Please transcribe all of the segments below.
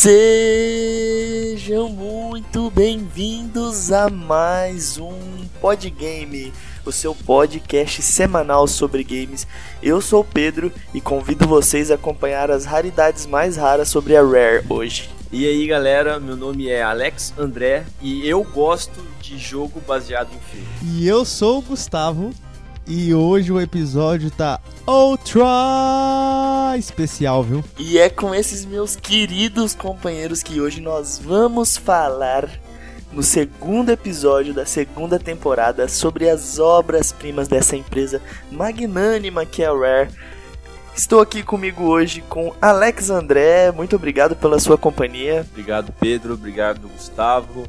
Sejam muito bem-vindos a mais um Podgame, o seu podcast semanal sobre games. Eu sou o Pedro e convido vocês a acompanhar as raridades mais raras sobre a Rare hoje. E aí galera, meu nome é Alex André e eu gosto de jogo baseado em filme. E eu sou o Gustavo e hoje o episódio tá ultra especial, viu? E é com esses meus queridos companheiros que hoje nós vamos falar no segundo episódio da segunda temporada sobre as obras-primas dessa empresa magnânima que é a Rare. Estou aqui comigo hoje com Alex André. Muito obrigado pela sua companhia. Obrigado, Pedro. Obrigado, Gustavo.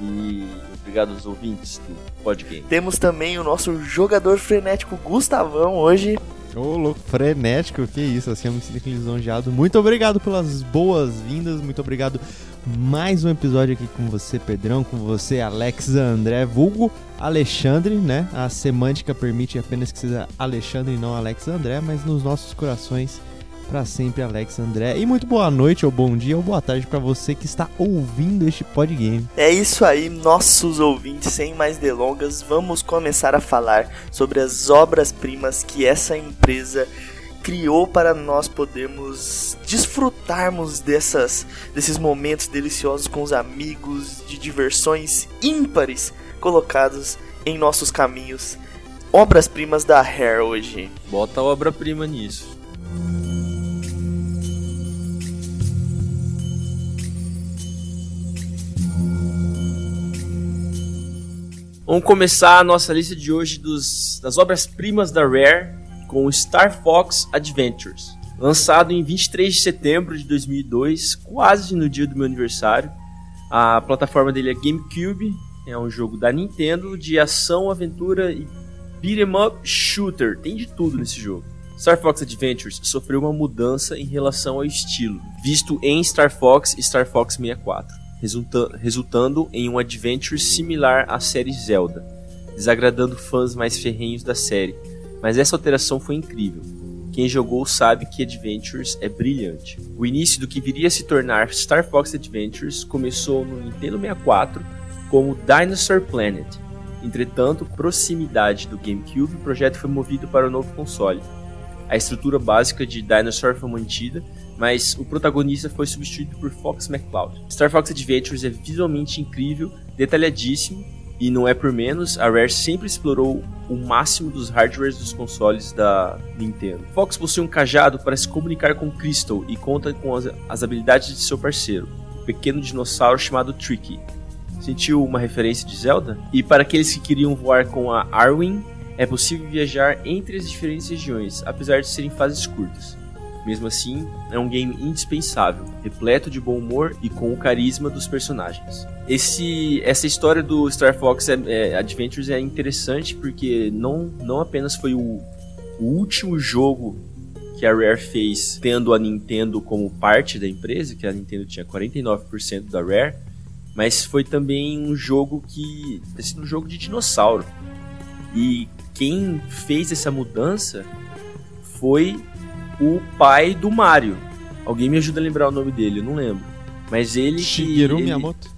E obrigado aos ouvintes do Podgame. Temos também o nosso jogador frenético Gustavão hoje. Ô, oh, louco, frenético, que isso, assim, eu me sinto lisonjeado. Muito obrigado pelas boas-vindas, muito obrigado. Mais um episódio aqui com você, Pedrão, com você, Alex André, vulgo Alexandre, né? A semântica permite apenas que seja Alexandre e não Alex André, mas nos nossos corações para sempre, Alex André. E muito boa noite, ou bom dia, ou boa tarde para você que está ouvindo este podgame. É isso aí, nossos ouvintes, sem mais delongas, vamos começar a falar sobre as obras-primas que essa empresa criou para nós podermos desfrutarmos dessas, desses momentos deliciosos com os amigos, de diversões ímpares colocados em nossos caminhos. Obras-primas da Hair hoje. Bota obra-prima nisso. Vamos começar a nossa lista de hoje dos, das obras-primas da Rare com Star Fox Adventures. Lançado em 23 de setembro de 2002, quase no dia do meu aniversário. A plataforma dele é GameCube, é um jogo da Nintendo de ação, aventura e beat'em up shooter. Tem de tudo nesse jogo. Star Fox Adventures sofreu uma mudança em relação ao estilo, visto em Star Fox e Star Fox 64 resulta resultando em um adventure similar à série Zelda, desagradando fãs mais ferrenhos da série. Mas essa alteração foi incrível. Quem jogou sabe que Adventures é brilhante. O início do que viria a se tornar Star Fox Adventures começou no Nintendo 64 como Dinosaur Planet. Entretanto, proximidade do GameCube, o projeto foi movido para o novo console. A estrutura básica de Dinosaur foi mantida, mas o protagonista foi substituído por Fox McCloud. Star Fox Adventures é visualmente incrível, detalhadíssimo, e não é por menos, a Rare sempre explorou o máximo dos hardwares dos consoles da Nintendo. Fox possui um cajado para se comunicar com Crystal e conta com as, as habilidades de seu parceiro, um pequeno dinossauro chamado Tricky. Sentiu uma referência de Zelda? E para aqueles que queriam voar com a Arwen, é possível viajar entre as diferentes regiões, apesar de serem fases curtas. Mesmo assim, é um game indispensável, repleto de bom humor e com o carisma dos personagens. Esse, essa história do Star Fox é, é, Adventures é interessante porque não, não apenas foi o, o último jogo que a Rare fez tendo a Nintendo como parte da empresa, que a Nintendo tinha 49% da Rare, mas foi também um jogo que. Assim, um jogo de dinossauro. E quem fez essa mudança foi o pai do Mario. Alguém me ajuda a lembrar o nome dele, eu não lembro. Mas ele Shigeru. Ele, Miyamoto?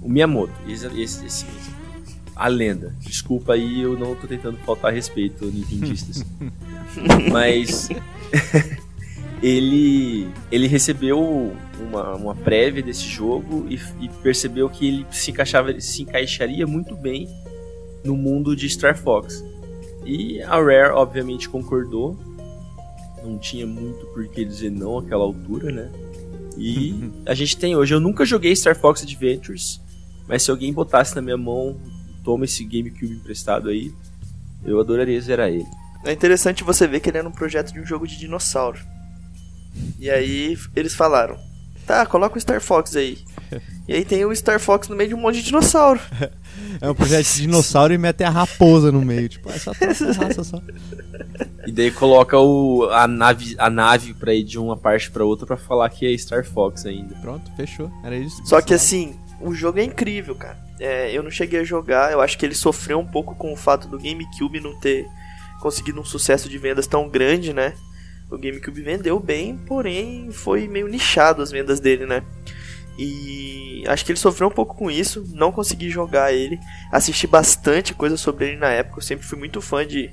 O Miyamoto, esse, esse, esse A lenda. Desculpa aí, eu não tô tentando faltar respeito, nintendistas. Mas. ele ele recebeu uma, uma prévia desse jogo e, e, percebeu que ele se encaixava se encaixaria muito bem no mundo de Star Fox e a Rare obviamente concordou não tinha muito por que dizer não àquela altura, né? E a gente tem hoje. Eu nunca joguei Star Fox Adventures, mas se alguém botasse na minha mão, toma esse GameCube emprestado aí, eu adoraria zerar ele. É interessante você ver que ele era um projeto de um jogo de dinossauro. E aí eles falaram: tá, coloca o Star Fox aí. E aí tem o Star Fox no meio de um monte de dinossauro. É um projeto de dinossauro e mete a raposa no meio. Tipo, essa raça só. E daí coloca o, a, nave, a nave pra ir de uma parte pra outra pra falar que é Star Fox ainda. Pronto, fechou. Era isso. Só que assim, o jogo é incrível, cara. É, eu não cheguei a jogar, eu acho que ele sofreu um pouco com o fato do GameCube não ter conseguido um sucesso de vendas tão grande, né? O GameCube vendeu bem, porém foi meio nichado as vendas dele, né? E acho que ele sofreu um pouco com isso, não consegui jogar ele. Assisti bastante coisa sobre ele na época, eu sempre fui muito fã de,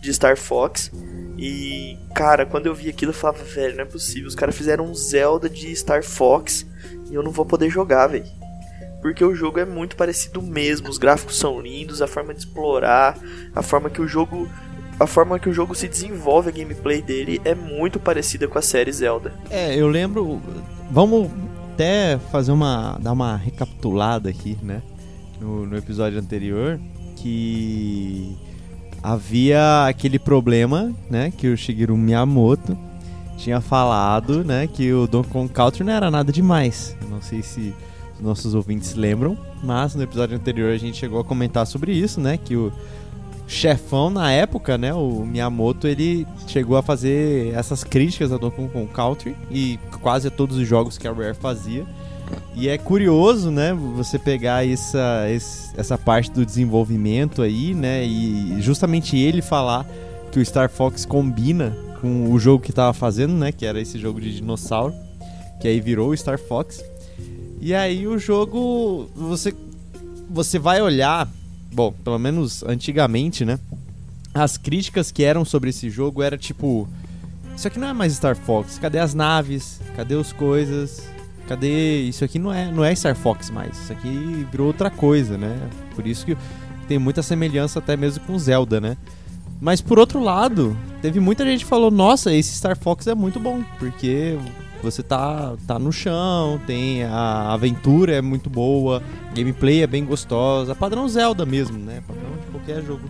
de Star Fox. E, cara, quando eu vi aquilo, eu falava, velho, não é possível. Os caras fizeram um Zelda de Star Fox e eu não vou poder jogar, velho. Porque o jogo é muito parecido mesmo, os gráficos são lindos, a forma de explorar, a forma que o jogo a forma que o jogo se desenvolve, a gameplay dele é muito parecida com a série Zelda. É, eu lembro. Vamos até fazer uma. dar uma recapitulada aqui, né? No, no episódio anterior. Que havia aquele problema, né? Que o Shigeru Miyamoto tinha falado, né? Que o Donkey Kong Country não era nada demais. Eu não sei se os nossos ouvintes lembram, mas no episódio anterior a gente chegou a comentar sobre isso, né? Que o chefão na época, né, o Miyamoto, ele chegou a fazer essas críticas ao Donkey Kong Country e quase a todos os jogos que a Rare fazia. E é curioso, né, você pegar essa, essa parte do desenvolvimento aí, né, e justamente ele falar que o Star Fox combina com o jogo que estava fazendo, né, que era esse jogo de dinossauro, que aí virou o Star Fox. E aí o jogo, você você vai olhar bom, pelo menos antigamente, né? As críticas que eram sobre esse jogo era tipo, isso aqui não é mais Star Fox. Cadê as naves? Cadê as coisas? Cadê isso aqui não é, não é Star Fox mais. Isso aqui virou outra coisa, né? Por isso que tem muita semelhança até mesmo com Zelda, né? Mas por outro lado, teve muita gente que falou: "Nossa, esse Star Fox é muito bom, porque você tá, tá no chão, tem a aventura é muito boa, gameplay é bem gostosa, padrão Zelda mesmo, né? Padrão de qualquer jogo.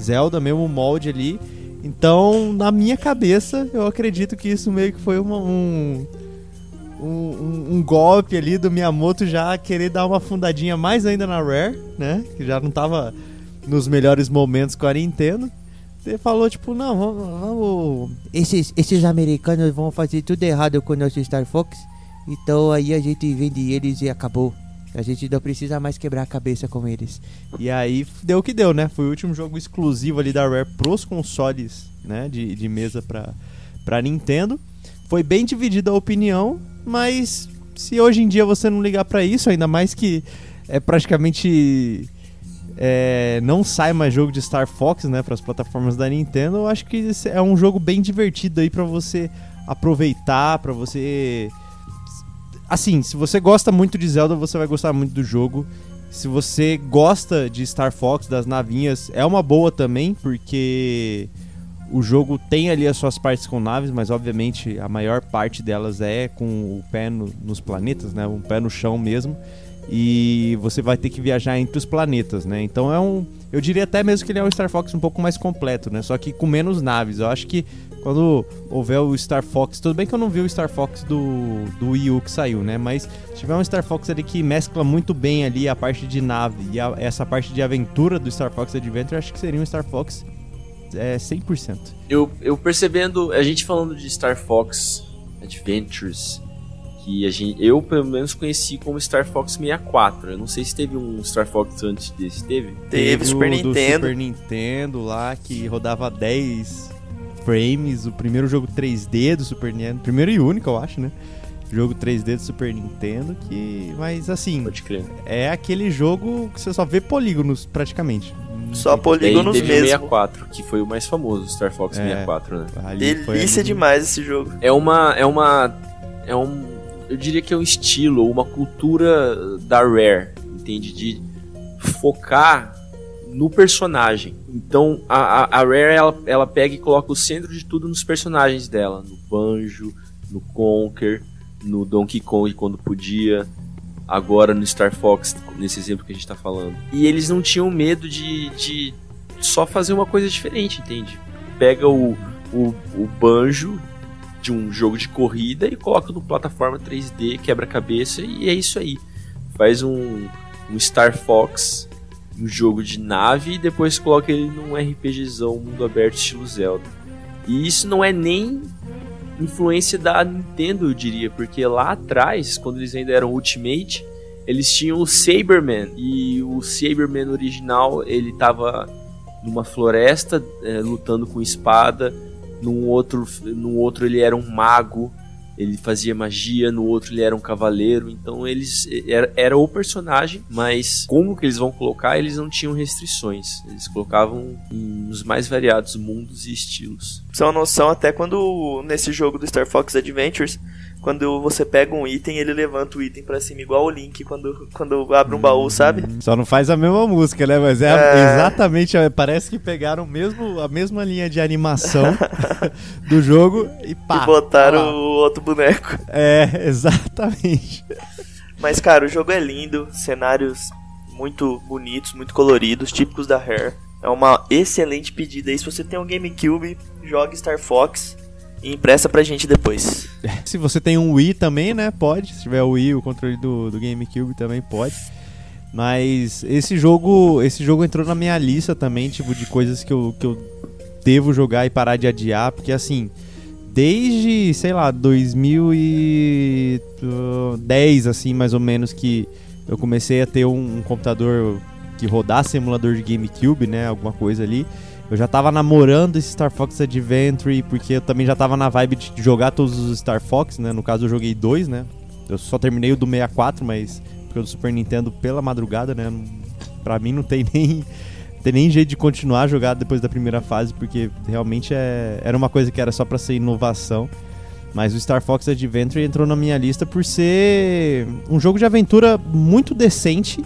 Zelda, mesmo molde ali. Então, na minha cabeça, eu acredito que isso meio que foi uma, um, um, um, golpe ali do Miyamoto já querer dar uma fundadinha mais ainda na Rare, né? Que já não tava nos melhores momentos com a Nintendo. Ele falou, tipo, não, vamos. vamos... Esses, esses americanos vão fazer tudo errado com o nosso Star Fox. Então aí a gente vende eles e acabou. A gente não precisa mais quebrar a cabeça com eles. E aí deu o que deu, né? Foi o último jogo exclusivo ali da Rare pros consoles, né? De, de mesa pra, pra Nintendo. Foi bem dividida a opinião, mas se hoje em dia você não ligar para isso, ainda mais que é praticamente é, não sai mais jogo de Star Fox, né, para as plataformas da Nintendo, eu acho que é um jogo bem divertido aí para você aproveitar, para você assim, se você gosta muito de Zelda, você vai gostar muito do jogo. Se você gosta de Star Fox, das navinhas, é uma boa também, porque o jogo tem ali as suas partes com naves, mas obviamente a maior parte delas é com o pé no, nos planetas, né? Um pé no chão mesmo e você vai ter que viajar entre os planetas, né? Então é um, eu diria até mesmo que ele é um Star Fox um pouco mais completo, né? Só que com menos naves. Eu acho que quando houver o Star Fox, tudo bem que eu não vi o Star Fox do, do Wii U que saiu, né? Mas se tiver um Star Fox ali que mescla muito bem ali a parte de nave e a, essa parte de aventura do Star Fox Adventure, acho que seria um Star Fox é, 100%. Eu, eu percebendo, a gente falando de Star Fox Adventures, que a gente, eu pelo menos conheci como Star Fox 64. Eu não sei se teve um Star Fox antes desse, teve? Teve, Super Nintendo. Super Nintendo lá que rodava 10 frames, o primeiro jogo 3D do Super Nintendo, primeiro e único, eu acho, né? Jogo 3D do Super Nintendo que, mas assim, Pode crer. é aquele jogo que você só vê polígonos praticamente. Só polígonos mesmo. 64, que foi o mais famoso, Star Fox é, 64, né? Delícia demais esse jogo. É uma é uma é um eu diria que é um estilo, uma cultura da Rare, entende? De focar no personagem. Então a, a, Rare ela, ela pega e coloca o centro de tudo nos personagens dela, no Banjo, no Conker, no Donkey Kong quando podia, agora no Star Fox, nesse exemplo que a gente está falando. E eles não tinham medo de, de só fazer uma coisa diferente, entende? Pega o, o, o Banjo de um jogo de corrida e coloca no plataforma 3D, quebra-cabeça e é isso aí. Faz um, um Star Fox, um jogo de nave e depois coloca ele num RPGzão mundo aberto estilo Zelda. E isso não é nem influência da Nintendo, eu diria, porque lá atrás, quando eles ainda eram Ultimate, eles tinham o Saberman e o Saberman original ele tava numa floresta é, lutando com espada num outro, num outro ele era um mago, ele fazia magia, no outro ele era um cavaleiro, então eles era, era o personagem, mas como que eles vão colocar, eles não tinham restrições. Eles colocavam nos mais variados mundos e estilos. Uma noção, até quando nesse jogo do Star Fox Adventures, quando você pega um item, ele levanta o item pra cima, igual o Link quando, quando abre um baú, sabe? Só não faz a mesma música, né? Mas é, É. exatamente, é, parece que pegaram mesmo, a mesma linha de animação do jogo e pá. e botaram tá lá. o outro boneco. É, exatamente. Mas, cara, o jogo é lindo, cenários muito bonitos, muito coloridos, típicos da Rare. É uma excelente pedida aí. Se você tem um GameCube, jogue Star Fox e empresta pra gente depois. Se você tem um Wii também, né? Pode. Se tiver o Wii, o controle do, do GameCube também pode. Mas esse jogo, esse jogo entrou na minha lista também, tipo, de coisas que eu, que eu devo jogar e parar de adiar, porque assim, desde, sei lá, 2010, assim, mais ou menos, que eu comecei a ter um, um computador que rodasse emulador de GameCube, né? Alguma coisa ali. Eu já tava namorando esse Star Fox Adventure, porque eu também já tava na vibe de jogar todos os Star Fox, né? No caso eu joguei dois, né? Eu só terminei o do 64, mas porque o do Super Nintendo pela madrugada, né? Pra mim não tem nem tem nem jeito de continuar a jogar depois da primeira fase, porque realmente é, era uma coisa que era só pra ser inovação. Mas o Star Fox Adventure entrou na minha lista por ser um jogo de aventura muito decente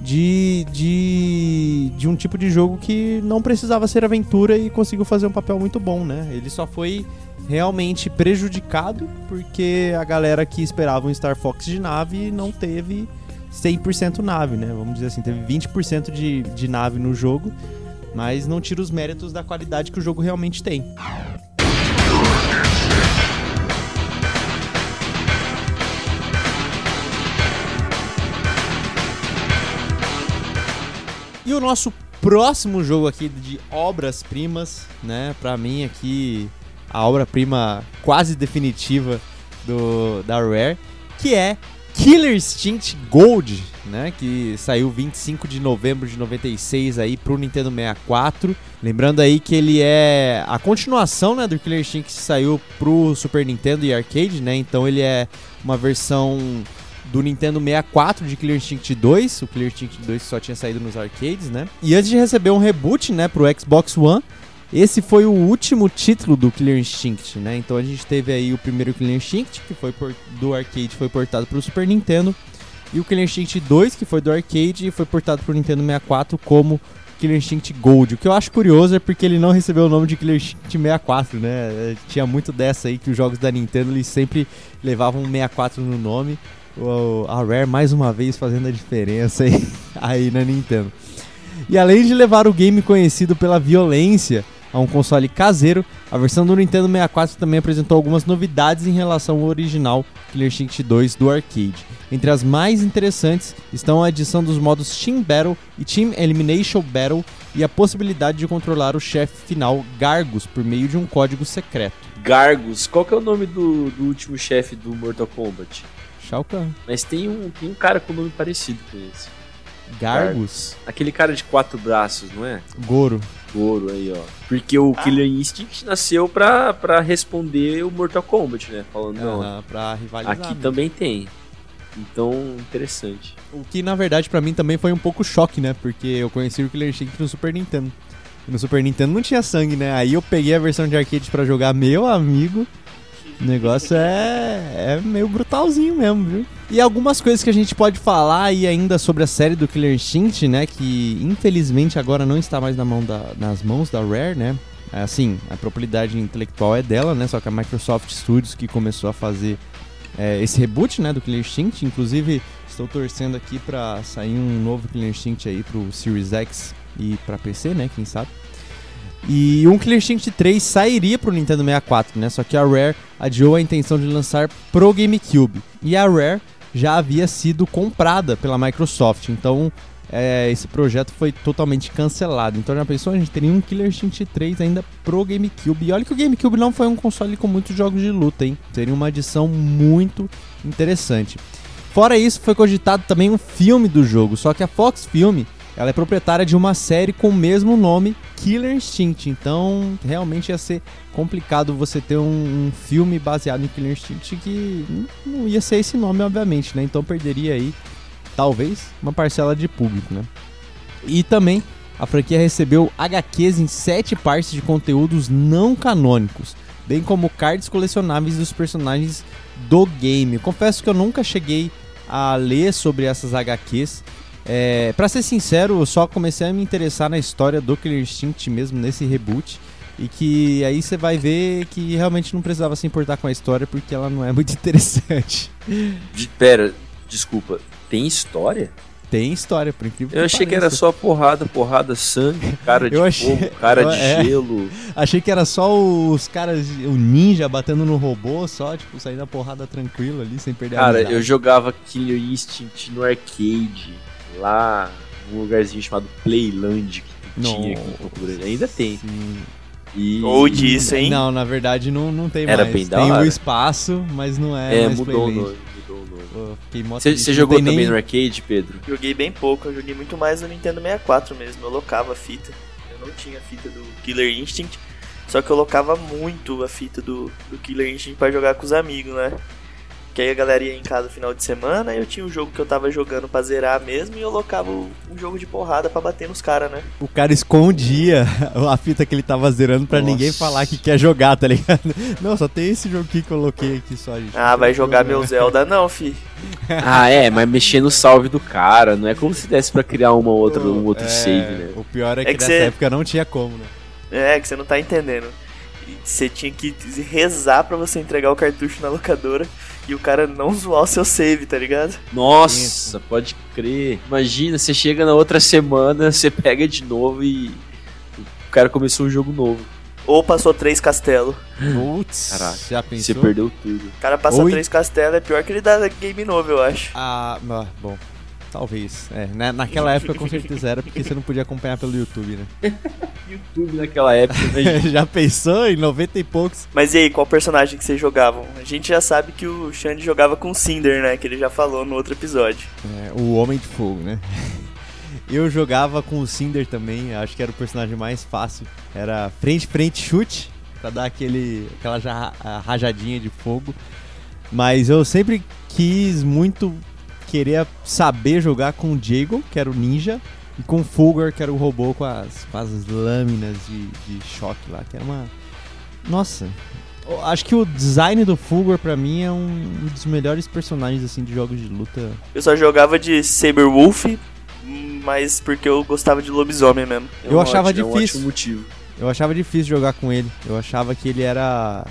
de, de, de um tipo de jogo que não precisava ser aventura e conseguiu fazer um papel muito bom, né? Ele só foi realmente prejudicado porque a galera que esperava um Star Fox de nave não teve 100% nave, né? Vamos dizer assim, teve 20% de, de nave no jogo, mas não tira os méritos da qualidade que o jogo realmente tem. E o nosso próximo jogo aqui de obras-primas, né? Pra mim aqui a obra-prima quase definitiva do da Rare, que é Killer Instinct Gold, né? Que saiu 25 de novembro de 96 aí pro Nintendo 64. Lembrando aí que ele é a continuação, né, do Killer Instinct que saiu pro Super Nintendo e arcade, né? Então ele é uma versão do Nintendo 64 de Killer Instinct 2, o Killer Instinct 2 só tinha saído nos arcades, né? E antes de receber um reboot, né, pro Xbox One, esse foi o último título do Killer Instinct, né? Então a gente teve aí o primeiro Killer Instinct, que foi por- do arcade, foi portado pro Super Nintendo, e o Killer Instinct 2, que foi do arcade e foi portado pro Nintendo 64 como Killer Instinct Gold. O que eu acho curioso é porque ele não recebeu o nome de Killer Instinct 64, né? É, Tinha muito dessa aí que os jogos da Nintendo eles sempre levavam um 64 no nome. A Rare mais uma vez fazendo a diferença aí, aí na Nintendo. E além de levar o game conhecido pela violência a um console caseiro, a versão do Nintendo 64 também apresentou algumas novidades em relação ao original Killer Instinct 2 do arcade. Entre as mais interessantes estão a adição dos modos Team Battle e Team Elimination Battle e a possibilidade de controlar o chefe final Gargus por meio de um código secreto. Gargus, qual que é o nome do, do último chefe do Mortal Kombat? Shao Kahn. Mas tem um, tem um cara com nome parecido com esse. Gargus? Aquele cara de quatro braços, não é? Goro. Goro aí, ó. Porque o Killer Instinct nasceu pra, pra responder o Mortal Kombat, né? Falando, não, pra rivalizar. aqui mesmo. também tem. Então, interessante. O que na verdade pra mim também foi um pouco choque, né? Porque eu conheci o Killer Instinct no Super Nintendo. E no Super Nintendo não tinha sangue, né? Aí eu peguei a versão de arcade pra jogar, meu amigo. O negócio é, é meio brutalzinho mesmo, viu? E algumas coisas que a gente pode falar aí ainda sobre a série do Killer Instinct, né? Que infelizmente agora não está mais na mão da- nas mãos da Rare, né? Assim, a propriedade intelectual é dela, né? Só que a Microsoft Studios que começou a fazer é, esse reboot, né? Do Killer Instinct. Inclusive, estou torcendo aqui pra sair um novo Killer Instinct aí pro Series X e pra PC, né? Quem sabe? E um Killer Instinct 3 sairia pro Nintendo 64, né? Só que a Rare adiou a intenção de lançar pro GameCube. E a Rare já havia sido comprada pela Microsoft, então é, esse projeto foi totalmente cancelado. Então já pensou, a gente teria um Killer Instinct 3 ainda pro GameCube. E olha que o GameCube não foi um console com muitos jogos de luta, hein? Seria uma adição muito interessante. Fora isso, foi cogitado também um filme do jogo, só que a Fox Film ela é proprietária de uma série com o mesmo nome, Killer Instinct. Então, realmente ia ser complicado você ter um, um filme baseado em Killer Instinct que não ia ser esse nome, obviamente, né? Então perderia aí, talvez, uma parcela de público, né? E também a franquia recebeu HQs em sete partes de conteúdos não canônicos, bem como cards colecionáveis dos personagens do game. confesso que eu nunca cheguei a ler sobre essas HQs. É, para ser sincero, eu só comecei a me interessar na história do Killer Instinct mesmo nesse reboot. E que aí você vai ver que realmente não precisava se importar com a história porque ela não é muito interessante. De, pera, desculpa, tem história? Tem história, por incrível Eu que achei que era só porrada, porrada, sangue, cara de Eu achei- fogo, cara eu- de é. gelo. Achei que era só os caras, o ninja batendo no robô, só, tipo, saindo a porrada tranquilo ali, sem perder a Cara, eu jogava Killer Instinct no arcade, lá num lugarzinho chamado Playland, que tinha aqui. Ainda tem. Sim. E... Ou disso, hein? Não, na verdade não, não tem Era mais. bem da tem o hora. espaço, mas não é, É, mais mudou o Playland. nome. Mudou o nome. Pô, fiquei mó Você jogou também nem- no arcade, Pedro? Joguei bem pouco, eu joguei muito mais no Nintendo 64 mesmo. Eu locava a fita. Eu não tinha a fita do Killer Instinct. Só que eu locava muito a fita do, do Killer Instinct pra jogar com os amigos, né? Que aí a galera ia em casa no final de semana, eu tinha um jogo que eu tava jogando pra zerar mesmo e eu locava o- um jogo de porrada pra bater nos caras, né? O cara escondia a fita que ele tava zerando pra Nossa. ninguém falar que quer jogar, tá ligado? Não, só tem esse jogo aqui que eu coloquei aqui só, gente. Ah, vai jogar meu Zelda não, fi. Ah, é, mas mexer no salve do cara, não é como se desse pra criar uma outra, um outro É, save, né? O pior é que, É que nessa cê- época não tinha como, né? É, que você não tá entendendo. E Você tinha que rezar pra você entregar o cartucho na locadora e o cara não zoar o seu save, tá ligado? Nossa, pode crer. Imagina, você chega na outra semana, você pega de novo e o cara começou um jogo novo. Ou passou três castelos. Putz, Caraca, já Você pensou? perdeu tudo. O cara passa Oi? três castelos, é pior que ele dá game novo, eu acho. Ah, ah, bom, talvez. É, né? Naquela época com certeza era, porque você não podia acompanhar pelo YouTube, né? YouTube naquela época, né? já pensou em 90 e poucos? Mas e aí, qual personagem que vocês jogavam? A gente já sabe que o Xande jogava com o Cinder, né? Que ele já falou no outro episódio. É, o Homem de Fogo, né? Eu jogava com o Cinder também, acho que era o personagem mais fácil. Era frente, frente, chute, pra dar aquele, aquela rajadinha de fogo. Mas eu sempre quis muito querer saber jogar com o Diego, que era o ninja, e com o Fulgor, que era o robô com as, com as lâminas de, de choque lá, que era uma... Nossa, acho que o design do Fulgor pra mim é um dos melhores personagens assim de jogos de luta Eu só jogava de Saberwolf, mas porque eu gostava de lobisomem mesmo. Eu um achava ótimo- é um difícil. motivo. Eu achava difícil jogar com ele. Eu achava que ele era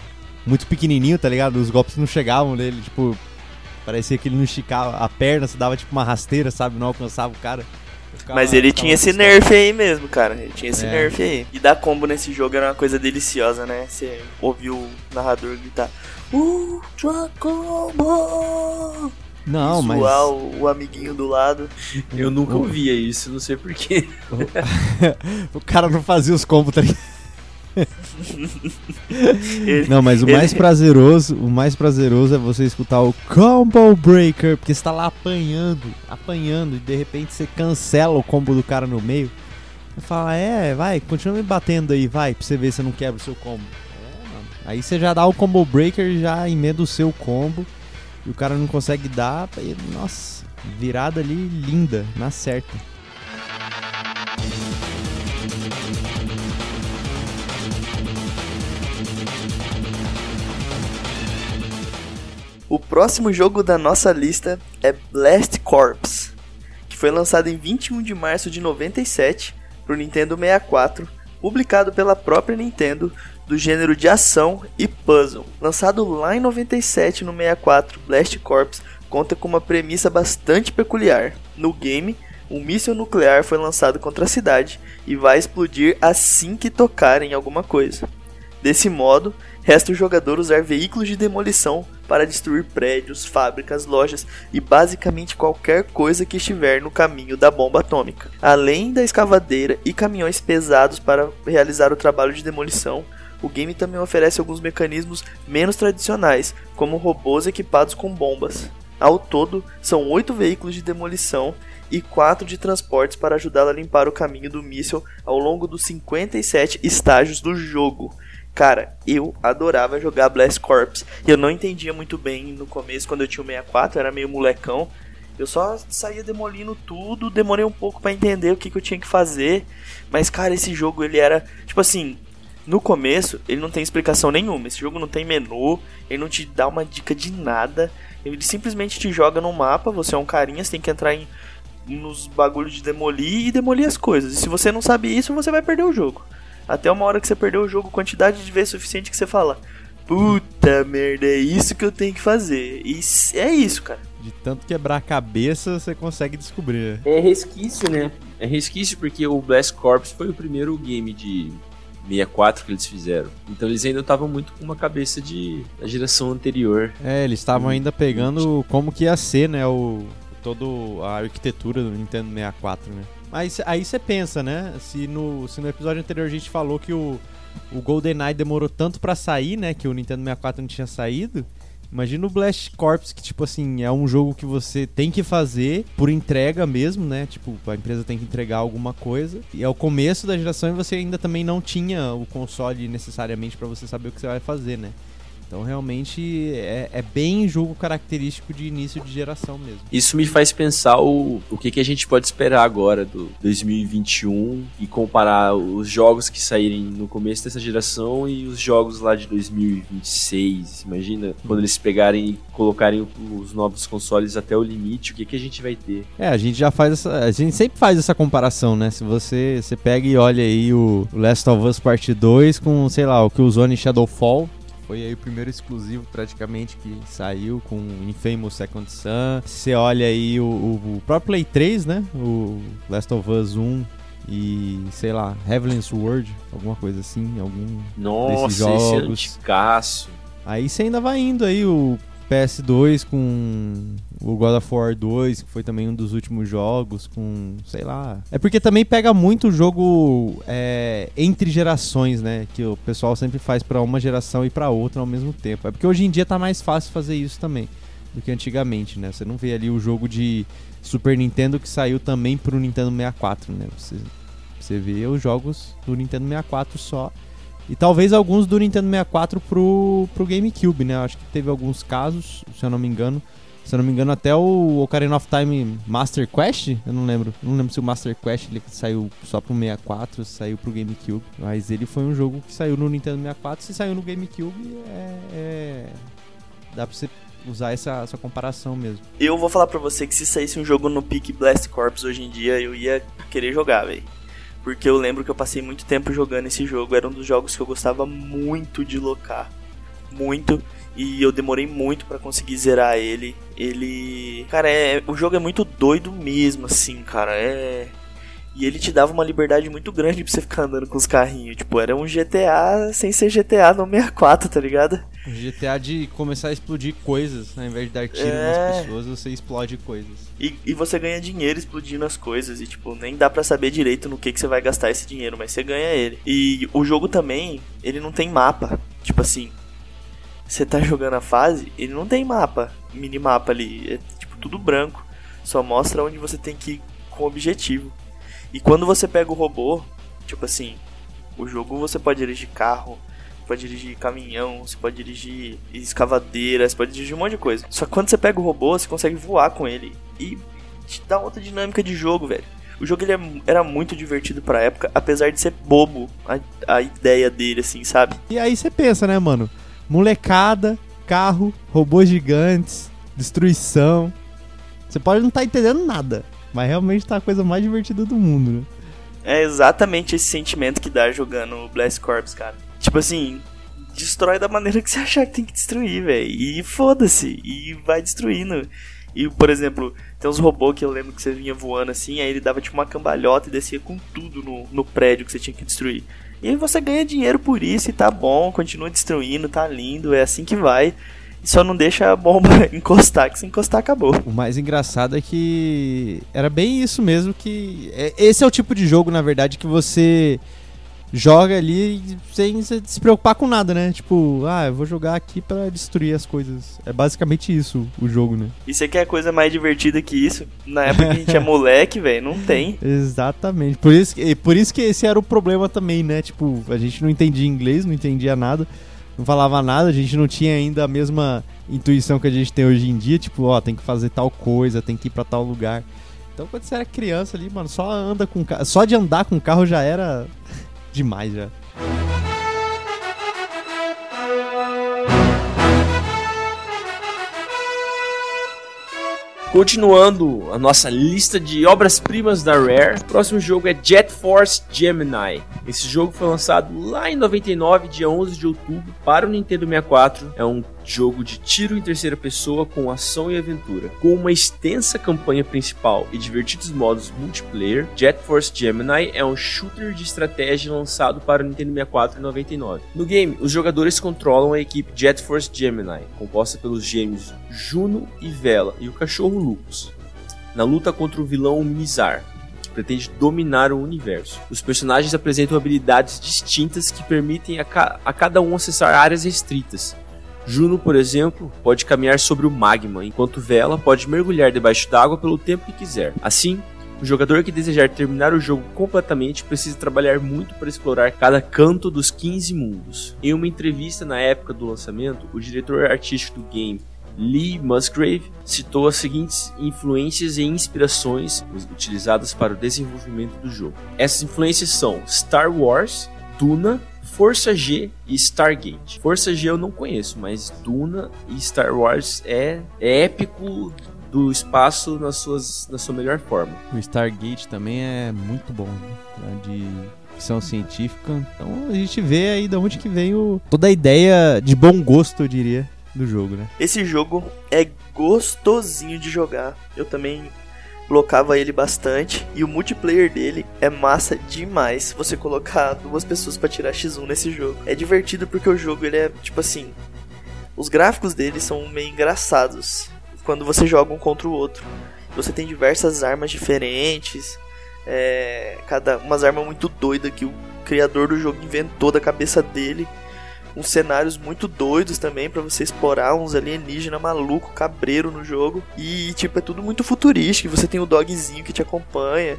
muito pequenininho, tá ligado? Os golpes não chegavam nele, tipo, parecia que ele não esticava a perna, se dava tipo uma rasteira, sabe? Não alcançava o cara. Ficava- Mas ele tinha esse nerf aí mesmo, cara. Ele tinha esse É. nerf aí. E dar combo nesse jogo era uma coisa deliciosa, né? Você ouviu o narrador gritar Ultra Combo! Não, mas o, o amiguinho do lado. Eu nunca ouvia isso, não sei porquê. o cara não fazia os combos, tá ligado? Ele- Não, mas o Ele- mais prazeroso, o mais prazeroso é você escutar o Combo Breaker, porque você tá lá apanhando, apanhando, e de repente você cancela o combo do cara no meio. Você fala, é, vai, continua me batendo aí, vai, pra você ver se não quebra o seu combo. É. Aí você já dá o Combo Breaker e já emenda o seu combo, e o cara não consegue dar, e, nossa, virada ali linda, na certa. O próximo jogo da nossa lista é Blast Corps, que foi lançado em 21 de março de 97 para o Nintendo 64, publicado pela própria Nintendo, do gênero de ação e puzzle. Lançado lá em 97 no 64, Blast Corps conta com uma premissa bastante peculiar. No game, um míssil nuclear foi lançado contra a cidade e vai explodir assim que tocar em alguma coisa. Desse modo, resta o jogador usar veículos de demolição para destruir prédios, fábricas, lojas e basicamente qualquer coisa que estiver no caminho da bomba atômica. Além da escavadeira e caminhões pesados para realizar o trabalho de demolição, o game também oferece alguns mecanismos menos tradicionais, como robôs equipados com bombas. Ao todo, são oito veículos de demolição e quatro de transportes para ajudá-la a limpar o caminho do míssil ao longo dos 57 estágios do jogo. Cara, eu adorava jogar Blast Corps. Eu não entendia muito bem no começo, quando eu tinha o 64, era meio molecão. Eu só saía demolindo tudo, demorei um pouco para entender o que, que eu tinha que fazer. Mas, cara, esse jogo ele era. Tipo assim, no começo, ele não tem explicação nenhuma. Esse jogo não tem menu, ele não te dá uma dica de nada. Ele simplesmente te joga no mapa, você é um carinha, você tem que entrar em, nos bagulhos de demolir e demolir as coisas. E se você não sabe isso, você vai perder o jogo. Até uma hora que você perdeu o jogo, quantidade de vezes suficiente que você fala: Puta merda, é isso que eu tenho que fazer. E é isso, cara. De tanto quebrar a cabeça, você consegue descobrir. É resquício, né? É resquício porque o Blast Corps foi o primeiro game de 64 que eles fizeram. Então eles ainda estavam muito com uma cabeça de da geração anterior. É, eles estavam ainda pegando como que ia ser, né, o todo a arquitetura do Nintendo 64, né? Mas aí você pensa, né? Se no, se no episódio anterior a gente falou que o, o GoldenEye demorou tanto para sair, né? Que o Nintendo 64 não tinha saído. Imagina o Blast Corps, que, tipo assim, é um jogo que você tem que fazer por entrega mesmo, né? Tipo, a empresa tem que entregar alguma coisa. E é o começo da geração e você ainda também não tinha o console necessariamente para você saber o que você vai fazer, né? Então realmente é, é, bem jogo característico de início de geração mesmo. Isso me faz pensar o, o que, que a gente pode esperar agora do 2021 e comparar os jogos que saírem no começo dessa geração e os jogos lá de 2026. Imagina quando eles pegarem e colocarem os novos consoles até o limite, o que, que a gente vai ter? É, a gente já faz essa. A gente sempre faz essa comparação, né? Se você, você pega e olha aí o Last of Us Part 2 com, sei lá, o que o Zone Shadowfall foi aí o primeiro exclusivo praticamente que saiu com Infamous Second Son. Você olha aí o, o, próprio Play 3, né? O Last of Us 1 e, sei lá, Heavenly Sword, alguma coisa assim, algum Nossa, desses jogos. esse é anticaço. Aí você ainda vai indo aí o PS2 com o God of War 2, que foi também um dos últimos jogos, com, sei lá. É porque também pega muito o jogo é, entre gerações, né? Que o pessoal sempre faz para uma geração e para outra ao mesmo tempo. É porque hoje em dia tá mais fácil fazer isso também do que antigamente, né? Você não vê ali o jogo de Super Nintendo que saiu também pro Nintendo 64, né? Você, você vê os jogos do Nintendo 64 só e talvez alguns do Nintendo 64 pro, pro GameCube, né? Acho que teve alguns casos, se eu não me engano. Se eu não me engano, até o Ocarina of Time Master Quest, eu não lembro. Não lembro se o Master Quest ele saiu só pro 64, saiu pro GameCube. Mas ele foi um jogo que saiu no Nintendo 64. Se saiu no GameCube, é, é... dá pra você usar essa, essa comparação mesmo. Eu vou falar pra você que se saísse um jogo no Peak Blast Corps hoje em dia, eu ia querer jogar, velho. Porque eu lembro que eu passei muito tempo jogando esse jogo. Era um dos jogos que eu gostava muito de locar. Muito. E eu demorei muito para conseguir zerar ele. Ele. Cara, é... o jogo é muito doido mesmo, assim, cara. É. E ele te dava uma liberdade muito grande pra você ficar andando com os carrinhos. Tipo, era um GTA sem ser GTA no 64, tá ligado? Um GTA de começar a explodir coisas, né? Ao invés de dar tiro é... nas pessoas, você explode coisas. E, e você ganha dinheiro explodindo as coisas. E, tipo, nem dá para saber direito no que, que você vai gastar esse dinheiro, mas você ganha ele. E o jogo também, ele não tem mapa. Tipo assim, você tá jogando a fase, ele não tem mapa, minimapa ali. É, tipo, tudo branco. Só mostra onde você tem que ir com objetivo. E quando você pega o robô, tipo assim, o jogo você pode dirigir carro, pode dirigir caminhão, você pode dirigir escavadeira, você pode dirigir um monte de coisa. Só que quando você pega o robô, você consegue voar com ele e te dá outra dinâmica de jogo, velho. O jogo ele é, era muito divertido pra época, apesar de ser bobo a, a ideia dele, assim, sabe? E aí você pensa, né, mano? Molecada, carro, robôs gigantes, destruição. Você pode não estar tá entendendo nada. Mas realmente tá a coisa mais divertida do mundo, né? É exatamente esse sentimento que dá jogando Blast Corps, cara. Tipo assim, destrói da maneira que você achar que tem que destruir, velho. E foda-se. E vai destruindo. E, por exemplo, tem uns robôs que eu lembro que você vinha voando assim, aí ele dava tipo uma cambalhota e descia com tudo no, no prédio que você tinha que destruir. E aí você ganha dinheiro por isso e tá bom, continua destruindo, tá lindo, é assim que vai só não deixa a bomba encostar, que se encostar acabou. O mais engraçado é que era bem isso mesmo que é, esse é o tipo de jogo, na verdade, que você joga ali sem se preocupar com nada, né? Tipo, ah, eu vou jogar aqui pra destruir as coisas. É basicamente isso o jogo, né? E você quer coisa mais divertida que isso? Na época que a gente é moleque, velho, não tem. Exatamente. Por isso, por isso que esse era o problema também, né? Tipo, a gente não entendia inglês, não entendia nada, não falava nada, a gente não tinha ainda a mesma intuição que a gente tem hoje em dia, tipo, ó, tem que fazer tal coisa, tem que ir pra tal lugar. Então, quando você era criança ali, mano, só anda com só de andar com carro já era demais já. Continuando a nossa lista de obras-primas da Rare, o próximo jogo é Jet Force Gemini. Esse jogo foi lançado lá em 99, dia 11 de outubro, para o Nintendo 64. É um jogo de tiro em terceira pessoa com ação e aventura. Com uma extensa campanha principal e divertidos modos multiplayer, Jet Force Gemini é um shooter de estratégia lançado para o Nintendo 64 em 99. No game, os jogadores controlam a equipe Jet Force Gemini, composta pelos gêmeos Juno e Vela e o cachorro Lupus, na luta contra o vilão Mizar, pretende dominar o universo. Os personagens apresentam habilidades distintas que permitem a, ca- a cada um acessar áreas restritas. Juno, por exemplo, pode caminhar sobre o magma, enquanto Vela pode mergulhar debaixo d'água pelo tempo que quiser. Assim, o jogador que desejar terminar o jogo completamente precisa trabalhar muito para explorar cada canto dos 15 mundos. Em uma entrevista na época do lançamento, o diretor artístico do game, Lee Musgrave, citou as seguintes influências e inspirações utilizadas para o desenvolvimento do jogo. Essas influências são Star Wars, Duna, Força G e Stargate. Força G eu não conheço, mas Duna e Star Wars é, é épico do espaço nas suas, na sua melhor forma. O Stargate também é muito bom, né? de ficção científica. Então a gente vê aí de onde que vem o, toda a ideia de bom gosto, eu diria, do jogo, né? Esse jogo é gostosinho de jogar. Eu também blocava ele bastante e o multiplayer dele é massa demais. Você colocar duas pessoas pra tirar X1 nesse jogo. É divertido porque o jogo ele é tipo assim, os gráficos dele são meio engraçados quando você joga um contra o outro. Você tem diversas armas diferentes, é, cada umas armas muito doidas que o criador do jogo inventou da cabeça dele uns cenários muito doidos também pra você explorar uns alienígenas maluco, cabreiro no jogo. E tipo, é tudo muito futurístico, você tem o dogzinho que te acompanha.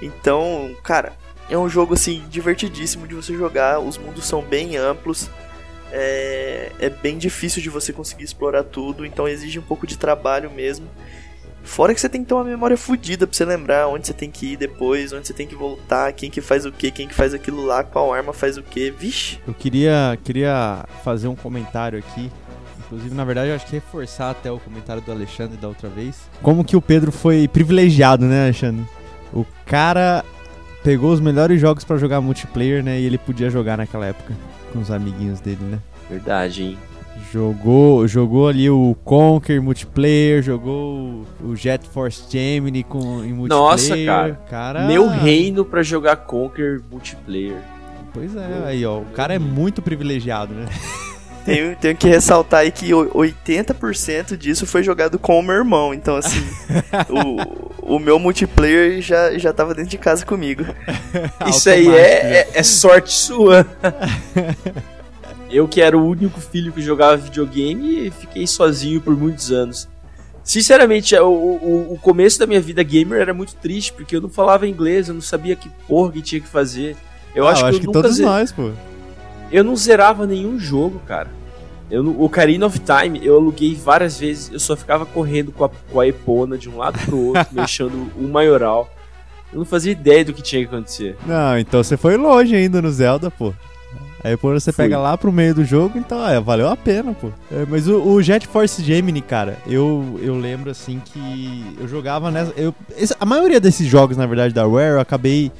Então, cara, é um jogo assim divertidíssimo de você jogar, os mundos são bem amplos. É, é bem difícil de você conseguir explorar tudo, então exige um pouco de trabalho mesmo. Fora que você tem que ter uma memória fodida pra você lembrar onde você tem que ir depois, onde você tem que voltar, quem que faz o que, quem que faz aquilo lá, qual arma faz o que. Vixe, Eu queria, queria fazer um comentário aqui. Inclusive, na verdade, eu acho que reforçar até o comentário do Alexandre da outra vez. Como que o Pedro foi privilegiado, né, Alexandre? O cara pegou os melhores jogos pra jogar multiplayer, né? E ele podia jogar naquela época com os amiguinhos dele, né? Verdade, hein? Jogou, jogou ali o Conquer multiplayer, jogou o Jet Force Gemini com em multiplayer. Nossa, cara. cara. Meu reino pra jogar Conquer multiplayer. Pois é, aí ó, o cara é muito privilegiado, né? Tenho, tenho que ressaltar aí que o- 80% disso foi jogado com o meu irmão. Então, assim, o, o meu multiplayer já, já tava dentro de casa comigo. Isso aí é, é, é sorte sua. Eu que era o único filho que jogava videogame fiquei sozinho por muitos anos. Sinceramente, o, o, o começo da minha vida gamer era muito triste, porque eu não falava inglês, eu não sabia que porra que tinha que fazer. Eu Ah, acho que eu nunca todos nós, pô. Eu não zerava nenhum jogo, cara. Eu, o Ocarina of Time eu aluguei várias vezes, eu só ficava correndo com a, com a Epona de um lado pro outro, mexendo o maioral. Eu não fazia ideia do que tinha que acontecer. Não, então você foi longe ainda no Zelda, pô. Aí quando você Fui. pega lá pro meio do jogo, então é, valeu a pena, pô. É, mas o, o Jet Force Gemini, cara, eu, eu lembro assim que eu jogava nessa. Eu, a maioria desses jogos, na verdade, da Rare, eu acabei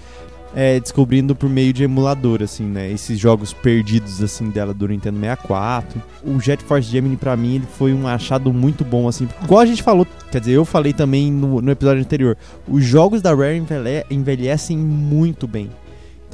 é, descobrindo por meio de emulador, assim, né? Esses jogos perdidos, assim, dela do Nintendo 64. O Jet Force Gemini, pra mim, ele foi um achado muito bom, assim. Igual a gente falou, quer dizer, eu falei também no, no episódio anterior. Os jogos da Rare envelhe- envelhecem muito bem.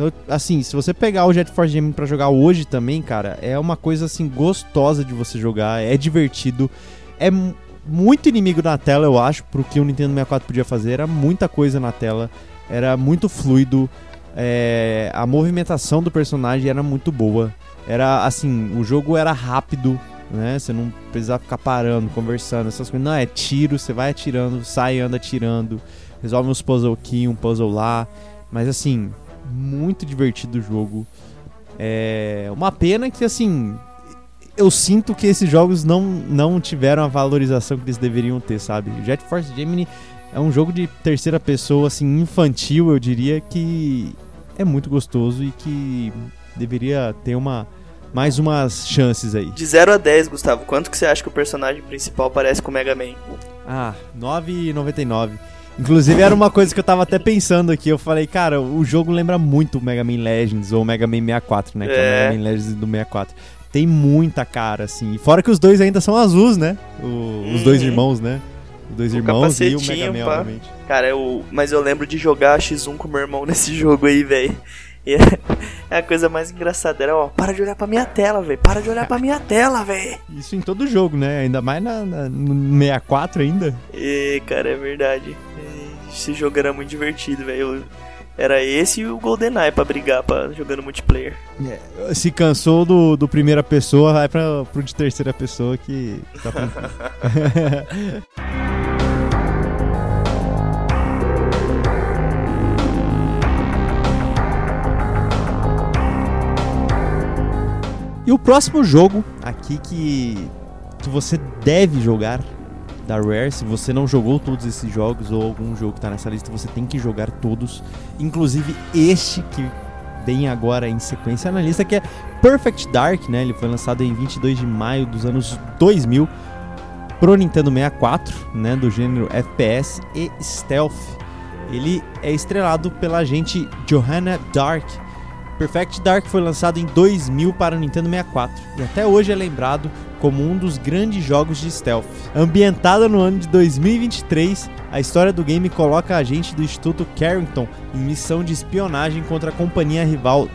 Então, assim, se você pegar o Jet Force Gemini pra jogar hoje também, cara, é uma coisa, assim, gostosa de você jogar, é divertido, é mu- muito inimigo na tela, eu acho, pro que o Nintendo 64 podia fazer, era muita coisa na tela, era muito fluido, é, a movimentação do personagem era muito boa. Era assim, o jogo era rápido, né? Você não precisava ficar parando, conversando, essas coisas. Não, é tiro, você vai atirando, sai, anda atirando, resolve uns puzzle aqui, um puzzle lá. Mas assim, muito divertido o jogo. É uma pena que assim, eu sinto que esses jogos não, não tiveram a valorização que eles deveriam ter, sabe? Jet Force Gemini é um jogo de terceira pessoa, assim, infantil, eu diria, que é muito gostoso e que deveria ter uma mais umas chances aí. De 0 a 10, Gustavo, quanto que você acha que o personagem principal parece com o Mega Man? Ah, 9,99. Inclusive era uma coisa que eu tava até pensando aqui. Eu falei, cara, o jogo lembra muito o Mega Man Legends ou o Mega Man 64, né? Que é o É. Mega Man Legends do 64. Tem muita cara, assim. Fora que os dois ainda são azuis, né? O- Os dois Uhum. irmãos, né? Os dois O irmãos e o Mega Man, pá. obviamente. Cara, eu, mas eu lembro de jogar X1 com meu irmão nesse jogo aí, velho. E é a coisa mais engraçada. Era, ó, para de olhar pra minha tela, velho. Para de olhar pra minha tela, velho. Isso em todo jogo, né? Ainda mais na, na- no 64 ainda. E, cara, é verdade. Esse jogo era muito divertido, velho. Era esse e o GoldenEye pra brigar pra, jogando multiplayer. Se cansou do, do primeira pessoa, vai pra, pro de terceira pessoa que tá E o próximo jogo aqui que, que você deve jogar da Rare, se você não jogou todos esses jogos ou algum jogo que tá nessa lista, você tem que jogar todos, inclusive este que vem agora em sequência na lista, que é Perfect Dark, né? Ele foi lançado em 22 de maio dos anos 2000 pro Nintendo 64, né, do gênero FPS e Stealth. Ele é estrelado pela agente Johanna Dark. Perfect Dark foi lançado em 2000 para o Nintendo 64 e até hoje é lembrado como um dos grandes jogos de stealth. Ambientada no ano de 2023, a história do game coloca a agente do Instituto Carrington em missão de espionagem contra a companhia rival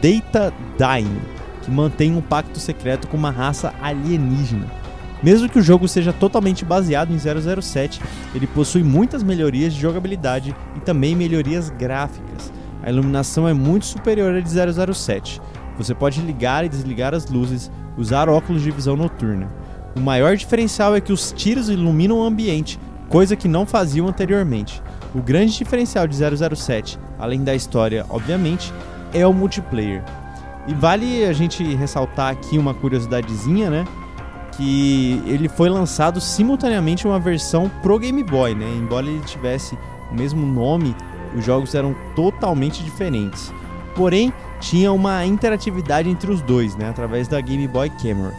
Data Dyne, que mantém um pacto secreto com uma raça alienígena. Mesmo que o jogo seja totalmente baseado em 007, ele possui muitas melhorias de jogabilidade e também melhorias gráficas. A iluminação é muito superior à de 007. Você pode ligar e desligar as luzes, usar óculos de visão noturna. O maior diferencial é que os tiros iluminam o ambiente, coisa que não faziam anteriormente. O grande diferencial de 007, além da história, obviamente, é o multiplayer. E vale a gente ressaltar aqui uma curiosidadezinha, né? Que ele foi lançado simultaneamente uma versão pro Game Boy, né? Embora ele tivesse o mesmo nome, os jogos eram totalmente diferentes. Porém, tinha uma interatividade entre os dois, né? Através da Game Boy Camera.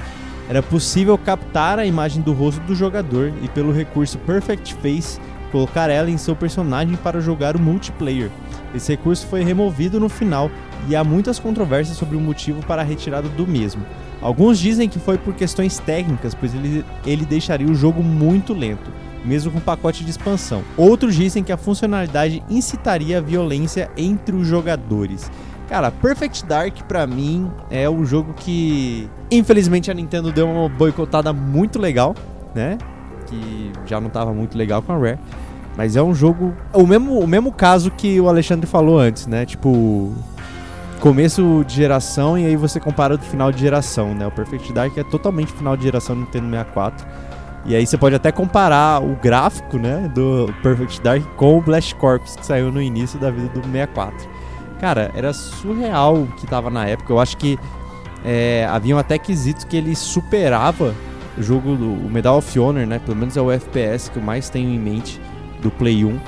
Era possível captar a imagem do rosto do jogador e, pelo recurso Perfect Face, colocar ela em seu personagem para jogar o multiplayer. Esse recurso foi removido no final e há muitas controvérsias sobre o motivo para a retirada do mesmo. Alguns dizem que foi por questões técnicas, pois ele, ele deixaria o jogo muito lento, mesmo com pacote de expansão. Outros dizem que a funcionalidade incitaria a violência entre os jogadores. Cara, Perfect Dark pra mim é um jogo que infelizmente a Nintendo deu uma boicotada muito legal, né? Que já não tava muito legal com a Rare. Mas é um jogo. O mesmo, o mesmo caso que o Alexandre falou antes, né? Tipo. Começo de geração e aí você compara do final de geração, né? O Perfect Dark é totalmente final de geração do Nintendo 64. E aí você pode até comparar o gráfico, né? Do Perfect Dark com o Blast Corps que saiu no início da vida do 64. Cara, era surreal o que tava na época. Eu acho que é, haviam até quesitos que ele superava o jogo do o Medal of Honor, né? Pelo menos é o FPS que eu mais tenho em mente do Play 1.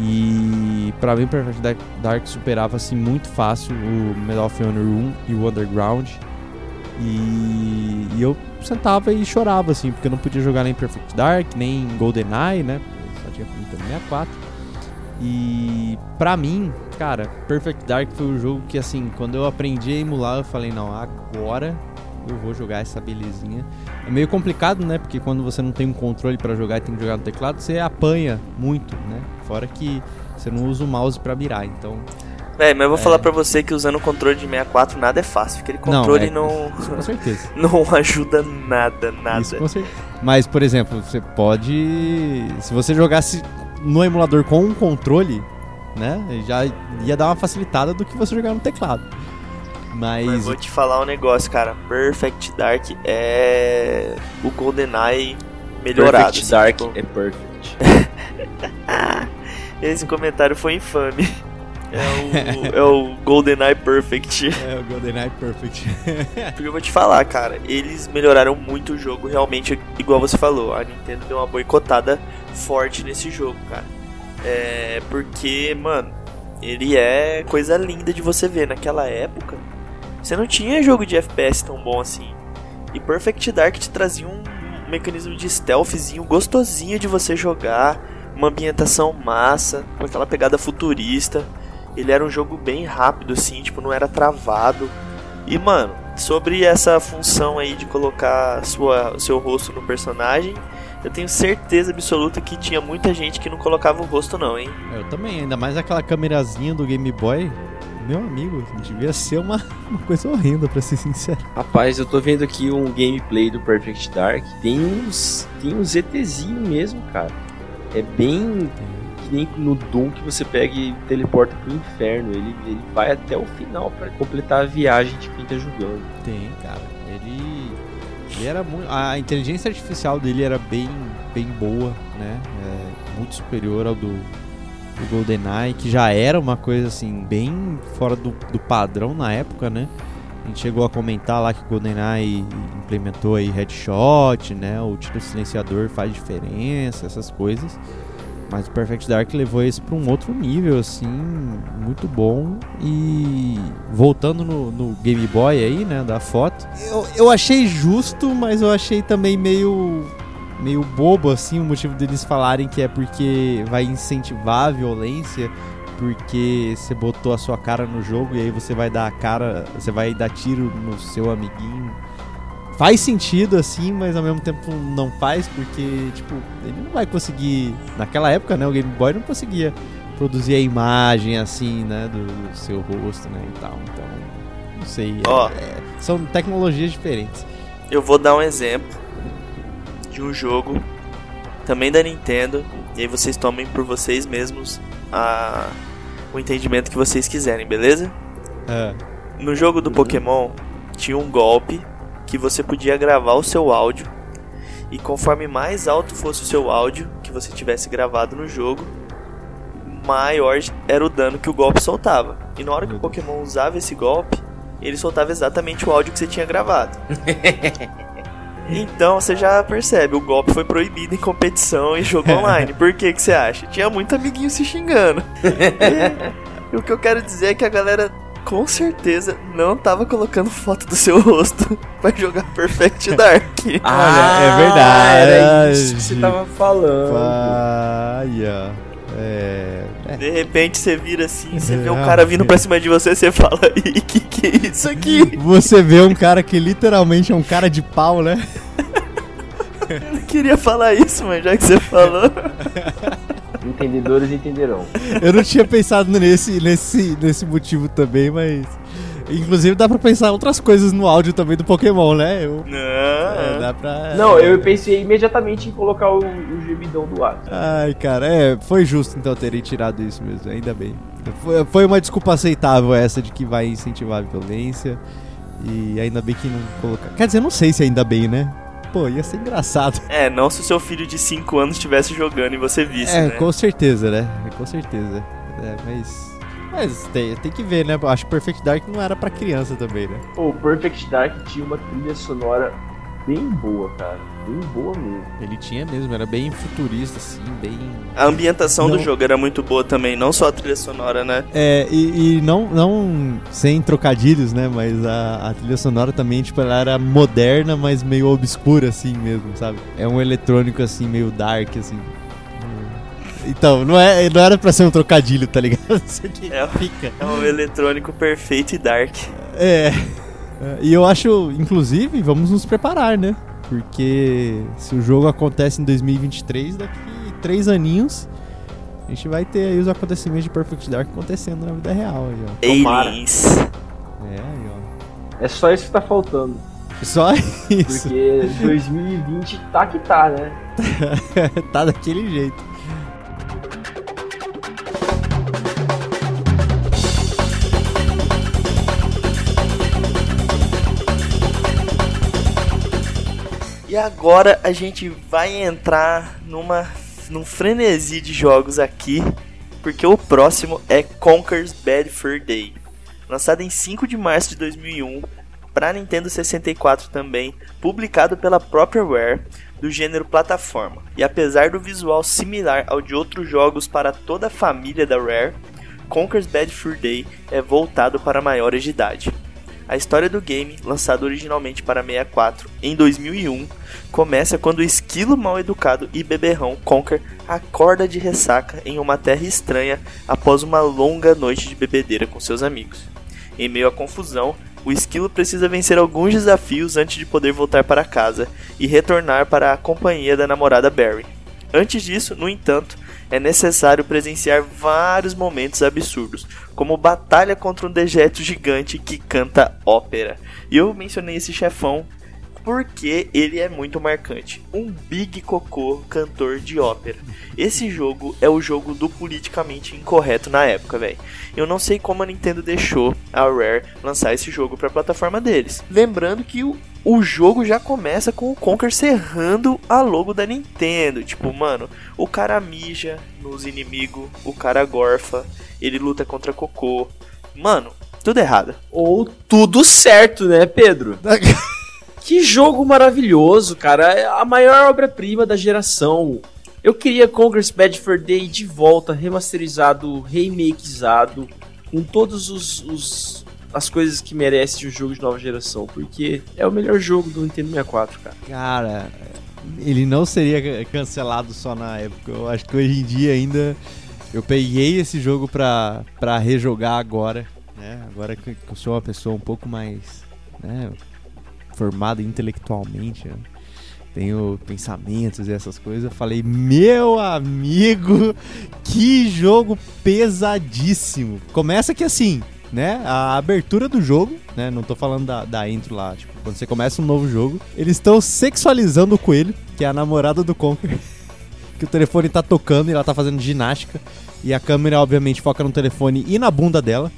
E pra mim, Perfect Dark superava assim muito fácil o Medal of Honor 1 e o Underground. E, e eu sentava e chorava assim, porque eu não podia jogar nem Perfect Dark, nem GoldenEye, né? Só tinha Nintendo 64. E pra mim, cara, Perfect Dark foi o jogo que assim, quando eu aprendi a emular, eu falei, não, agora eu vou jogar essa belezinha. É meio complicado, né? Porque quando você não tem um controle pra jogar e tem que jogar no teclado, você apanha muito, né? Fora que você não usa o mouse pra mirar, então. Véi, mas eu vou É. falar pra você que usando o controle de 64 nada é fácil. Aquele controle é, não, com certeza. não, ajuda nada, nada. Isso com certeza. Mas, por exemplo, você pode. Se você jogasse no emulador com um controle, né? Já ia dar uma facilitada do que você jogar no teclado. Mas, Mas vou te falar um negócio, cara. Perfect Dark é o GoldenEye melhorado. Perfect assim, Dark tipo, é perfect. Esse comentário foi infame. É o, é o GoldenEye Perfect. é o GoldenEye Perfect. Porque eu vou te falar, cara, eles melhoraram muito o jogo, realmente, igual você falou. A Nintendo deu uma boicotada forte nesse jogo, cara. É. Porque, mano, ele é coisa linda de você ver. Naquela época, você não tinha jogo de FPS tão bom assim. E Perfect Dark te trazia um mecanismo de stealthzinho gostosinho de você jogar, uma ambientação massa, com aquela pegada futurista. Ele era um jogo bem rápido, assim, tipo, não era travado. E, mano, sobre essa função aí de colocar sua, seu rosto no personagem, eu tenho certeza absoluta que tinha muita gente que não colocava o rosto, não, hein? Eu também, ainda mais aquela câmerazinha do Game Boy. Meu amigo, devia ser uma, uma coisa horrenda, pra ser sincero. Rapaz, eu tô vendo aqui um gameplay do Perfect Dark. Tem uns. Tem um ZTzinho mesmo, cara. É bem. Que nem no Doom que você pega e teleporta pro inferno. Ele, ele vai até o final pra completar a viagem de quem tá jogando. Tem, cara. Ele. Ele era muito. A inteligência artificial dele era bem, bem boa, né? É, muito superior ao do, do GoldenEye, que já era uma coisa assim, bem fora do, do padrão na época, né? A gente chegou a comentar lá que o GoldenEye implementou aí headshot, né? O tiro silenciador faz diferença, essas coisas. Mas o Perfect Dark levou esse para um outro nível, assim, muito bom. E voltando no, no Game Boy aí, né, da foto, eu, eu achei justo, mas eu achei também meio meio bobo, assim, o motivo deles falarem que é porque vai incentivar a violência, porque você botou a sua cara no jogo e aí você vai dar a cara, você vai dar tiro no seu amiguinho. Faz sentido assim, mas ao mesmo tempo não faz, porque, tipo, ele não vai conseguir. Naquela época, né? O Game Boy não conseguia produzir a imagem assim, né? Do, do seu rosto, né? E tal. Então, não sei. é- Ó. é- são tecnologias diferentes. Eu vou dar um exemplo de um jogo também da Nintendo e aí vocês tomem por vocês mesmos a, o entendimento que vocês quiserem, beleza? É. No jogo do Pokémon tinha um golpe que você podia gravar o seu áudio e conforme mais alto fosse o seu áudio que você tivesse gravado no jogo, maior era o dano que o golpe soltava. E na hora que o Pokémon usava esse golpe, ele soltava exatamente o áudio que você tinha gravado. Então você já percebe, o golpe foi proibido em competição e jogo online. Por que que você acha? Tinha muito amiguinho se xingando. E o que eu quero dizer é que a galera com certeza não tava colocando foto do seu rosto pra jogar Perfect Dark. é verdade. Era isso que você tava falando. Paia. É. é. De repente você vira assim, você vê um cara vindo pra cima de você, você fala, e que que é isso aqui? Você vê um cara que literalmente é um cara de pau, né? Eu não queria falar isso, mas já que você falou. Entendedores entenderão. Eu não tinha pensado nesse, nesse, nesse motivo também, mas. Inclusive dá pra pensar outras coisas no áudio também do Pokémon, né? Eu, é, Não. dá pra. Não, eu pensei imediatamente em colocar o, o gemidão do ar. Ai, cara, é, foi justo então terem tirado isso mesmo, ainda bem. Foi, foi uma desculpa aceitável essa de que vai incentivar a violência. E ainda bem que não colocar. Quer dizer, eu não sei se ainda bem, né? Pô, ia ser engraçado. É, não se o seu filho de 5 anos estivesse jogando e você visse, É, né? com certeza, né? Com certeza. É, mas. Mas tem, tem que ver, né? Eu Acho que Perfect Dark não era pra criança também, né? Pô, o Perfect Dark tinha uma trilha sonora bem boa, cara. Bem boa mesmo. Ele tinha mesmo, era bem futurista, assim, bem. A ambientação Não. do jogo era muito boa também, não só a trilha sonora, né? É, e, e não, não sem trocadilhos, né? Mas a, a trilha sonora também, tipo, ela era moderna, mas meio obscura, assim mesmo, sabe? É um eletrônico, assim, meio dark, assim. Então, não, é, não era pra ser um trocadilho, tá ligado? Isso aqui É. fica. É um eletrônico perfeito e dark. É. É, E eu acho, inclusive, vamos nos preparar, né? Porque se o jogo acontece em 2023, daqui três aninhos, a gente vai ter aí os acontecimentos de Perfect Dark acontecendo na vida real aí, ó. Tomara. É, aí, ó. É só isso que tá faltando. Só isso. Porque 2020 tá que tá, né? tá daquele jeito. E agora a gente vai entrar numa num frenesi de jogos aqui, porque o próximo é Conker's Bad Fur Day. Lançado em 5 de março de 2001 para Nintendo 64 também, publicado pela própria Rare, do gênero plataforma. E apesar do visual similar ao de outros jogos para toda a família da Rare, Conker's Bad Fur Day é voltado para maiores de idade. A história do game, lançado originalmente para 64 em 2001, começa quando o esquilo mal educado e beberrão Conker acorda de ressaca em uma terra estranha após uma longa noite de bebedeira com seus amigos. Em meio à confusão, o esquilo precisa vencer alguns desafios antes de poder voltar para casa e retornar para a companhia da namorada Barry. Antes disso, no entanto, é necessário presenciar vários momentos absurdos, como batalha contra um dejeto gigante que canta ópera. E eu mencionei esse chefão porque ele é muito marcante. Um Big Cocô cantor de ópera. Esse jogo é o jogo do politicamente incorreto na época, velho. Eu não sei como a Nintendo deixou a Rare lançar esse jogo para a plataforma deles. Lembrando que o o jogo já começa com o Conker serrando a logo da Nintendo. Tipo, mano, o cara mija nos inimigos, o cara gorfa, ele luta contra cocô. Mano, tudo errado. Ou tudo certo, né, Pedro? que jogo maravilhoso, cara. É a maior obra-prima da geração. Eu queria Conker's Bad Fur Day de volta, remasterizado, remakeizado, com todos os, os as coisas que merece de um jogo de nova geração, porque é o melhor jogo do Nintendo 64, cara. Cara, ele não seria cancelado só na época. Eu acho que hoje em dia ainda eu peguei esse jogo pra, pra rejogar agora, né? Agora que eu sou uma pessoa um pouco mais, né, formada intelectualmente, né? tenho pensamentos e essas coisas. Eu falei, meu amigo, que jogo pesadíssimo. Começa que assim, né? A abertura do jogo, né? Não tô falando da, da intro lá, tipo, quando você começa um novo jogo, eles estão sexualizando o coelho, que é a namorada do Conker. que o telefone tá tocando e ela tá fazendo ginástica. E a câmera, obviamente, foca no telefone e na bunda dela.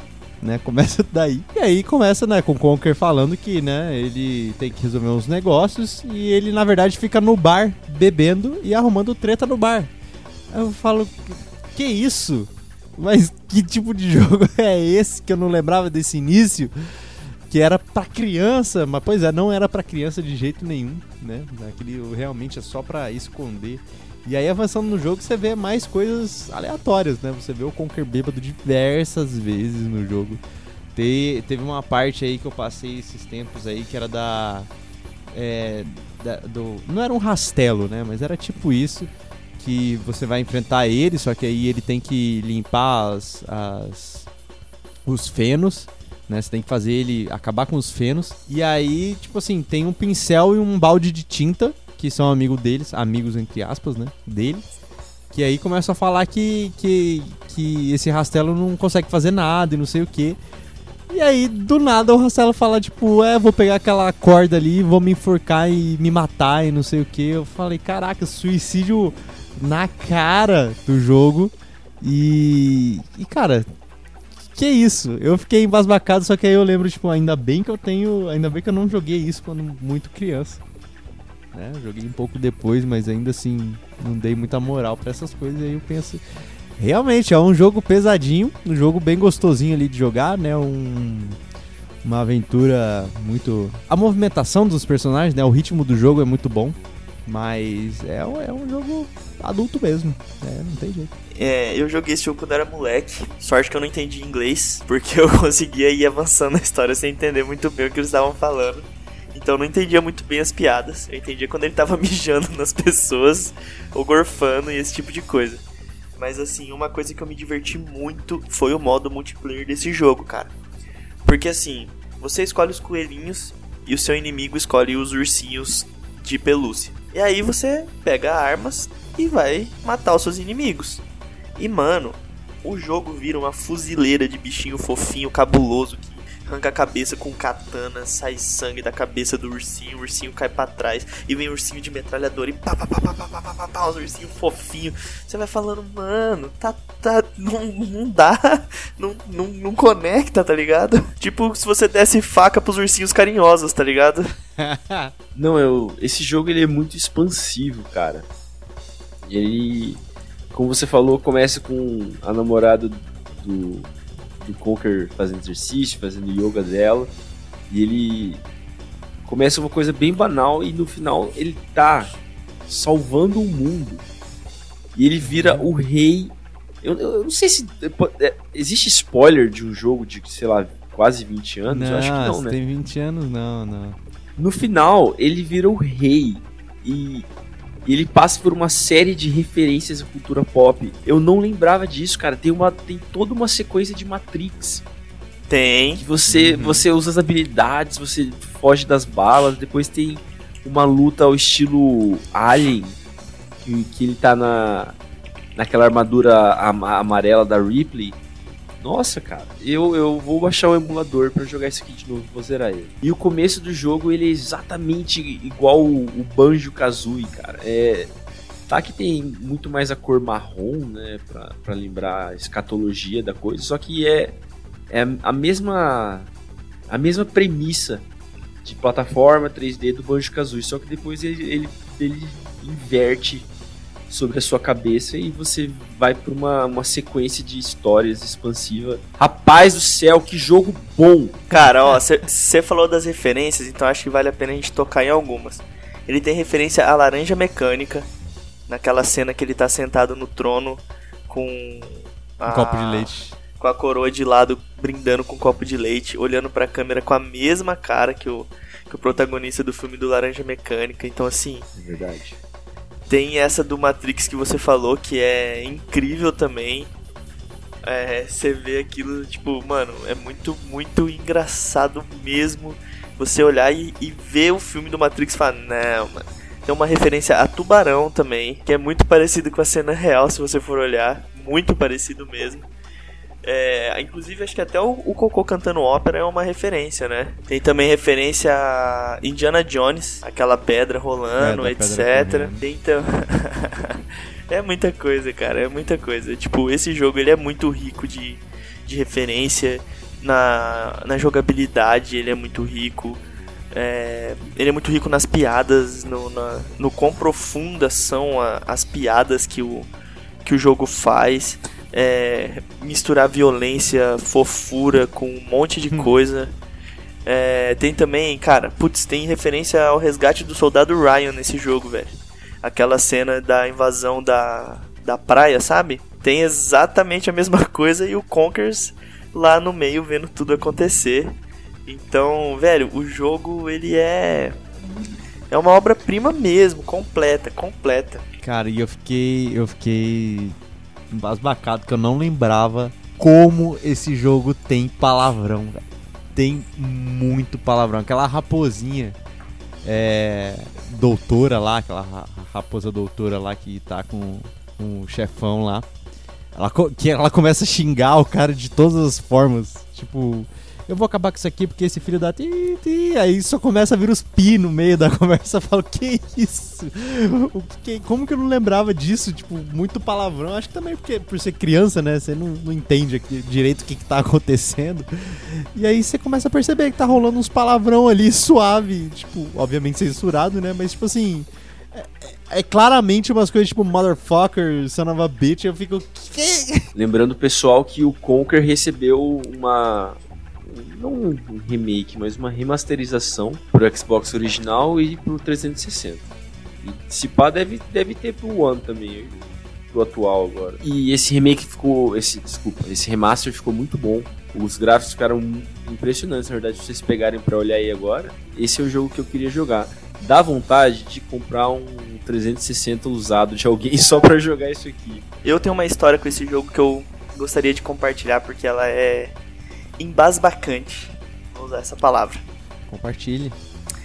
Né, começa daí. E aí começa, né, com o Conker falando que, né, ele tem que resolver uns negócios e ele, na verdade, fica no bar bebendo e arrumando treta no bar. Eu falo, que isso? Mas que tipo de jogo é esse que eu não lembrava desse início? Que era pra criança, mas pois é, não era pra criança de jeito nenhum, né? Aquele realmente é só pra esconder. E aí avançando no jogo você vê mais coisas aleatórias, né? Você vê o Conker bêbado diversas vezes no jogo. Te, teve uma parte aí que eu passei esses tempos aí que era da. É, da do, não era um rastelo, né? Mas era tipo isso que você vai enfrentar ele, só que aí ele tem que limpar as, as os fenos, né? Você tem que fazer ele acabar com os fenos. E aí, tipo assim, tem um pincel e um balde de tinta, que são amigos deles, amigos entre aspas, né? Dele. Que aí começa a falar que, que, que esse rastelo não consegue fazer nada e não sei o que. E aí, do nada, o Rastelo fala, tipo, é, vou pegar aquela corda ali, vou me enforcar e me matar e não sei o que. Eu falei, caraca, suicídio na cara do jogo. E, e cara, que isso? Eu fiquei embasbacado, só que aí eu lembro, tipo, ainda bem que eu tenho. Ainda bem que eu não joguei isso quando muito criança. Né? Joguei um pouco depois, mas ainda assim não dei muita moral para essas coisas. E aí eu penso. Realmente, é um jogo pesadinho, um jogo bem gostosinho ali de jogar, né? Um, uma aventura muito. A movimentação dos personagens, né? O ritmo do jogo é muito bom. Mas é, é um jogo adulto mesmo. É, não tem jeito. É, eu joguei esse jogo quando era moleque. Sorte que eu não entendi inglês, porque eu conseguia ir avançando na história sem entender muito bem o que eles estavam falando. Então eu não entendia muito bem as piadas. Eu entendia quando ele tava mijando nas pessoas, ou gorfando e esse tipo de coisa. Mas assim, uma coisa que eu me diverti muito foi o modo multiplayer desse jogo, cara. Porque assim, você escolhe os coelhinhos e o seu inimigo escolhe os ursinhos de pelúcia. E aí você pega armas e vai matar os seus inimigos. E mano, o jogo vira uma fuzileira de bichinho fofinho, cabuloso, que arranca a cabeça com katana, sai sangue da cabeça do ursinho, o ursinho cai pra trás e vem o ursinho de metralhadora e pá pá pá pá pá pá pá, pá, pá os ursinhos fofinhos. Você vai falando, mano, tá, tá, não, não dá, não, não, não conecta, tá ligado? Tipo, se você desse faca pros ursinhos carinhosos, tá ligado? Não, eu, esse jogo ele é muito expansivo, cara. Ele, como você falou, começa com a namorada do, do Conker fazendo exercício, fazendo yoga dela. E ele começa uma coisa bem banal e no final ele tá salvando o mundo. E ele vira o rei. Eu, eu não sei se. é, existe spoiler de um jogo de, sei lá, quase 20 anos? eu acho que não, né? tem 20 anos, não, não. No final, ele vira o rei e e ele passa por uma série de referências à cultura pop. Eu não lembrava disso, cara. Tem, uma, tem toda uma sequência de Matrix. Tem. Que você, você usa as habilidades, você foge das balas. Depois tem uma luta ao estilo Alien. Que, que ele tá na, naquela armadura ama- amarela da Ripley. Nossa, cara, eu, eu vou baixar o emulador pra jogar isso aqui de novo, vou zerar ele. E o começo do jogo, ele é exatamente igual o, o Banjo Kazooie, cara. É, tá que tem muito mais a cor marrom, né, pra, pra lembrar a escatologia da coisa, só que é, é a mesma a mesma premissa de plataforma 3D do Banjo Kazooie, só que depois ele, ele, ele inverte sobre a sua cabeça e você vai pra uma, uma sequência de histórias expansiva. Rapaz do céu, que jogo bom! Cara, ó, você falou das referências, então acho que vale a pena a gente tocar em algumas. Ele tem referência à laranja mecânica, naquela cena que ele tá sentado no trono com Um copo de leite. com a coroa de lado brindando com um copo de leite, olhando pra câmera com a mesma cara que o, que o protagonista do filme do Laranja Mecânica. Então, assim, É verdade. Tem essa do Matrix que você falou, que é incrível também. É, você vê aquilo, tipo, mano, é muito, muito engraçado mesmo você olhar e, e ver o filme do Matrix e falar, não, mano. Tem uma referência a Tubarão também, que é muito parecido com a cena real, se você for olhar. Muito parecido mesmo. É, inclusive, acho que até o, o Cocô cantando ópera é uma referência, né? Tem também referência a Indiana Jones, aquela pedra rolando, É, etc. pedra. Tem Então. é muita coisa, cara, é muita coisa. Tipo, esse jogo ele é muito rico de, de referência. Na, na jogabilidade, ele é muito rico. É, ele é muito rico nas piadas, no, na- no quão profundas são a- as piadas que o, que o jogo faz. É, misturar violência, fofura com um monte de coisa. É, tem também, cara, putz, tem referência ao resgate do soldado Ryan nesse jogo, velho. Aquela cena da invasão da, da praia, sabe? Tem exatamente a mesma coisa e o Conkers lá no meio vendo tudo acontecer. Então, velho, o jogo ele é é uma obra-prima mesmo, completa, completa. Cara, e eu fiquei. Eu fiquei embasbacado que eu não lembrava como esse jogo tem palavrão, velho. Tem muito palavrão. Aquela raposinha é, doutora lá, aquela ra- raposa doutora lá que tá com, o chefão lá. Ela, que ela começa a xingar o cara de todas as formas. Tipo, eu vou acabar com isso aqui porque esse filho da. Ti, ti. Aí só começa a vir os pi no meio da conversa. Eu falo, que isso? O que, como que eu não lembrava disso? Tipo, muito palavrão. Acho que também porque por ser criança, né? Você não, não entende aqui direito o que, que tá acontecendo. E aí você começa a perceber que tá rolando uns palavrão ali suave. Tipo, obviamente censurado, né? Mas tipo assim. É, é- é claramente umas coisas tipo motherfucker, son of a bitch. Eu fico. Lembrando pessoal que o Conker recebeu uma. Não um remake, mas uma remasterização pro Xbox original e pro 360. E se pá, deve, deve ter pro One também, pro atual agora. E esse remake ficou. Esse, desculpa, esse remaster ficou muito bom. Os gráficos ficaram impressionantes, na verdade, se vocês pegarem pra olhar aí agora. Esse é o jogo que eu queria jogar. Dá vontade de comprar um 360 usado de alguém só pra jogar isso aqui. Eu tenho uma história com esse jogo que eu gostaria de compartilhar porque ela é embasbacante. Vou usar essa palavra. Compartilhe.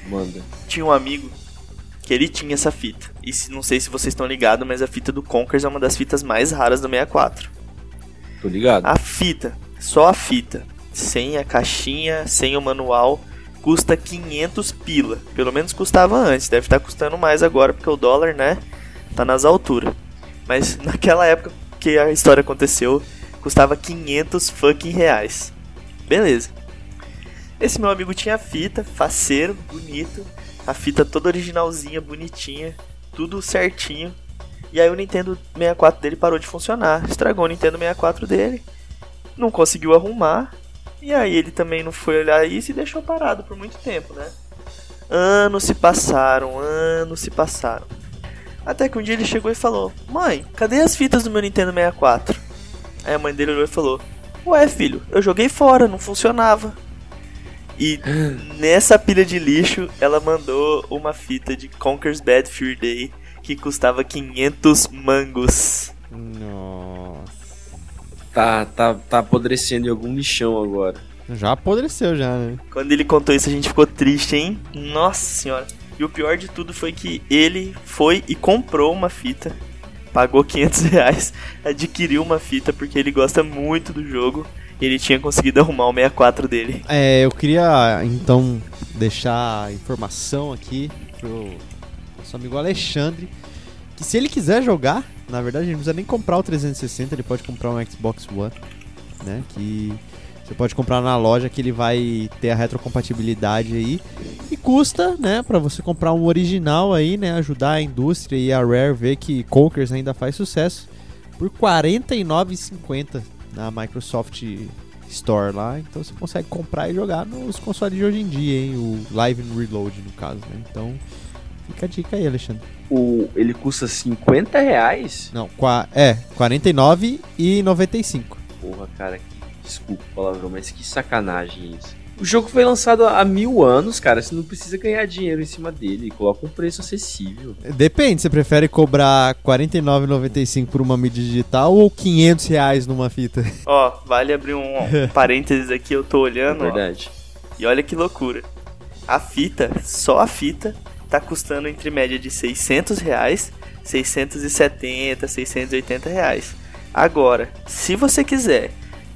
Manda. Tinha um amigo que ele tinha essa fita. E se- não sei se vocês estão ligados, mas a fita do Conkers é uma das fitas mais raras do 64. Tô ligado. A fita, só a fita, sem a caixinha, sem o manual, custa 500 pila. Pelo menos custava antes, deve estar custando mais agora porque o dólar, né, tá nas alturas. Mas naquela época que a história aconteceu, custava 500 fucking reais. Beleza. Esse meu amigo tinha fita, faceiro, bonito, a fita toda originalzinha, bonitinha, tudo certinho. E aí o Nintendo 64 dele parou de funcionar, estragou o Nintendo 64 dele, não conseguiu arrumar, e aí ele também não foi olhar isso e deixou parado por muito tempo, né? Anos se passaram, anos se passaram. Até que um dia ele chegou e falou: Mãe, cadê as fitas do meu Nintendo 64? Aí a mãe dele olhou e falou: Ué, filho, eu joguei fora, não funcionava. E nessa pilha de lixo, ela mandou uma fita de Conker's Bad Fur Day que custava 500 mangos. Nossa. Tá, tá, tá apodrecendo em algum lixão agora. Já apodreceu já, né? Quando ele contou isso, a gente ficou triste, hein? Nossa senhora. E o pior de tudo foi que ele foi e comprou uma fita. Pagou 500 reais, adquiriu uma fita porque ele gosta muito do jogo. E ele tinha conseguido arrumar o 64 dele. É, eu queria então deixar a informação aqui pro nosso amigo Alexandre que se ele quiser jogar, na verdade ele não precisa nem comprar o 360, ele pode comprar um Xbox One, né? Que você pode comprar na loja que ele vai ter a retrocompatibilidade aí e custa, né, para você comprar um original aí, né, ajudar a indústria e a Rare ver que Conkers ainda faz sucesso por R$ 49,50 na Microsoft Store lá, então você consegue comprar e jogar nos consoles de hoje em dia, hein? O Live and Reload, no caso, né? Então, fica a dica aí, Alexandre. O, ele custa 50 reais? Não, qua é, R$ 49,95. Porra, cara, que- desculpa o palavrão, mas que sacanagem isso. O jogo foi lançado há mil anos, cara. Você não precisa ganhar dinheiro em cima dele. Coloca um preço acessível. Depende, você prefere cobrar R$ 49,95 por uma mídia digital ou 500 reais numa fita? Ó, vale abrir um, um parênteses aqui, eu tô É olhando, ó, verdade. e olha que loucura. A fita, só a fita, tá custando entre média de 600 reais, 670, 680 reais. Agora, se você quiser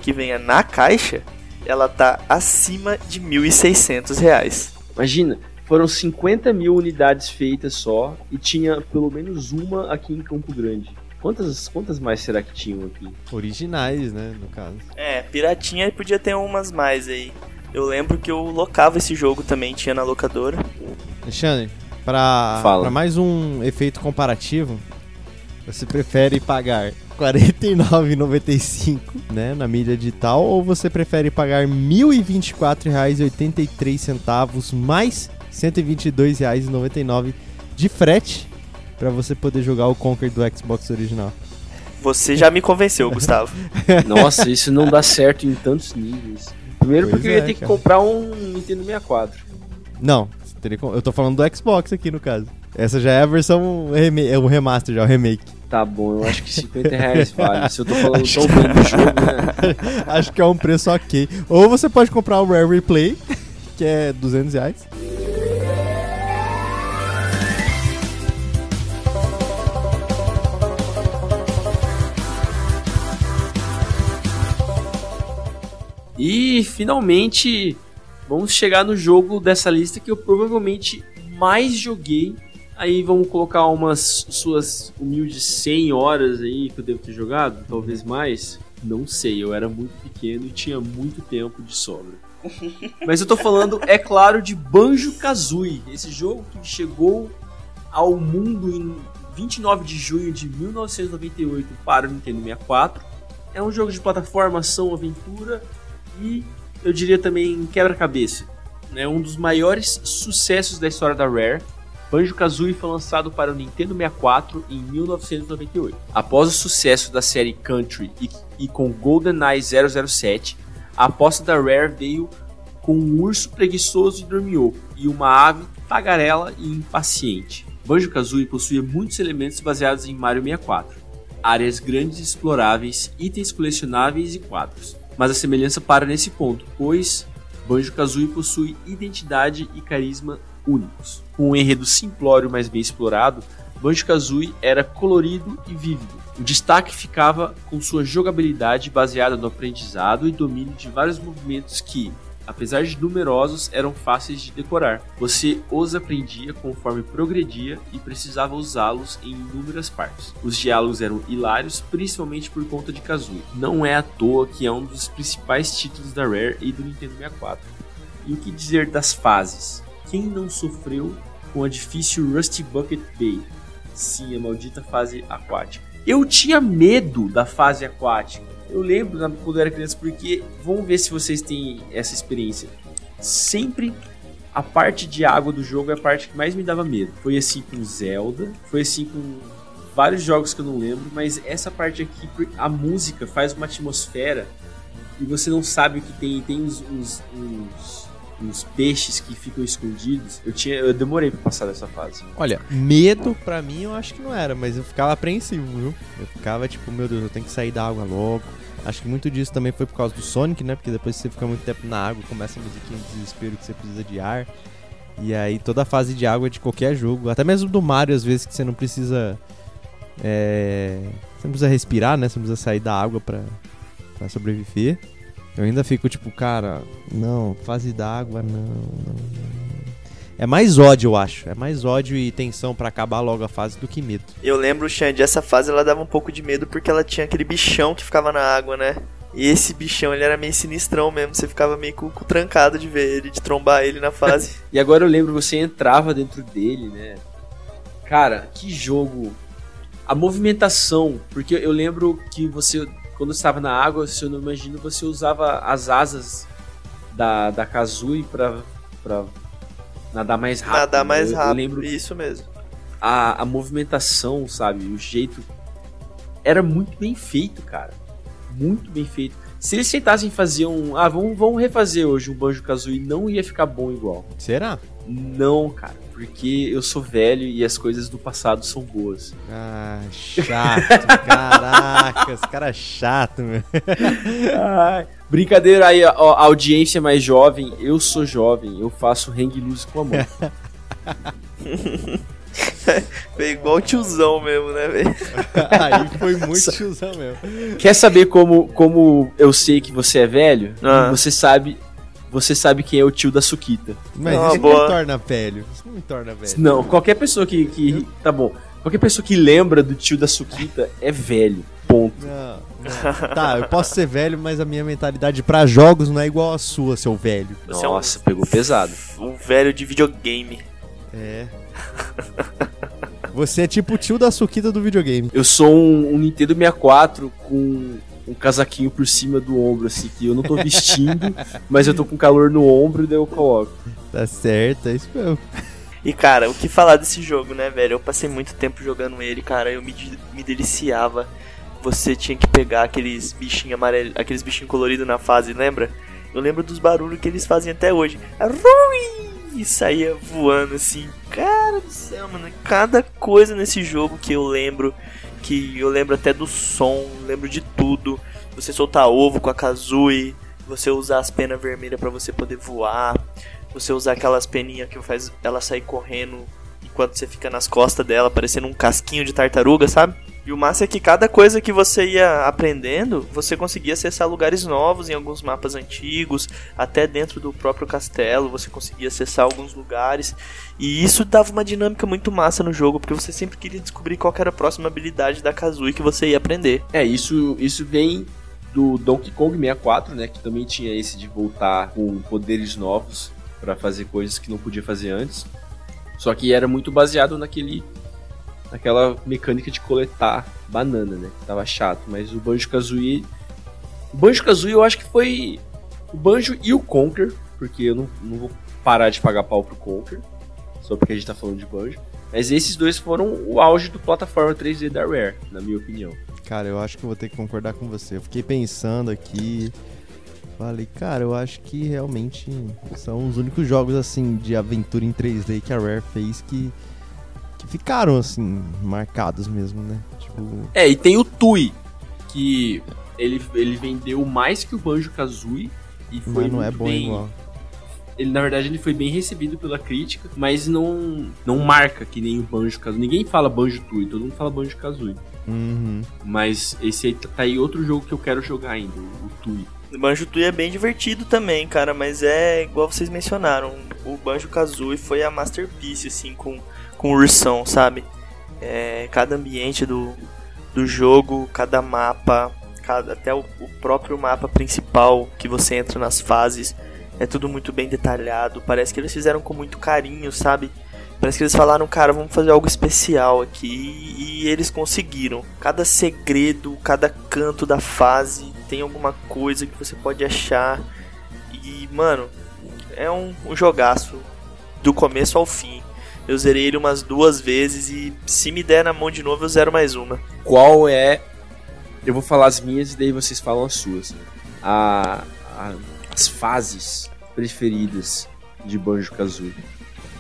que venha na caixa, ela tá acima de 1.600 reais. Imagina, foram 50 mil unidades feitas só e tinha pelo menos uma aqui em Campo Grande. Quantas, quantas mais será que tinham aqui? Originais, né, no caso. É, piratinha podia ter umas mais aí. Eu lembro que eu locava esse jogo também, tinha na locadora. Alexandre, para Fala. mais um efeito comparativo, você prefere pagar R$ 49,95 né, na mídia digital ou você prefere pagar R$ 1.024,83 mais R$ 122,99 de frete para você poder jogar o Conquer do Xbox original? Você já me convenceu, Gustavo. Nossa, isso não dá certo em tantos níveis. Primeiro Pois porque eu ia é, ter que cara. comprar um Nintendo 64. Não, eu tô falando do Xbox aqui no caso. Essa já é a versão é o remaster, já o remake. Tá bom, eu acho que 50 reais vale. Se eu tô falando tão bem do jogo, né? Acho que é um preço ok. Ou você pode comprar o Rare Replay, que é 200 reais. E finalmente vamos chegar no jogo dessa lista que eu provavelmente mais joguei. Aí vamos colocar umas suas humildes 100 horas aí que eu devo ter jogado, talvez mais. Não sei, eu era muito pequeno e tinha muito tempo de sobra. Mas eu tô falando, é claro, de Banjo Kazooie, esse jogo que chegou ao mundo em 29 de junho de 1998 para o Nintendo 64. É um jogo de plataforma, ação, aventura e eu diria também quebra-cabeça. É um dos maiores sucessos da história da Rare. Banjo-Kazooie foi lançado para o Nintendo 64 em 1998. Após o sucesso da série Country e, e com GoldenEye 007, a aposta da Rare veio com um urso preguiçoso e dorminhoco e uma ave tagarela e impaciente. Banjo-Kazooie possuía muitos elementos baseados em Mario 64. Áreas grandes e exploráveis, itens colecionáveis e quadros. Mas a semelhança para nesse ponto, pois Banjo-Kazooie possui identidade e carisma únicos. Com um enredo simplório, mas bem explorado, Banjo-Kazooie era colorido e vívido. O destaque ficava com sua jogabilidade baseada no aprendizado e domínio de vários movimentos que, apesar de numerosos, eram fáceis de decorar. Você os aprendia conforme progredia e precisava usá-los em inúmeras partes. Os diálogos eram hilários, principalmente por conta de Kazooie. Não é à toa que é um dos principais títulos da Rare e do Nintendo 64. E o que dizer das fases? Quem não sofreu com a difícil Rusty Bucket Bay? Sim, a maldita fase aquática. Eu tinha medo da fase aquática. Eu lembro quando eu era criança, porque vamos ver se vocês têm essa experiência. Sempre a parte de água do jogo é a parte que mais me dava medo. Foi assim com Zelda, foi assim com vários jogos que eu não lembro, mas essa parte aqui, a música faz uma atmosfera e você não sabe o que tem. Tem uns, uns, uns uns peixes que ficam escondidos. Eu tinha, eu demorei para passar dessa fase. Olha, medo para mim eu acho que não era, mas eu ficava apreensivo, viu? Eu ficava tipo, meu Deus, eu tenho que sair da água logo. Acho que muito disso também foi por causa do Sonic, né? Porque depois você fica muito tempo na água, começa a musiquinha de desespero que você precisa de ar. E aí toda a fase de água é de qualquer jogo, até mesmo do Mario, às vezes que você não precisa. É... Você não precisa respirar, né? Você não precisa sair da água pra, pra sobreviver. Eu ainda fico tipo, cara, não, fase d'água, não, não, não. É mais ódio, eu acho. É mais ódio e tensão para acabar logo a fase do que medo. Eu lembro, Xande, essa fase ela dava um pouco de medo porque ela tinha aquele bichão que ficava na água, né? E esse bichão, ele era meio sinistrão mesmo. Você ficava meio com, com trancado de ver ele, de trombar ele na fase. e agora eu lembro, você entrava dentro dele, né? Cara, que jogo. A movimentação, porque eu lembro que você quando estava na água, se eu não imagino, você usava as asas da, da Kazooie pra, pra nadar mais rápido. Nadar mais rápido, eu, eu lembro isso mesmo. A, a movimentação, sabe, o jeito era muito bem feito, cara. Muito bem feito. Se eles tentassem fazer um, ah, vamos, vamos refazer hoje um Banjo Kazooie, não ia ficar bom igual. Será? Não, cara porque eu sou velho e as coisas do passado são boas. Ah, chato, caraca, esse cara é chato, meu. Ai, brincadeira aí, ó, a audiência mais jovem, eu sou jovem, eu faço hang loose com a mão. Foi igual tiozão mesmo, né, velho? Aí foi muito tiozão mesmo. Quer saber como, como eu sei que você é velho? Ah. Você sabe você sabe quem é o tio da Suquita. Mas não, isso boa. não me torna velho. Isso não me torna velho. Não, qualquer pessoa que, que. Tá bom. Qualquer pessoa que lembra do tio da Suquita é velho. Ponto. Não, não. Tá, eu posso ser velho, mas a minha mentalidade para jogos não é igual a sua, seu velho. Nossa, é um, pegou pesado. Um velho de videogame. É. Você é tipo o tio da Suquita do videogame. Eu sou um, um Nintendo 64 com um casaquinho por cima do ombro, assim, que eu não tô vestindo, mas eu tô com calor no ombro e daí eu coloco. Tá certo, é isso mesmo. E cara, o que falar desse jogo, né, velho? Eu passei muito tempo jogando ele, cara, eu me, me deliciava. Você tinha que pegar aqueles bichinhos amarelos, aqueles bichinhos coloridos na fase, lembra? Eu lembro dos barulhos que eles fazem até hoje. E saía voando assim. Cara do céu, mano. Cada coisa nesse jogo que eu lembro que eu lembro até do som, lembro de tudo. Você soltar ovo com a Kazooie, você usar as penas vermelhas para você poder voar, você usar aquelas peninhas que faz ela sair correndo enquanto você fica nas costas dela, parecendo um casquinho de tartaruga, sabe? E o massa é que cada coisa que você ia aprendendo, você conseguia acessar lugares novos em alguns mapas antigos, até dentro do próprio castelo, você conseguia acessar alguns lugares. E isso dava uma dinâmica muito massa no jogo, porque você sempre queria descobrir qual era a próxima habilidade da Kazooie que você ia aprender. É, isso, isso vem do Donkey Kong 64, né, que também tinha esse de voltar com poderes novos para fazer coisas que não podia fazer antes. Só que era muito baseado naquele aquela mecânica de coletar banana, né? Tava chato, mas o Banjo Kazooie. O Banjo Kazooie eu acho que foi o Banjo e o Conker, porque eu não, não vou parar de pagar pau pro Conker, só porque a gente tá falando de Banjo. Mas esses dois foram o auge do plataforma 3D da Rare, na minha opinião. Cara, eu acho que vou ter que concordar com você. Eu fiquei pensando aqui. Falei, cara, eu acho que realmente são os únicos jogos assim de aventura em 3D que a Rare fez que que ficaram, assim, marcados mesmo, né? Tipo... É, e tem o Tui, que ele, ele vendeu mais que o Banjo Kazooie e foi Mas não é bom bem... igual. ele na verdade ele foi bem recebido pela crítica, mas não não marca que nem o Banjo Kazooie. Ninguém fala Banjo Tooie, todo mundo fala Banjo Kazooie. Uhum. Mas esse aí tá aí outro jogo que eu quero jogar ainda, o Tui. Banjo Tooie é bem divertido também, cara, mas é igual vocês mencionaram. O Banjo Kazooie foi a masterpiece, assim, com, com ursão, sabe? É, cada ambiente do, do jogo, cada mapa, cada, até o, o próprio mapa principal que você entra nas fases, é tudo muito bem detalhado. Parece que eles fizeram com muito carinho, sabe? Parece que eles falaram, cara, vamos fazer algo especial aqui. E eles conseguiram. Cada segredo, cada canto da fase tem alguma coisa que você pode achar. E, mano, é um, um jogaço do começo ao fim. Eu zerei ele umas duas vezes e se me der na mão de novo eu zero mais uma. Qual é. Eu vou falar as minhas e daí vocês falam as suas. A, a- as fases preferidas de Banjo Kazooie.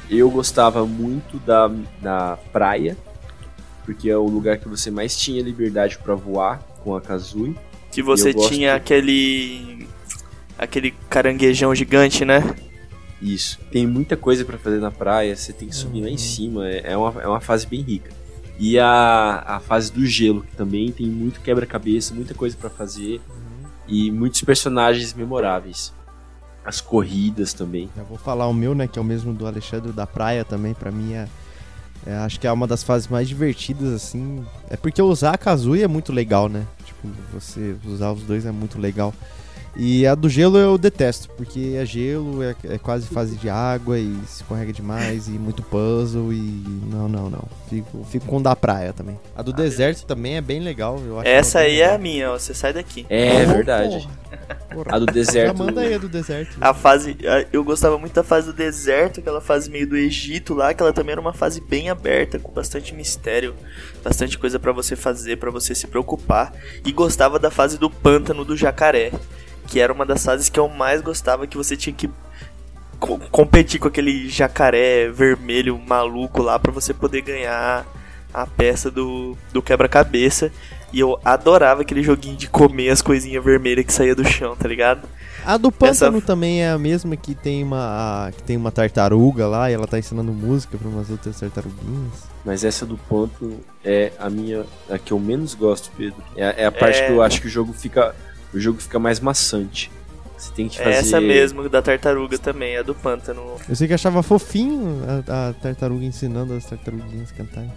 Eu gostava muito da, da praia, porque é o lugar que você mais tinha liberdade pra voar com a Kazooie. Que você gosto. tinha aquele. aquele caranguejão gigante, né? Isso. Tem muita coisa pra fazer na praia, você tem que subir lá em cima, é é uma, é uma fase bem rica. E a, a fase do gelo, que também tem muito quebra-cabeça, muita coisa pra fazer e muitos personagens memoráveis. As corridas também. Já vou falar o meu, né? Que é o mesmo do Alexandre da Praia também. Pra mim é, é- Acho que é uma das fases mais divertidas, assim. É porque usar a Kazooie é muito legal, né? Tipo, você usar os dois é muito legal. E a do gelo eu detesto, porque é gelo, é, é quase fase de água e escorrega demais, e muito puzzle e. Não, não, não. Fico, fico com o da praia também. A do deserto também é bem legal, eu acho. Essa aí é a legal. minha, ó. Você sai daqui. É Oh, verdade. Porra. A do Já deserto. manda aí a do deserto. A fase. a- Eu gostava muito da fase do deserto, aquela fase meio do Egito lá, que ela também era uma fase bem aberta, com bastante mistério, bastante coisa pra você fazer, pra você se preocupar. E gostava da fase do pântano do jacaré, que era uma das fases que eu mais gostava, que você tinha que co- competir com aquele jacaré vermelho maluco lá pra você poder ganhar a peça do, do quebra-cabeça. E eu adorava aquele joguinho de comer as coisinhas vermelhas que saía do chão, tá ligado? A do pântano Essa- também é a mesma que tem uma a- que tem uma tartaruga lá e ela tá ensinando música pra umas outras tartaruguinhas. Mas essa do ponto é a minha. a que eu menos gosto, Pedro. É, é a parte É. que eu acho que o jogo fica. O jogo fica mais maçante. Você tem que fazer. É essa mesmo, da tartaruga também, a do pântano. Eu sei que achava fofinho a, a tartaruga ensinando as tartaruguinhas a cantarem.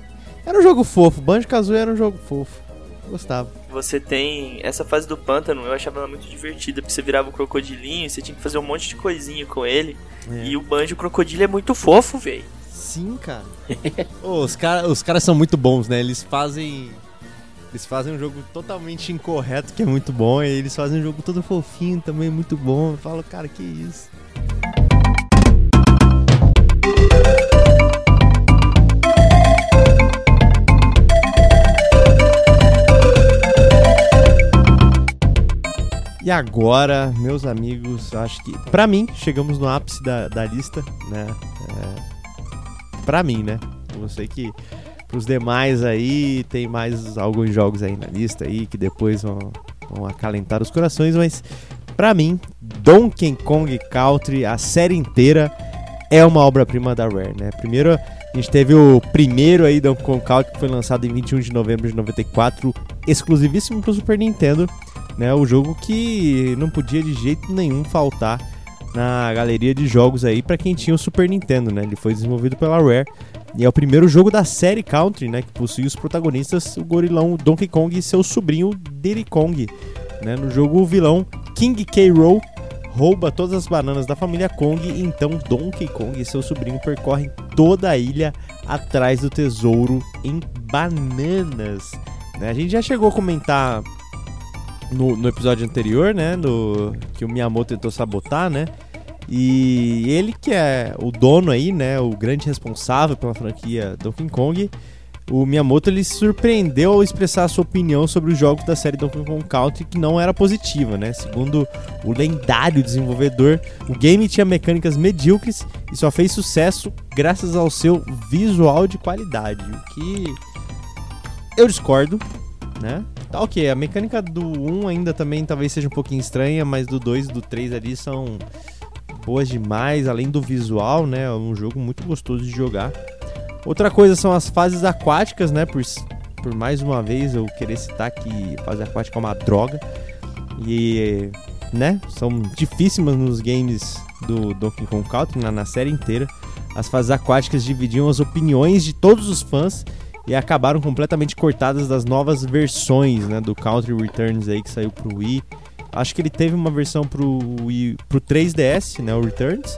Era um jogo fofo, Banjo Kazooie era um jogo fofo. Gostava. Você tem essa fase do pântano, eu achava ela muito divertida, porque você virava o crocodilinho e você tinha que fazer um monte de coisinha com ele. E o banjo crocodilo é muito fofo, velho. Sim, cara. Ô, os caras os caras são muito bons, né? Eles fazem eles fazem um jogo totalmente incorreto, que é muito bom, e eles fazem um jogo todo fofinho também, muito bom. Eu falo, cara, que isso. E agora, meus amigos, acho que, pra mim, chegamos no ápice da, da lista, né? É, pra mim, né? Eu sei que pros demais aí tem mais alguns jogos aí na lista aí que depois vão, vão acalentar os corações, mas pra mim, Donkey Kong Country, a série inteira é uma obra-prima da Rare, né? Primeiro a gente teve o primeiro aí Donkey Kong Country que foi lançado em 21 de novembro de 94, exclusivíssimo pro Super Nintendo, né? O jogo que não podia de jeito nenhum faltar na galeria de jogos aí pra quem tinha o Super Nintendo, né? Ele foi desenvolvido pela Rare e é o primeiro jogo da série Country, né? Que possui os protagonistas, o gorilão Donkey Kong e seu sobrinho Diddy Kong. Né? No jogo, o vilão King K. Rool rouba todas as bananas da família Kong e então Donkey Kong e seu sobrinho percorrem toda a ilha atrás do tesouro em bananas. né? A gente já chegou a comentar no, no episódio anterior, né? Que o Miyamoto tentou sabotar, né? E ele que é o dono aí, né, o grande responsável pela franquia Donkey Kong, o Miyamoto ele se surpreendeu ao expressar a sua opinião sobre os jogos da série Donkey Kong Country que não era positiva, né? Segundo o lendário desenvolvedor, o game tinha mecânicas medíocres e só fez sucesso graças ao seu visual de qualidade, o que eu discordo, né? Tá ok, a mecânica do 1 ainda também talvez seja um pouquinho estranha, mas do 2 e do 3 ali são boas demais, além do visual, né? É um jogo muito gostoso de jogar. Outra coisa são as fases aquáticas, né? Por, por mais uma vez eu querer citar que fase aquática é uma droga. E, né? São difícimas nos games do Donkey Kong Country, na, na série inteira. As fases aquáticas dividiam as opiniões de todos os fãs e acabaram completamente cortadas das novas versões, né, do Country Returns aí que saiu pro Wii. Acho que ele teve uma versão pro pro 3DS, né, o Returns,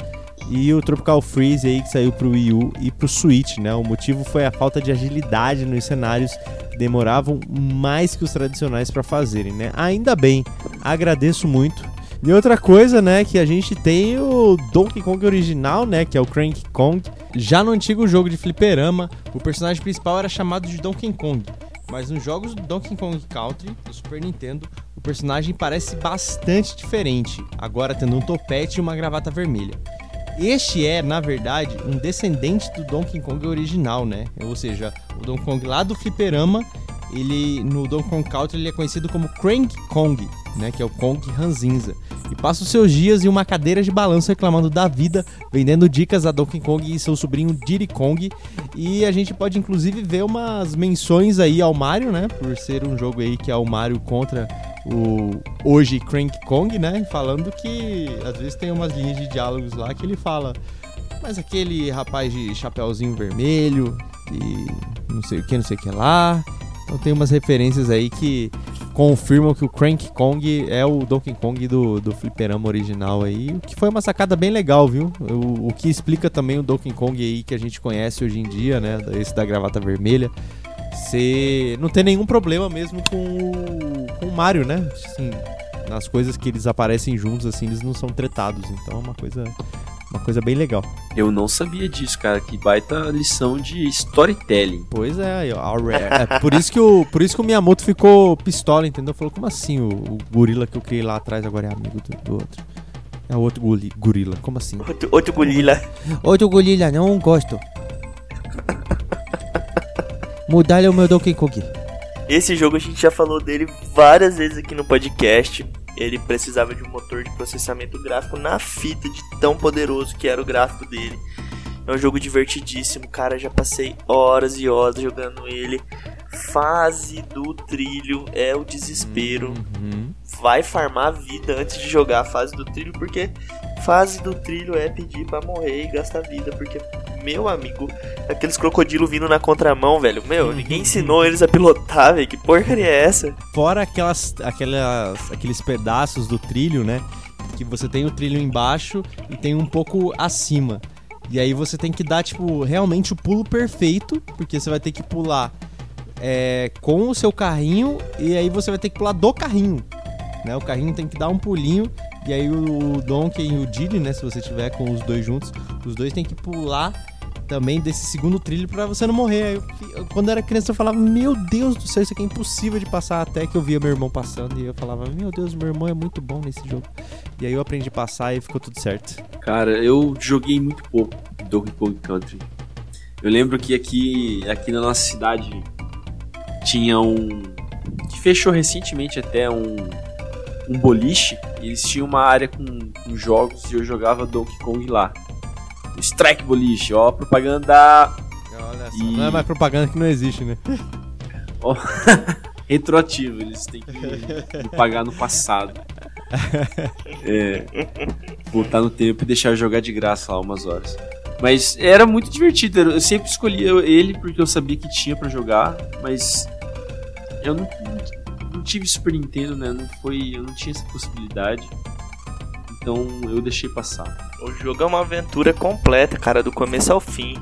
e o Tropical Freeze aí que saiu pro Wii U e pro Switch, né? O motivo foi a falta de agilidade nos cenários demoravam mais que os tradicionais para fazerem, né? Ainda bem, agradeço muito. E outra coisa, né, que a gente tem o Donkey Kong original, né, que é o Crank Kong. Já no antigo jogo de fliperama, o personagem principal era chamado de Donkey Kong. Mas nos jogos do Donkey Kong Country, do Super Nintendo, o personagem parece bastante diferente, agora tendo um topete e uma gravata vermelha. Este é, na verdade, um descendente do Donkey Kong original, né? Ou seja, o Donkey Kong lá do fliperama, ele no Donkey Kong Country ele é conhecido como Crank Kong, né, que é o Kong Ranzinza, e passa os seus dias em uma cadeira de balanço reclamando da vida, vendendo dicas a Donkey Kong e seu sobrinho Diddy Kong. E a gente pode inclusive ver umas menções aí ao Mario, né, por ser um jogo aí que é o Mario contra o hoje Crank Kong, né, falando que às vezes tem umas linhas de diálogos lá que ele fala mas aquele rapaz de chapéuzinho vermelho e não sei o que, não sei o que lá. Então tem umas referências aí que confirmam que o Crank Kong é o Donkey Kong do, do fliperama original aí, o que foi uma sacada bem legal, viu? O, o que explica também o Donkey Kong aí que a gente conhece hoje em dia, né? Esse da gravata vermelha. Você não tem nenhum problema mesmo com o, com o Mario, né? Assim, nas coisas que eles aparecem juntos, assim, eles não são tretados. Então é uma coisa uma coisa bem legal. Eu não sabia disso, cara. Que baita lição de storytelling. Pois é, é por, isso que o, por isso que o Miyamoto ficou pistola, entendeu? Falou, como assim o, o gorila que eu criei lá atrás agora é amigo do, do outro? É o outro gorila, como assim? Outro, outro gorila. Outro gorila, não gosto. Mudaram o meu Donkey Kong. Esse jogo a gente já falou dele várias vezes aqui no podcast ele precisava de um motor de processamento gráfico na fita de tão poderoso que era o gráfico dele. É um jogo divertidíssimo, cara. Já passei horas e horas jogando ele. Fase do trilho é o desespero. Uhum. Vai farmar vida antes de jogar a fase do trilho, porque fase do trilho é pedir para morrer e gastar vida, porque meu amigo, aqueles crocodilos vindo na contramão, velho. Meu, uhum. ninguém ensinou eles a pilotar, velho. Que porcaria é essa? Fora aquelas, aquelas, aqueles pedaços do trilho, né? Que você tem o trilho embaixo e tem um pouco acima. E aí você tem que dar, tipo, realmente o pulo perfeito, porque você vai ter que pular é, com o seu carrinho e aí você vai ter que pular do carrinho. Né? O carrinho tem que dar um pulinho e aí o Donkey e o Diddy, né, se você tiver com os dois juntos, os dois tem que pular também desse segundo trilho para você não morrer. Eu, eu, quando era criança eu falava, meu Deus do céu, isso aqui é impossível de passar até que eu via meu irmão passando e eu falava, meu Deus, meu irmão é muito bom nesse jogo. E aí eu aprendi a passar e ficou tudo certo. Cara, eu joguei muito pouco Donkey Kong Country. Eu lembro que aqui, aqui na nossa cidade tinha um que fechou recentemente até um um boliche e eles tinham uma área com, com jogos e eu jogava Donkey Kong lá. Strike Boliche, ó, propaganda. Olha só, e... não é mais propaganda que não existe, né? Retroativo, eles têm que pagar no passado. É, voltar no tempo e deixar jogar de graça lá umas horas. Mas era muito divertido, eu sempre escolhia ele porque eu sabia que tinha para jogar, mas eu não, não tive Super Nintendo, né? Não foi, eu não tinha essa possibilidade. Então eu deixei passar. O jogo é uma aventura completa, cara, do começo ao fim.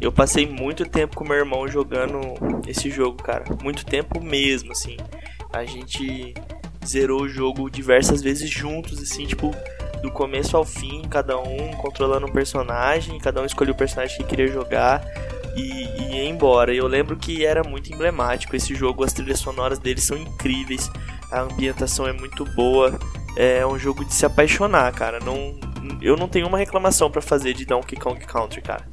Eu passei muito tempo com meu irmão jogando esse jogo, cara. Muito tempo mesmo, assim. A gente zerou o jogo diversas vezes juntos, assim, tipo, do começo ao fim, cada um controlando um personagem, cada um escolheu o personagem que queria jogar e, e ia embora. Eu lembro que era muito emblemático esse jogo, as trilhas sonoras dele são incríveis, a ambientação é muito boa. É um jogo de se apaixonar, cara. Não, eu não tenho uma reclamação para fazer de Donkey Kong Country, cara.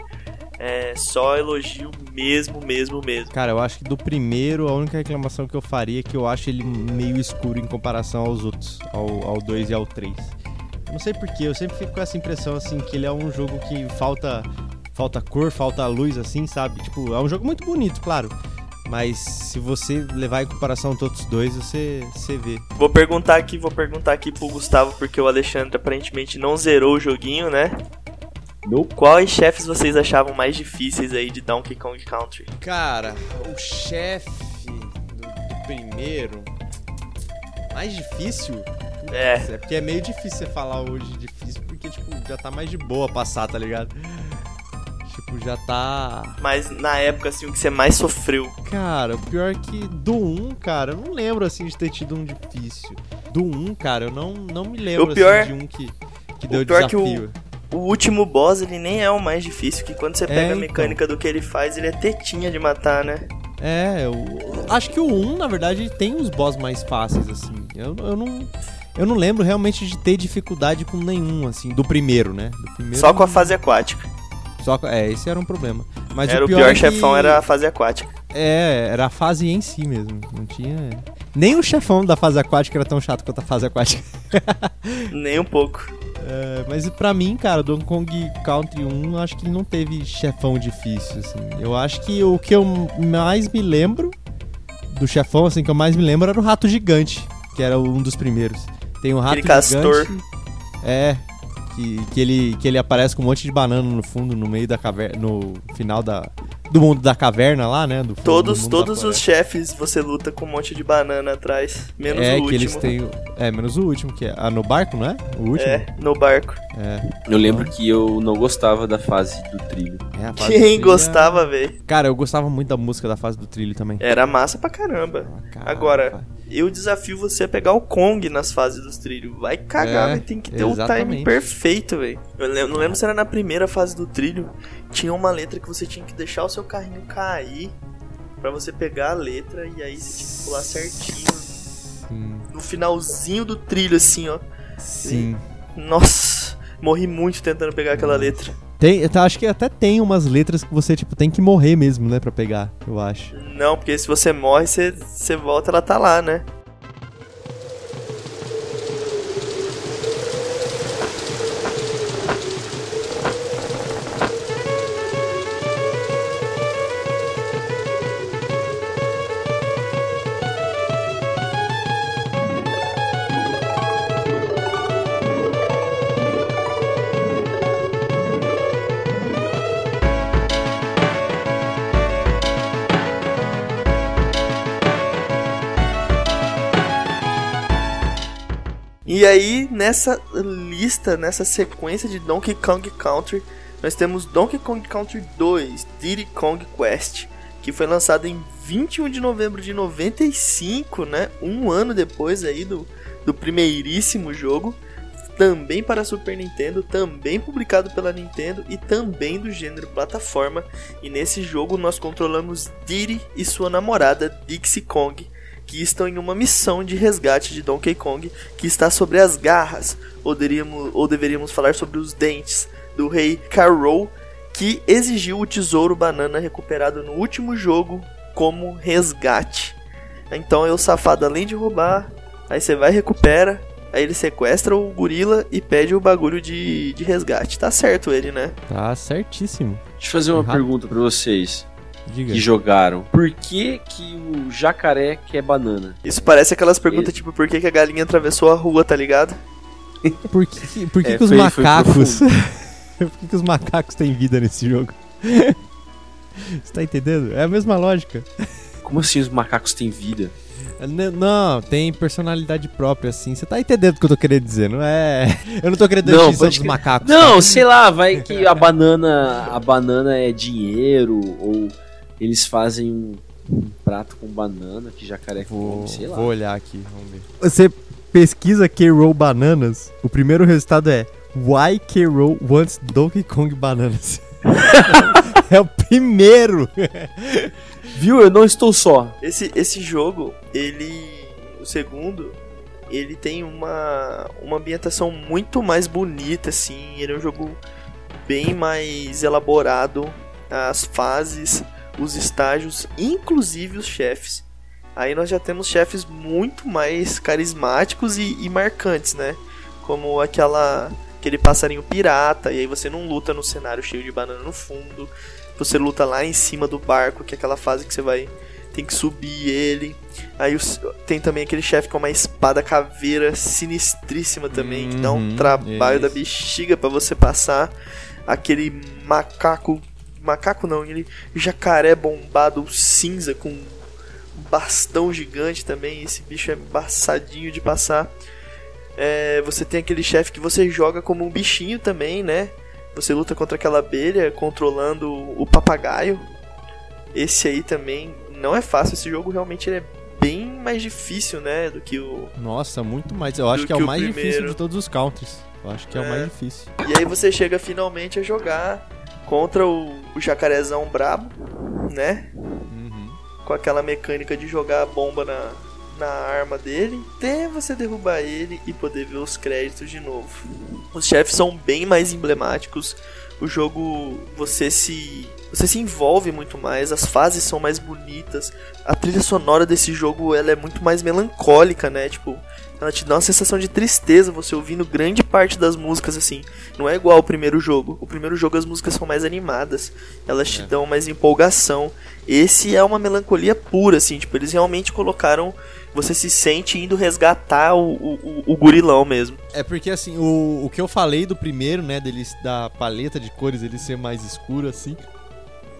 É só elogio mesmo, mesmo, mesmo. Cara, eu acho que do primeiro, a única reclamação que eu faria é que eu acho ele meio escuro em comparação aos outros, ao 2 e ao 3. Eu não sei porquê, eu sempre fico com essa impressão, assim, que ele é um jogo que falta, falta cor, falta luz, assim, sabe? Tipo, é um jogo muito bonito, claro. Mas se você levar em comparação a outros dois, você, você vê. Vou perguntar aqui, vou perguntar aqui pro Gustavo, porque o Alexandre aparentemente não zerou o joguinho, né? Nope. Quais chefes vocês achavam mais difíceis aí de Donkey Kong Country? Cara, o chefe do, do primeiro. Mais difícil? É. É porque é meio difícil você falar hoje difícil, porque, tipo, já tá mais de boa passar, tá ligado? Tipo, já tá. Mas na época, assim, o que você mais sofreu? Cara, o pior é que do 1, cara, eu não lembro assim de ter tido um difícil. Do 1, cara, eu não, não me lembro O pior- assim, de um que, que deu pior é que o- desafio. O último boss, ele nem é o mais difícil, que quando você pega a então. mecânica do que ele faz, ele é tetinha de matar, né? É, eu acho que o 1, na verdade, tem os boss mais fáceis, assim. Eu, eu não. Eu não lembro realmente de ter dificuldade com nenhum, assim, do primeiro, né? Do primeiro, Só com a fase aquática. Só é, esse era um problema. Mas era o pior, pior é que- chefão, era a fase aquática. É, era a fase em si mesmo. Não tinha. Nem o chefão da fase aquática era tão chato quanto a fase aquática. Nem um pouco. É, mas pra mim, cara, Donkey Kong Country 1, eu acho que não teve chefão difícil, assim. Eu acho que o que eu mais me lembro do chefão, assim, que eu mais me lembro era o rato gigante, que era um dos primeiros. Tem o rato Aquele castor. gigante. É. Que, que, ele, que ele aparece com um monte de banana no fundo, no meio da caverna. No final da. Do mundo da caverna lá, né? Do fundo do Todos, mundo da todos os chefes você luta com um monte de banana atrás. Menos é, o que último. eles têm. É, menos o último, que é. Ah, no barco, não é? O último? É, no barco. É. Eu lembro que eu não gostava da fase do trilho. É, a fase do Quem trilho gostava, velho? é- Cara, eu gostava muito da música da fase do trilho também. Era massa pra caramba. Ah, caralho, Agora, cara. Eu desafio você a pegar o Kong nas fases dos trilhos. Vai cagar, É, tem que ter o exatamente. timing perfeito, velho. Eu não lembro se era na primeira fase do trilho. Tinha uma letra que você tinha que deixar o seu carrinho cair pra você pegar a letra e aí você tinha que pular certinho. Sim. No finalzinho do trilho, assim, ó. Sim. Nossa, morri muito tentando pegar aquela letra. Tem, eu acho que até tem umas letras que você, tipo, tem que morrer mesmo, né, pra pegar, eu acho. Não, porque se você morre, você, você volta, ela tá lá, né? Nessa lista, nessa sequência de Donkey Kong Country, nós temos Donkey Kong Country 2, Diddy Kong Quest, que foi lançado em 21 de novembro de 95, né? Um ano depois aí do, do primeiríssimo jogo. Também para Super Nintendo, também publicado pela Nintendo e também do gênero plataforma. E nesse jogo nós controlamos Diddy e sua namorada Dixie Kong, que estão em uma missão de resgate de Donkey Kong que está sobre as garras, ou, deveríamos, ou deveríamos falar sobre os dentes, do rei Carol, que exigiu o tesouro banana recuperado no último jogo como resgate. Então eu safado, além de roubar, aí você vai e recupera, aí ele sequestra o gorila e pede o bagulho de, de resgate. Tá certo ele, né? Tá certíssimo. Deixa eu fazer uma pergunta pra vocês Diga. que jogaram. Por que que o jacaré quer banana? Isso parece aquelas perguntas tipo, por que, que a galinha atravessou a rua, tá ligado? Por que, por que, É, que os foi- foi macacos. por que, que os macacos têm vida nesse jogo? Você tá entendendo? É a mesma lógica. Como assim os macacos têm vida? N- Não, tem personalidade própria, assim. Você tá entendendo o que eu tô querendo dizer, não é? Eu não tô querendo Não, extinção pode dos macacos. Não, sei lá, vai que a banana, a banana é dinheiro ou eles fazem um, um prato com banana que jacaré Vou, come, sei lá. vou olhar aqui, vamos ver. Você pesquisa K-Roll Bananas, o primeiro resultado é Why K-Roll wants Donkey Kong Bananas. é o primeiro! Viu? Eu não estou só. Esse, esse jogo, ele. O segundo, ele tem uma, uma ambientação muito mais bonita, assim. Ele é um jogo bem mais elaborado. As fases, os estágios, inclusive os chefes. Aí nós já temos chefes muito mais carismáticos e, e marcantes, né? como aquela aquele passarinho pirata, e aí você não luta no cenário cheio de banana no fundo. Você luta lá em cima do barco, que é aquela fase que você vai tem que subir ele. Aí tem também aquele chefe com uma espada caveira sinistríssima também, que dá um Uhum, trabalho da bexiga pra você passar. Aquele macaco, macaco não, aquele jacaré bombado cinza com um bastão gigante também. Esse bicho é embaçadinho de passar. É, você tem aquele chefe que você joga como um bichinho também, né? Você luta contra aquela abelha controlando o papagaio. Esse aí também não é fácil. Esse jogo realmente ele é bem mais difícil, né? Do que o. Nossa, muito mais. Eu acho Do que é que o o mais difícil primeiro. de todos os counters. Eu acho que é, o É. mais difícil. E aí você chega finalmente a jogar contra o, o jacarezão brabo, né? Uhum. com aquela mecânica de jogar a bomba na, na arma dele, até você derrubar ele e poder ver os créditos de novo. Os chefes são bem mais emblemáticos. O jogo você se você se envolve muito mais, as fases são mais bonitas. A trilha sonora desse jogo ela é muito mais melancólica, né? Tipo, ela te dá uma sensação de tristeza você ouvindo grande parte das músicas assim. Não é igual ao primeiro jogo. O primeiro jogo as músicas são mais animadas, elas te É. dão mais empolgação. Esse é uma melancolia pura, assim, tipo, eles realmente colocaram. Você se sente indo resgatar o, o, o- o gurilão mesmo. É porque assim, o, o que eu falei do primeiro, né, dele, da paleta de cores ele ser mais escuro assim.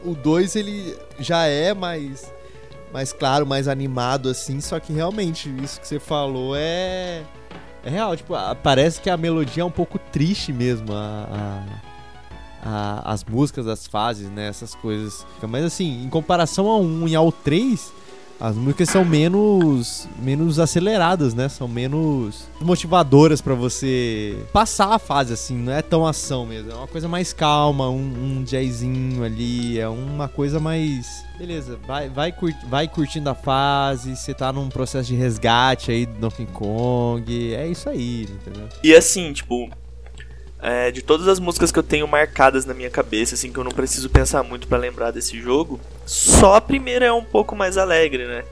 O 2 ele já é mais mais claro, mais animado assim, só que realmente isso que você falou é é real, tipo, parece que a melodia é um pouco triste mesmo, a, a- a- as músicas, as fases, né, essas coisas. Mas assim, em comparação ao 1 e ao 3, as músicas são menos menos aceleradas, né? São menos motivadoras pra você passar a fase assim, não é tão ação mesmo. É uma coisa mais calma, um, um jazzinho ali, é uma coisa mais beleza, vai vai, cur- vai curtindo a fase, você tá num processo de resgate aí do Donkey Kong, é isso aí, entendeu? E assim, tipo, é, de todas as músicas que eu tenho marcadas na minha cabeça, assim, que eu não preciso pensar muito pra lembrar desse jogo, só a primeira é um pouco mais alegre, né?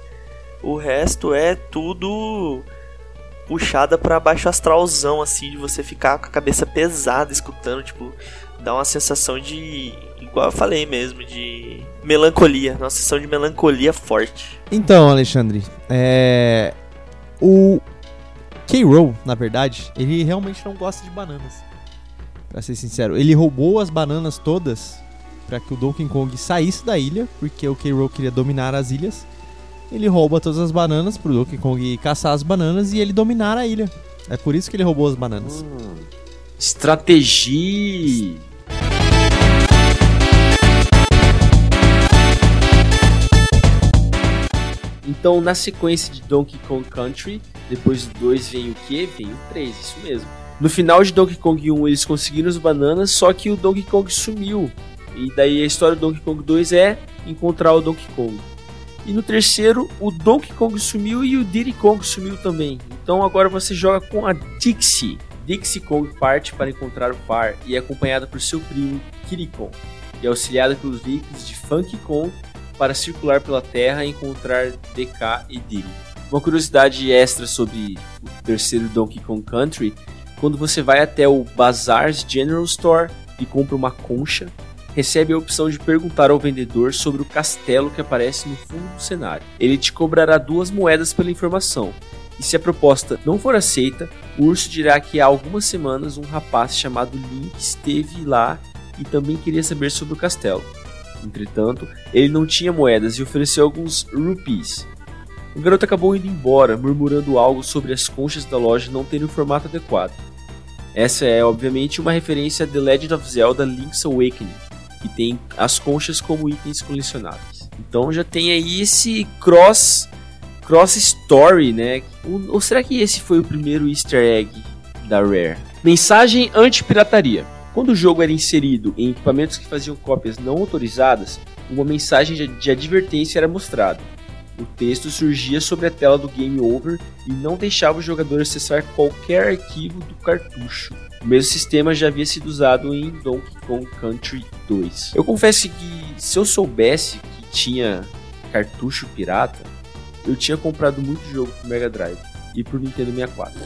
O resto é tudo puxada pra baixo astralzão, assim, de você ficar com a cabeça pesada escutando, tipo, dá uma sensação de. Igual eu falei mesmo, de melancolia. Uma sensação de melancolia forte. Então, Alexandre, é. O K-Row, na verdade, ele realmente não gosta de bananas. Pra ser sincero, ele roubou as bananas todas pra que o Donkey Kong saísse da ilha, porque o K-Row queria dominar as ilhas. Ele rouba todas as bananas pro Donkey Kong caçar as bananas e ele dominar a ilha. É por isso que ele roubou as bananas. Estratégia. Então, na sequência de Donkey Kong Country, depois do 2 vem o que? Vem o 3, isso mesmo. No final de Donkey Kong 1 eles conseguiram as bananas, só que o Donkey Kong sumiu. E daí a história do Donkey Kong 2 é encontrar o Donkey Kong. E no terceiro, o Donkey Kong sumiu e o Diddy Kong sumiu também. Então agora você joga com a Dixie. Dixie Kong parte para encontrar o par e é acompanhada por seu primo Kiddy Kong. E é auxiliada pelos veículos de Funky Kong para circular pela Terra e encontrar DK e Diddy. Uma curiosidade extra sobre o terceiro Donkey Kong Country, quando você vai até o Bazaar's General Store e compra uma concha, recebe a opção de perguntar ao vendedor sobre o castelo que aparece no fundo do cenário. Ele te cobrará duas moedas pela informação. E se a proposta não for aceita, o urso dirá que há algumas semanas um rapaz chamado Link esteve lá e também queria saber sobre o castelo. Entretanto, ele não tinha moedas e ofereceu alguns rupees. O garoto acabou indo embora, murmurando algo sobre as conchas da loja não terem o formato adequado. Essa é, obviamente, uma referência a The Legend of Zelda Link's Awakening, que tem as conchas como itens colecionáveis. Então já tem aí esse cross cross story, né? Ou, será que esse foi o primeiro Easter egg da Rare? Mensagem anti-pirataria. Quando o jogo era inserido em equipamentos que faziam cópias não autorizadas, uma mensagem de advertência era mostrada. O texto surgia sobre a tela do Game Over e não deixava o jogador acessar qualquer arquivo do cartucho. O mesmo sistema já havia sido usado em Donkey Kong Country 2. Eu confesso que se eu soubesse que tinha cartucho pirata, eu tinha comprado muito jogo pro Mega Drive e pro Nintendo 64,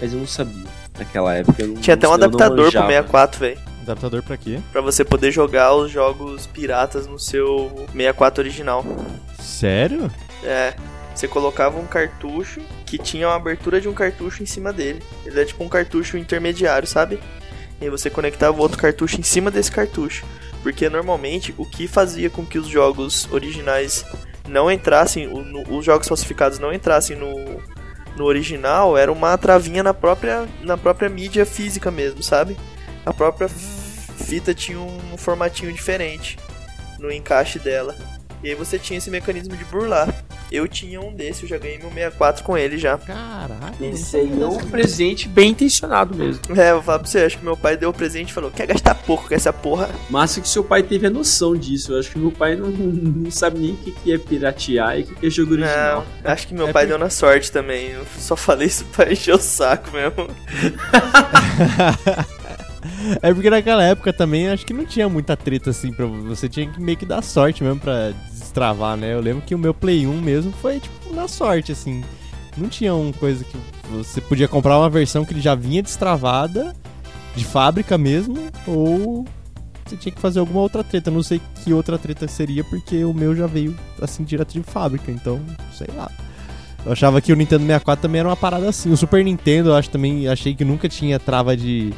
mas eu não sabia. naquela época. eu não- Tinha até um adaptador pro manjava. 64, velho. Adaptador pra quê? Pra você poder jogar os jogos piratas no seu 64 original. Sério? É. Você colocava um cartucho que tinha uma abertura de um cartucho em cima dele. Ele é tipo um cartucho intermediário, sabe? E você conectava outro cartucho em cima desse cartucho. Porque normalmente o que fazia com que os jogos originais não entrassem, os jogos falsificados não entrassem no, no original era uma travinha na própria, na própria mídia física mesmo, sabe? A própria fita tinha um formatinho diferente no encaixe dela. E aí você tinha esse mecanismo de burlar. Eu tinha um desse, eu já ganhei meu 64 com ele já. Caralho. Esse aí é um presente bem intencionado mesmo. É, eu vou falar pra você, acho que meu pai deu o presente e falou, quer gastar pouco com essa porra? Massa que seu pai teve a noção disso. Eu acho que meu pai não, não sabe nem o que que é piratear e o que que é jogo original. Não, acho que meu É pai deu na sorte também. Eu só falei isso pra encher o saco mesmo. É porque naquela época também acho que não tinha muita treta assim pra você tinha que meio que dar sorte mesmo pra destravar, né? Eu lembro que o meu Play 1 mesmo foi tipo na sorte assim. Não tinha uma coisa que você podia comprar uma versão que ele já vinha destravada de fábrica mesmo ou você tinha que fazer alguma outra treta. Não sei que outra treta seria porque o meu já veio assim direto de fábrica, então sei lá. Eu achava que o Nintendo 64 também era uma parada assim. O Super Nintendo, eu acho também, achei que nunca tinha trava de,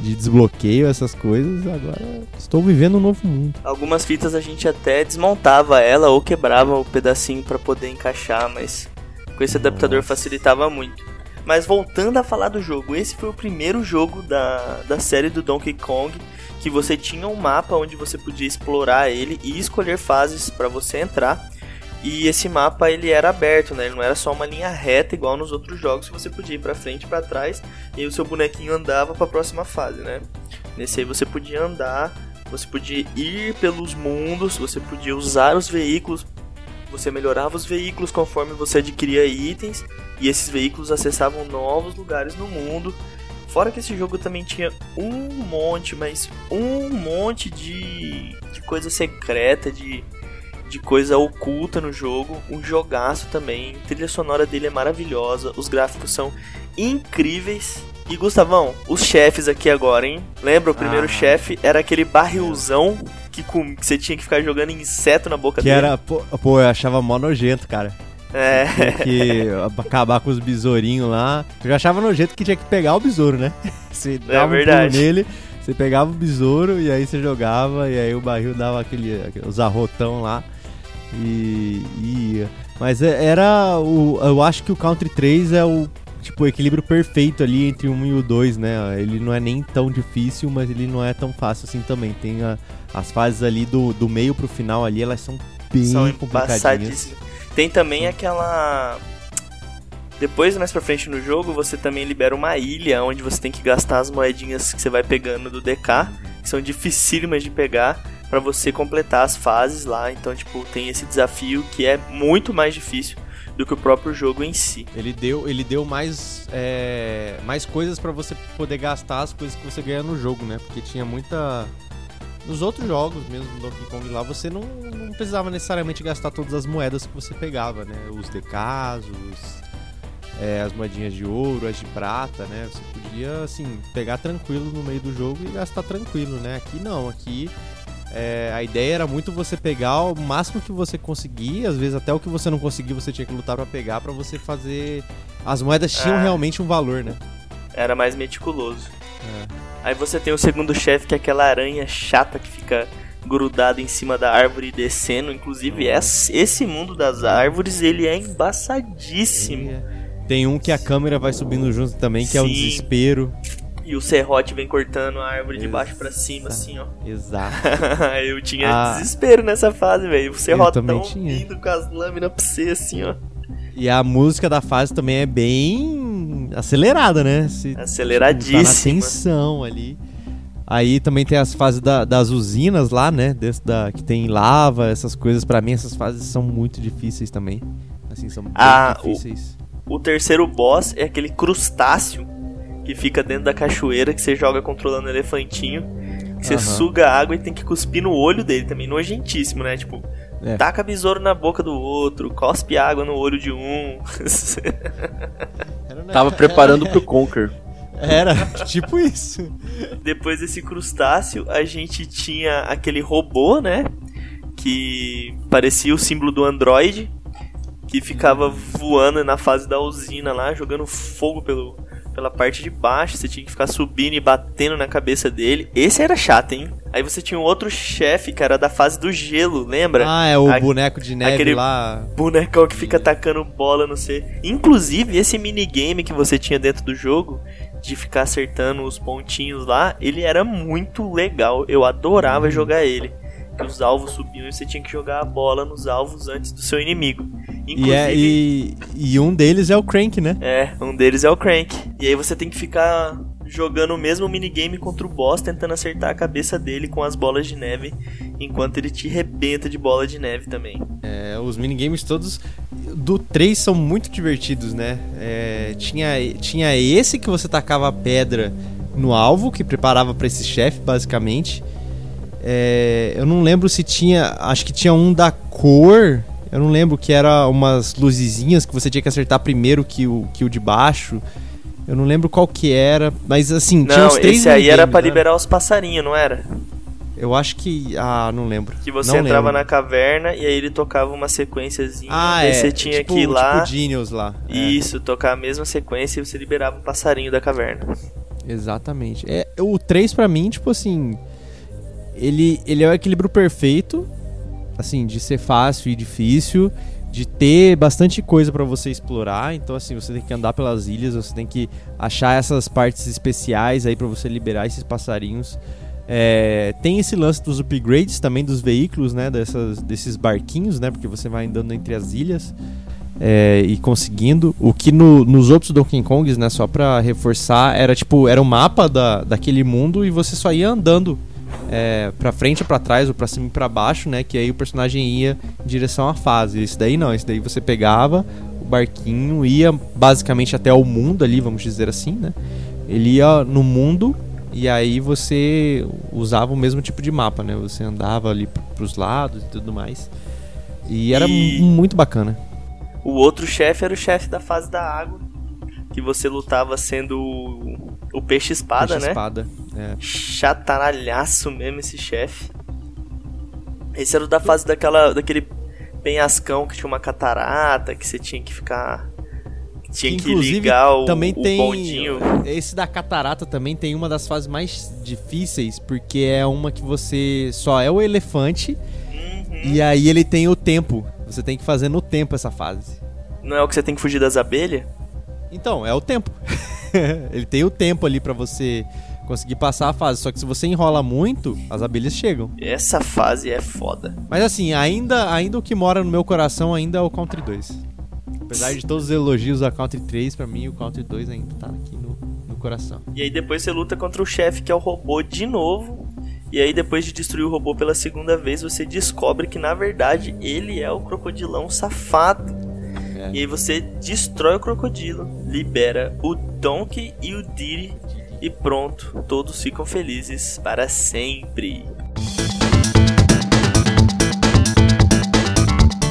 de desbloqueio, essas coisas. Agora estou vivendo um novo mundo. Algumas fitas a gente até desmontava ela ou quebrava o pedacinho pra poder encaixar, mas com esse adaptador Nossa. facilitava muito. Mas voltando a falar do jogo, esse foi o primeiro jogo da, da série do Donkey Kong que você tinha um mapa onde você podia explorar ele e escolher fases pra você entrar. E esse mapa ele era aberto, né? Ele não era só uma linha reta igual nos outros jogos que você podia ir pra frente pra trás e o seu bonequinho andava pra próxima fase, né? Nesse aí você podia andar, você podia ir pelos mundos, você podia usar os veículos, você melhorava os veículos conforme você adquiria itens e esses veículos acessavam novos lugares no mundo. Fora que esse jogo também tinha um monte, mas um monte de, de coisa secreta, de, de coisa oculta no jogo. Um jogaço também. A trilha sonora dele é maravilhosa. Os gráficos são incríveis. E Gustavão, os chefes aqui agora, hein? Lembra o primeiro Ah. chefe? Era aquele barrilzão que, com, que você tinha que ficar jogando inseto na boca Que dele. era, pô, pô, eu achava mó nojento, cara. É. Tinha que acabar com os besourinhos lá. Eu já achava nojento que tinha que pegar o besouro, né? Você dava um pulo verdade. nele, você pegava o besouro e aí você jogava e aí o barril dava aquele, aquele os arrotão lá e e. Mas é- era o eu acho que o Country 3 é o tipo o equilíbrio perfeito ali entre o 1 e o 2, né? Ele não é nem tão difícil, mas ele não é tão fácil assim também. Tem a- as fases ali do, do meio pro final ali, elas são bem São complicadinhas. Tem também aquela. Depois, mais pra frente no jogo, você também libera uma ilha onde você tem que gastar as moedinhas que você vai pegando do DK, que são dificílimas de pegar, pra você completar as fases lá. Então, tipo, tem esse desafio que é muito mais difícil do que o próprio jogo em si. Ele deu, ele deu mais, é, mais coisas pra você poder gastar as coisas que você ganha no jogo, né? Porque tinha muita. Nos outros jogos mesmo do Donkey Kong lá, você não, não precisava necessariamente gastar todas as moedas que você pegava, né? Os DKs, os, é, as moedinhas de ouro, as de prata, né? Você podia, assim, pegar tranquilo no meio do jogo e gastar tranquilo, né? Aqui não, aqui é, a ideia era muito você pegar o máximo que você conseguir, às vezes até o que você não conseguir você tinha que lutar pra pegar pra você fazer. As moedas tinham Ah. realmente um valor, né? Era mais meticuloso. É. Aí você tem o segundo chefe, que é aquela aranha chata que fica grudada em cima da árvore e descendo. Inclusive, esse esse mundo das árvores, ele é embaçadíssimo. Tem um que a câmera vai subindo junto também, que é o Sim. desespero. E o serrote vem cortando a árvore de baixo pra cima, assim, ó. Exato. eu tinha Ah. desespero nessa fase, velho. O serrotão vindo com as lâminas pra você, assim, ó. E a música da fase também é bem acelerada, né? Se, Tá na Aceleradíssima. tensão ali. Aí também tem as fases da- das usinas lá, né? Desse da, que tem lava, essas coisas. Pra mim, essas fases são muito difíceis também. Assim, são bem Ah, o- difíceis. O terceiro boss é aquele crustáceo que fica dentro da cachoeira que você joga controlando o elefantinho. Que você Aham. suga água e tem que cuspir no olho dele também. Nojentíssimo, né? Tipo, É. taca besouro na boca do outro, cospe água no olho de um. Né? Tava preparando pro Conquer. Era, tipo isso. Depois desse crustáceo, a gente tinha aquele robô, né? Que parecia o símbolo do Android, que ficava voando na fase da usina lá, jogando fogo pelo, pela parte de baixo. Você tinha que ficar subindo e batendo na cabeça dele. Esse era chato, hein? Aí você tinha um outro chefe, que era da fase do gelo, lembra? Ah, é o A- boneco de neve aquele- lá. bonecão que fica atacando bola, não sei. Inclusive, esse minigame que você tinha dentro do jogo, de ficar acertando os pontinhos lá, ele era muito legal. Eu adorava jogar ele. Que os alvos subiam e você tinha que jogar a bola nos alvos antes do seu inimigo. E, é, e, e um deles é o Crank, né? É, um deles é o Crank. E aí você tem que ficar jogando o mesmo minigame contra o boss, tentando acertar a cabeça dele com as bolas de neve, enquanto ele te rebenta de bola de neve também. É, os minigames todos do 3 são muito divertidos, né? É, tinha, tinha esse que você tacava a pedra no alvo, que preparava pra esse chefe, basicamente. É, eu não lembro se tinha. Acho que tinha um da cor. Eu não lembro que era umas luzezinhas que você tinha que acertar primeiro que o, que o de baixo. Eu não lembro qual que era, mas assim, tinha Não, uns três esse aí era pra né? liberar os passarinhos, não era? Eu acho que. Ah, não lembro. Que você Não entrava lembro. na caverna e aí ele tocava uma sequenciazinha. Ah, aí é. você tinha tipo, que ir lá. Tipo Genius lá. É. Isso, tocar a mesma sequência e você liberava o passarinho da caverna. Exatamente. É, o 3 pra mim, tipo assim, ele ele é o equilíbrio perfeito, assim, de ser fácil e difícil, de ter bastante coisa pra você explorar. Então assim, você tem que andar pelas ilhas, você tem que achar essas partes especiais aí pra você liberar esses passarinhos. É, tem esse lance dos upgrades também dos veículos, né? Dessas, desses barquinhos, né? Porque você vai andando entre as ilhas é, e conseguindo. O que no- nos outros Donkey Kongs, né? Só pra reforçar, era tipo, era o mapa da, daquele mundo e você só ia andando é, pra frente ou pra trás, ou pra cima e pra baixo, né? Que aí o personagem ia em direção à fase. Esse daí não, esse daí você pegava o barquinho, ia basicamente até o mundo ali, vamos dizer assim, né? Ele ia no mundo e aí você usava o mesmo tipo de mapa, né? Você andava ali p- pros lados e tudo mais. E era E- mu- muito bacana. O outro chefe era o chefe da fase da água. Que você lutava sendo o, o peixe-espada, Peixe né? espada. É. Chataralhaço mesmo esse chefe. Esse era o da fase daquela, daquele penhascão que tinha uma catarata, que você tinha que ficar. Tinha que Inclusive, ligar o, também o tem bondinho. esse da catarata também tem uma das fases mais difíceis porque é uma que você só é o elefante Uhum. e aí ele tem o tempo você tem que fazer no tempo essa fase Não é o que você tem que fugir das abelhas? então é o tempo ele tem o tempo ali pra você conseguir passar a fase só que se você enrola muito as abelhas chegam Essa fase é foda. mas assim ainda ainda o que mora no meu coração ainda é o Country 2 apesar de todos os elogios a Country 3 pra mim o Country 2 ainda tá aqui no, no coração E aí depois você luta contra o chefe que é o robô de novo. E aí depois de destruir o robô pela segunda vez, você descobre que na verdade ele é o crocodilão safado. É. E aí você destrói o crocodilo, libera o Donkey e o Diddy e pronto, todos ficam felizes para sempre.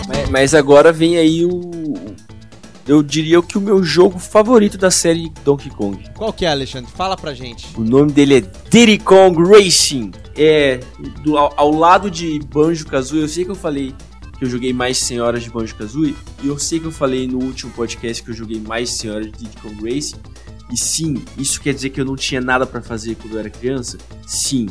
Mas, mas agora vem aí o. Eu diria que o meu jogo favorito da série Donkey Kong. Qual que é, Alexandre? Fala pra gente. O nome dele é Diddy Kong Racing. É do- ao, ao lado de Banjo Kazooie. Eu sei que eu falei que eu joguei mais de 100 horas de Banjo Kazooie. E eu sei que eu falei no último podcast que eu joguei mais de 100 horas de Diddy Kong Racing. E sim, isso quer dizer que eu não tinha nada pra fazer quando eu era criança? Sim,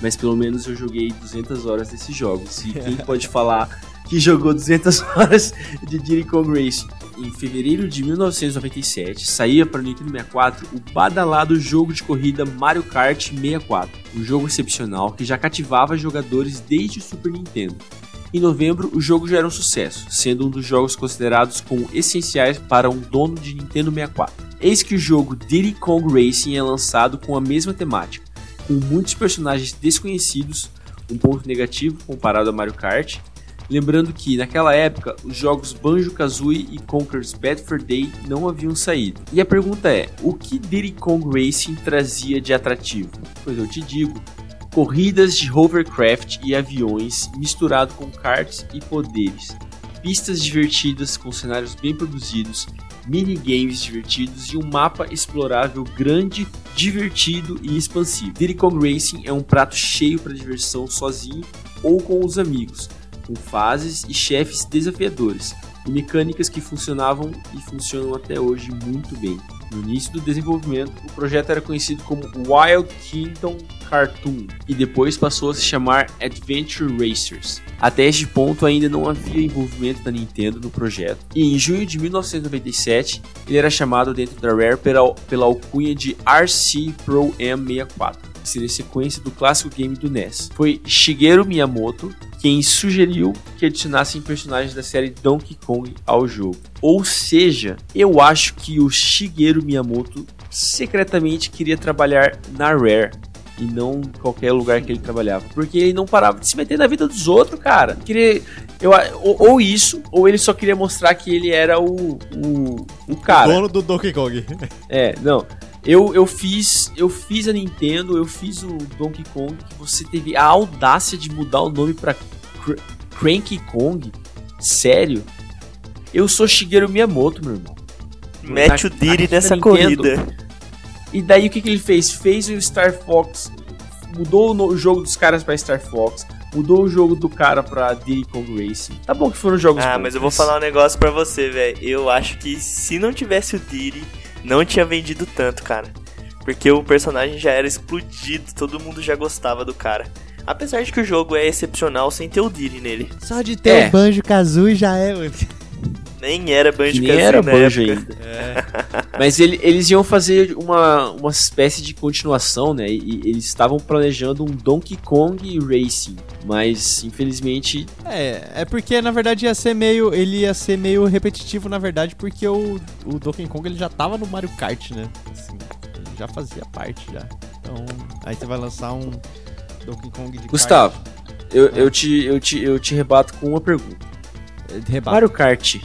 mas pelo menos eu joguei 200 horas desses jogos. E quem pode falar que jogou 200 horas de Diddy Kong Racing? Em fevereiro de 1997, saía para o Nintendo 64 o badalado jogo de corrida Mario Kart 64, um jogo excepcional que já cativava jogadores desde o Super Nintendo. Em novembro, o jogo já era um sucesso, sendo um dos jogos considerados como essenciais para um dono de Nintendo 64. Eis que o jogo Diddy Kong Racing é lançado com a mesma temática, com muitos personagens desconhecidos, um ponto negativo comparado a Mario Kart, Lembrando que, naquela época, os jogos Banjo-Kazooie e Conker's Bad Fur Day não haviam saído. E a pergunta é, o que Diddy Kong Racing trazia de atrativo? Pois eu te digo, corridas de hovercraft e aviões misturado com karts e poderes, pistas divertidas com cenários bem produzidos, minigames divertidos e um mapa explorável grande, divertido e expansivo. Diddy Kong Racing é um prato cheio para diversão sozinho ou com os amigos, com fases e chefes desafiadores, e mecânicas que funcionavam e funcionam até hoje muito bem. No início do desenvolvimento, o projeto era conhecido como Wild Kingdom Cartoon e depois passou a se chamar Adventure Racers. Até este ponto ainda não havia envolvimento da Nintendo no projeto, e em junho de 1997 ele era chamado dentro da Rare pela, pela alcunha de RC Pro M64 que seria sequência do clássico game do NES. Foi Shigeru Miyamoto quem sugeriu que adicionassem personagens da série Donkey Kong ao jogo. Ou seja, eu acho que o Shigeru Miyamoto secretamente queria trabalhar na Rare e não em qualquer lugar que ele trabalhava, porque ele não parava de se meter na vida dos outros, cara. Queria eu, ou, ou isso, ou ele só queria mostrar que ele era o, o, o cara. Dono do Donkey Kong. É, não. Eu, eu fiz eu fiz a Nintendo, eu fiz o Donkey Kong, que você teve a audácia de mudar o nome pra Cr Cranky Kong. Sério? Eu sou Shigeru Miyamoto, meu irmão. Mete o na nessa Nintendo. corrida. E daí o que, que ele fez? Fez o Star Fox, mudou o jogo dos caras pra Star Fox, mudou o jogo do cara pra Diddy Kong Racing. Tá bom que foram jogos Ah, bons, mas eu vou falar um negócio pra você, velho. Eu acho que se não tivesse o Diddy, não tinha vendido tanto, cara. Porque o personagem já era explodido, todo mundo já gostava do cara. Apesar de que o jogo é excepcional sem ter o Diddy nele. Só de ter É. o Banjo Kazooie já é. Nem era Banjo nem era Banjo época. ainda. Mas ele- eles iam fazer uma, uma espécie de continuação, né? E, e eles estavam planejando um Donkey Kong Racing. Mas, infelizmente, É, é porque na verdade ia ser meio. Ele ia ser meio repetitivo, na verdade, porque o, o Donkey Kong ele já tava no Mario Kart, né? Assim, ele já fazia parte já. Então, aí você vai lançar um Donkey Kong de Gustavo, eu, eu, te, eu, te, eu te rebato com uma pergunta. kart. Rebate. Mario Kart.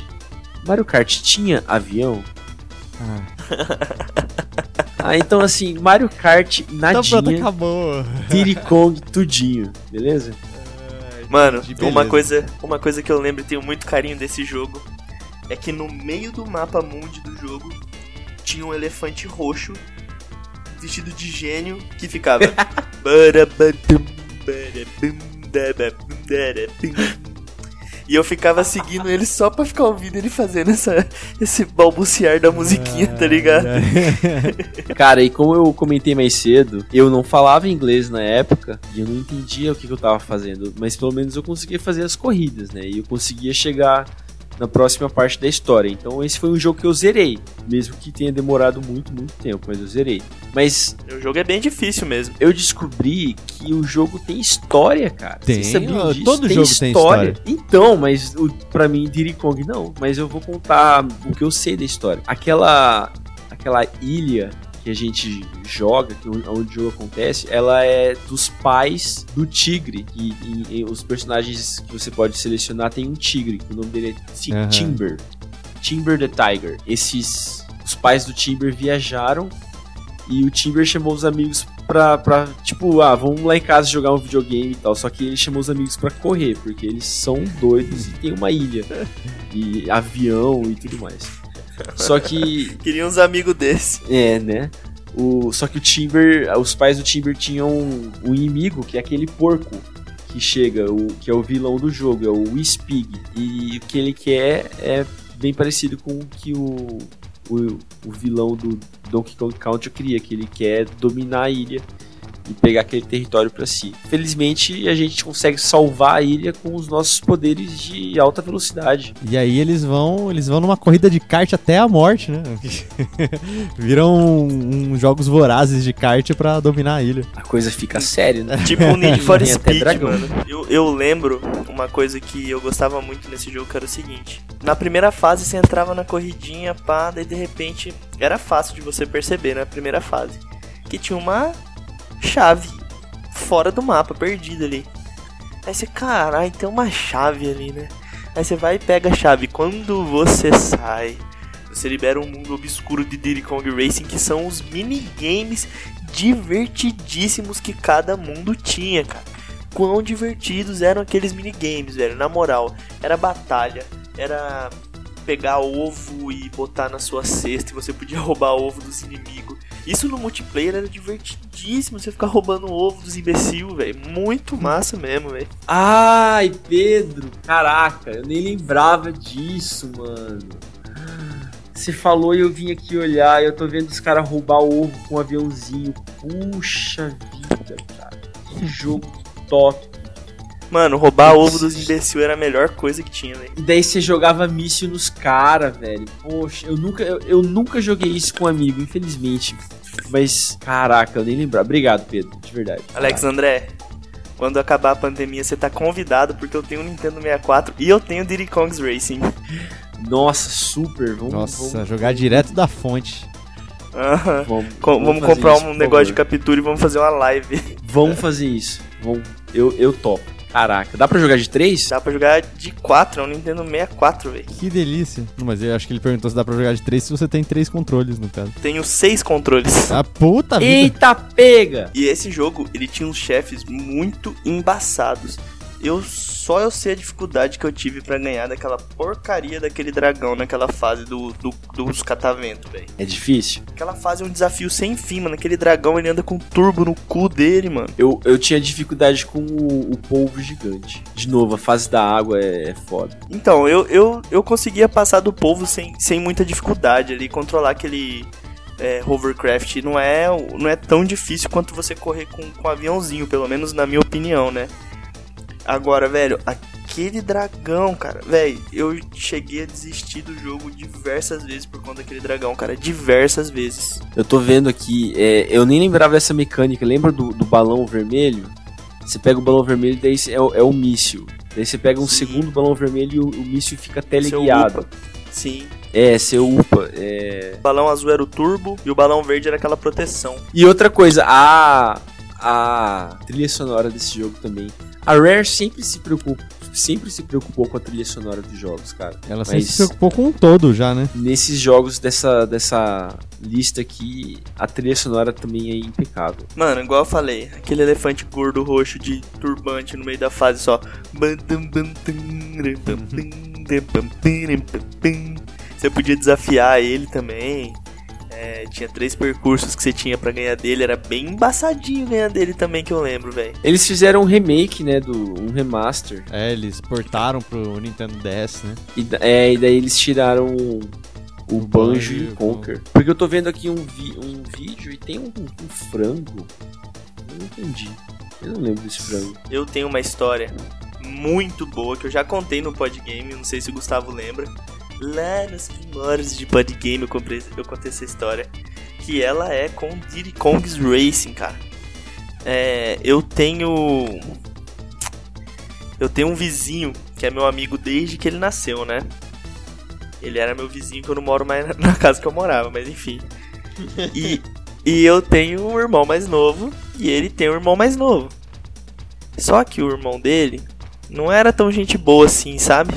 Mario Kart tinha avião? Ah. Ah, então assim, Mario Kart pronto, nadinha, acabou. Diddy Kong tudinho, beleza? Mano, De uma coisa, uma coisa que eu lembro e tenho muito carinho desse jogo é que no meio do mapa mundi do jogo tinha um elefante roxo vestido de gênio que ficava E eu ficava seguindo ele só pra ficar ouvindo ele fazendo essa, esse balbuciar da musiquinha, tá ligado? Cara, e como eu comentei mais cedo, eu não falava inglês na época e eu não entendia o que, que eu tava fazendo, mas pelo menos eu conseguia fazer as corridas, né? E eu conseguia chegar na próxima parte da história. Então esse foi um jogo que eu zerei, mesmo que tenha demorado muito, muito tempo, mas eu zerei. Mas O jogo é bem difícil mesmo. eu descobri que o jogo tem história, cara. Tem, Vocês sabiam ó, disso? todo jogo tem Então, mas o, pra mim, Diddy Kong não. Mas eu vou contar o que eu sei da história. Aquela, aquela ilha que a gente joga, que onde o jogo acontece, ela é dos pais do tigre. E, e- e os personagens que você pode selecionar tem um tigre, que o nome dele é Aham. Timber. Timber the Tiger. Esses. Os pais do Timber viajaram e o Timber chamou os amigos pra, pra. Tipo, ah, vamos lá em casa jogar um videogame e tal. Só que ele chamou os amigos pra correr, porque eles são doidos e tem uma ilha. E avião e tudo mais. Só que. Queria uns amigos desse. É, né? O, só que o Timber. Os pais do Timber tinham um inimigo, que é aquele porco que chega, o, que é o vilão do jogo, é o Wispig. E o que ele quer é bem parecido com o que o, o, o vilão do Donkey Kong Country cria, que ele quer dominar a ilha e pegar aquele território pra si. Felizmente a gente consegue salvar a ilha com os nossos poderes de alta velocidade. E aí eles vão, eles vão numa corrida de kart até a morte, né? Viram uns jogos vorazes de kart pra dominar a ilha. A coisa fica séria, né? Tipo um Need for Speed, dragão. mano. Eu, eu lembro uma coisa que eu gostava muito nesse jogo, que era o seguinte. Na primeira fase, você entrava na corridinha, pá, daí de repente... Era fácil de você perceber na primeira fase. Que tinha uma chave fora do mapa, perdida ali. Aí você, caralho, tem uma chave ali, né? Aí você vai e pega a chave. Quando você sai, você libera um mundo obscuro de Diddy Kong Racing, que são os minigames divertidíssimos que cada mundo tinha, cara. Quão divertidos eram aqueles minigames, velho. Na moral, era batalha, era pegar ovo e botar na sua cesta e você podia roubar ovo dos inimigos. Isso no multiplayer era divertidíssimo, você ficar roubando ovo dos imbecil, velho. Muito massa mesmo, velho. Ai, Pedro, caraca, eu nem lembrava disso, mano. Você falou e eu vim aqui olhar eu tô vendo os caras roubar ovo com um aviãozinho. Puxa vida, cara. Que jogo top. Mano, roubar ovo dos imbecil era a melhor coisa que tinha, velho. E daí você jogava míssil nos caras, velho. Poxa, eu nunca, eu, eu nunca joguei isso com um amigo, infelizmente. Mas, caraca, eu nem lembrava. Obrigado, Pedro, de verdade. Alex André, quando acabar a pandemia, você tá convidado porque eu tenho um Nintendo 64 e eu tenho Diddy Kong's Racing. Nossa, super. Vamos, Nossa, vamos, jogar direto da fonte. Vamos, Com- vamos comprar isso, um negócio de favor. captura e vamos fazer uma live. Vamos fazer isso. Vamos, eu, eu topo. Caraca, dá pra jogar de três? Dá pra jogar de 4, é um Nintendo 64, velho. Que delícia. Não, mas eu acho que ele perguntou se dá pra jogar de três se você tem três controles, no caso. Tenho seis controles. A puta vida. Eita, pega! E esse jogo, ele tinha uns chefes muito embaçados. Eu só eu sei a dificuldade que eu tive pra ganhar daquela porcaria daquele dragão naquela fase do, do- dos catavento, velho. É difícil. Aquela fase é um desafio sem fim, mano. Aquele dragão ele anda com turbo no cu dele, mano. Eu, eu tinha dificuldade com o, o polvo gigante. De novo, a fase da água é, é foda. Então, eu, eu, eu conseguia passar do povo sem, sem muita dificuldade ali, controlar aquele é, hovercraft. Não é, não é tão difícil quanto você correr com, com um aviãozinho, pelo menos na minha opinião, né? Agora, velho, aquele dragão, cara, velho, eu cheguei a desistir do jogo diversas vezes por conta daquele dragão, cara, diversas vezes. Eu tô vendo aqui, é, eu nem lembrava dessa mecânica. Lembra do, do balão vermelho? Você pega o balão vermelho, daí é, o- é o míssil. Daí você pega um Sim. segundo balão vermelho e o, o míssil fica teleguiado. Sim. É, seu upa. É... O balão azul era o turbo e o balão verde era aquela proteção. E outra coisa, a, a trilha sonora desse jogo também. A Rare sempre se preocupou, sempre se preocupou com a trilha sonora dos jogos, cara. Ela sempre Mas- se preocupou com um todo já, né? Nesses jogos dessa, dessa lista aqui, a trilha sonora também é impecável. Mano, igual eu falei, aquele elefante gordo roxo de turbante no meio da fase só. Você podia desafiar ele também. É, tinha três percursos que você tinha pra ganhar dele. Era bem embaçadinho ganhar dele também, que eu lembro, velho. Eles fizeram um remake, né, do um remaster. É, eles portaram pro Nintendo DS, né? E, é, e daí eles tiraram o, o O Banjo Banjo e o o Conker. Porque eu tô vendo aqui um, vi- um vídeo e tem um, um frango. Eu não entendi. Eu não lembro desse frango. Eu tenho uma história muito boa que eu já contei no Podgame. Não sei se o Gustavo lembra. Lá nos primórdios de Podgame eu, comprei- eu contei essa história. Que ela é com Diddy Kong's Racing, cara. É, eu tenho. Eu tenho um vizinho que é meu amigo desde que ele nasceu, né? Ele era meu vizinho que eu não moro mais na casa que eu morava, mas enfim. E, e eu tenho um irmão mais novo e ele tem um irmão mais novo. Só que o irmão dele não era tão gente boa assim, sabe?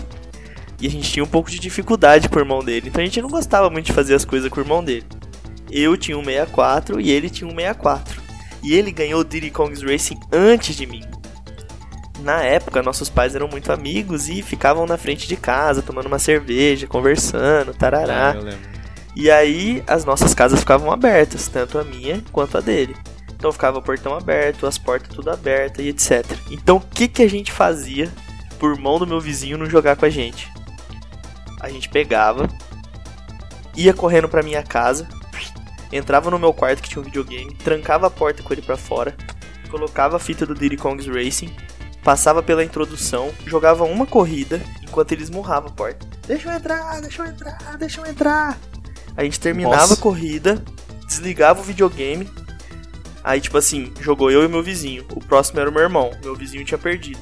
E a gente tinha um pouco de dificuldade com o irmão dele. Então a gente não gostava muito de fazer as coisas com o irmão dele. Eu tinha um 64 e ele tinha um 64. E ele ganhou o Diddy Kong's Racing antes de mim. Na época, nossos pais eram muito amigos e ficavam na frente de casa, tomando uma cerveja, conversando, tarará. Lembro. E aí as nossas casas ficavam abertas, tanto a minha quanto a dele. Então ficava o portão aberto, as portas tudo abertas e etc. Então o que, que a gente fazia por mão do meu vizinho não jogar com a gente? A gente pegava, ia correndo pra minha casa, entrava no meu quarto que tinha um videogame, trancava a porta com ele pra fora, colocava a fita do Diddy Kong's Racing, passava pela introdução, jogava uma corrida enquanto ele esmurrava a porta. Deixa eu entrar, deixa eu entrar, deixa eu entrar. A gente terminava Nossa. a corrida, desligava o videogame. Aí, tipo assim, jogou eu e meu vizinho. O próximo era o meu irmão. Meu vizinho tinha perdido.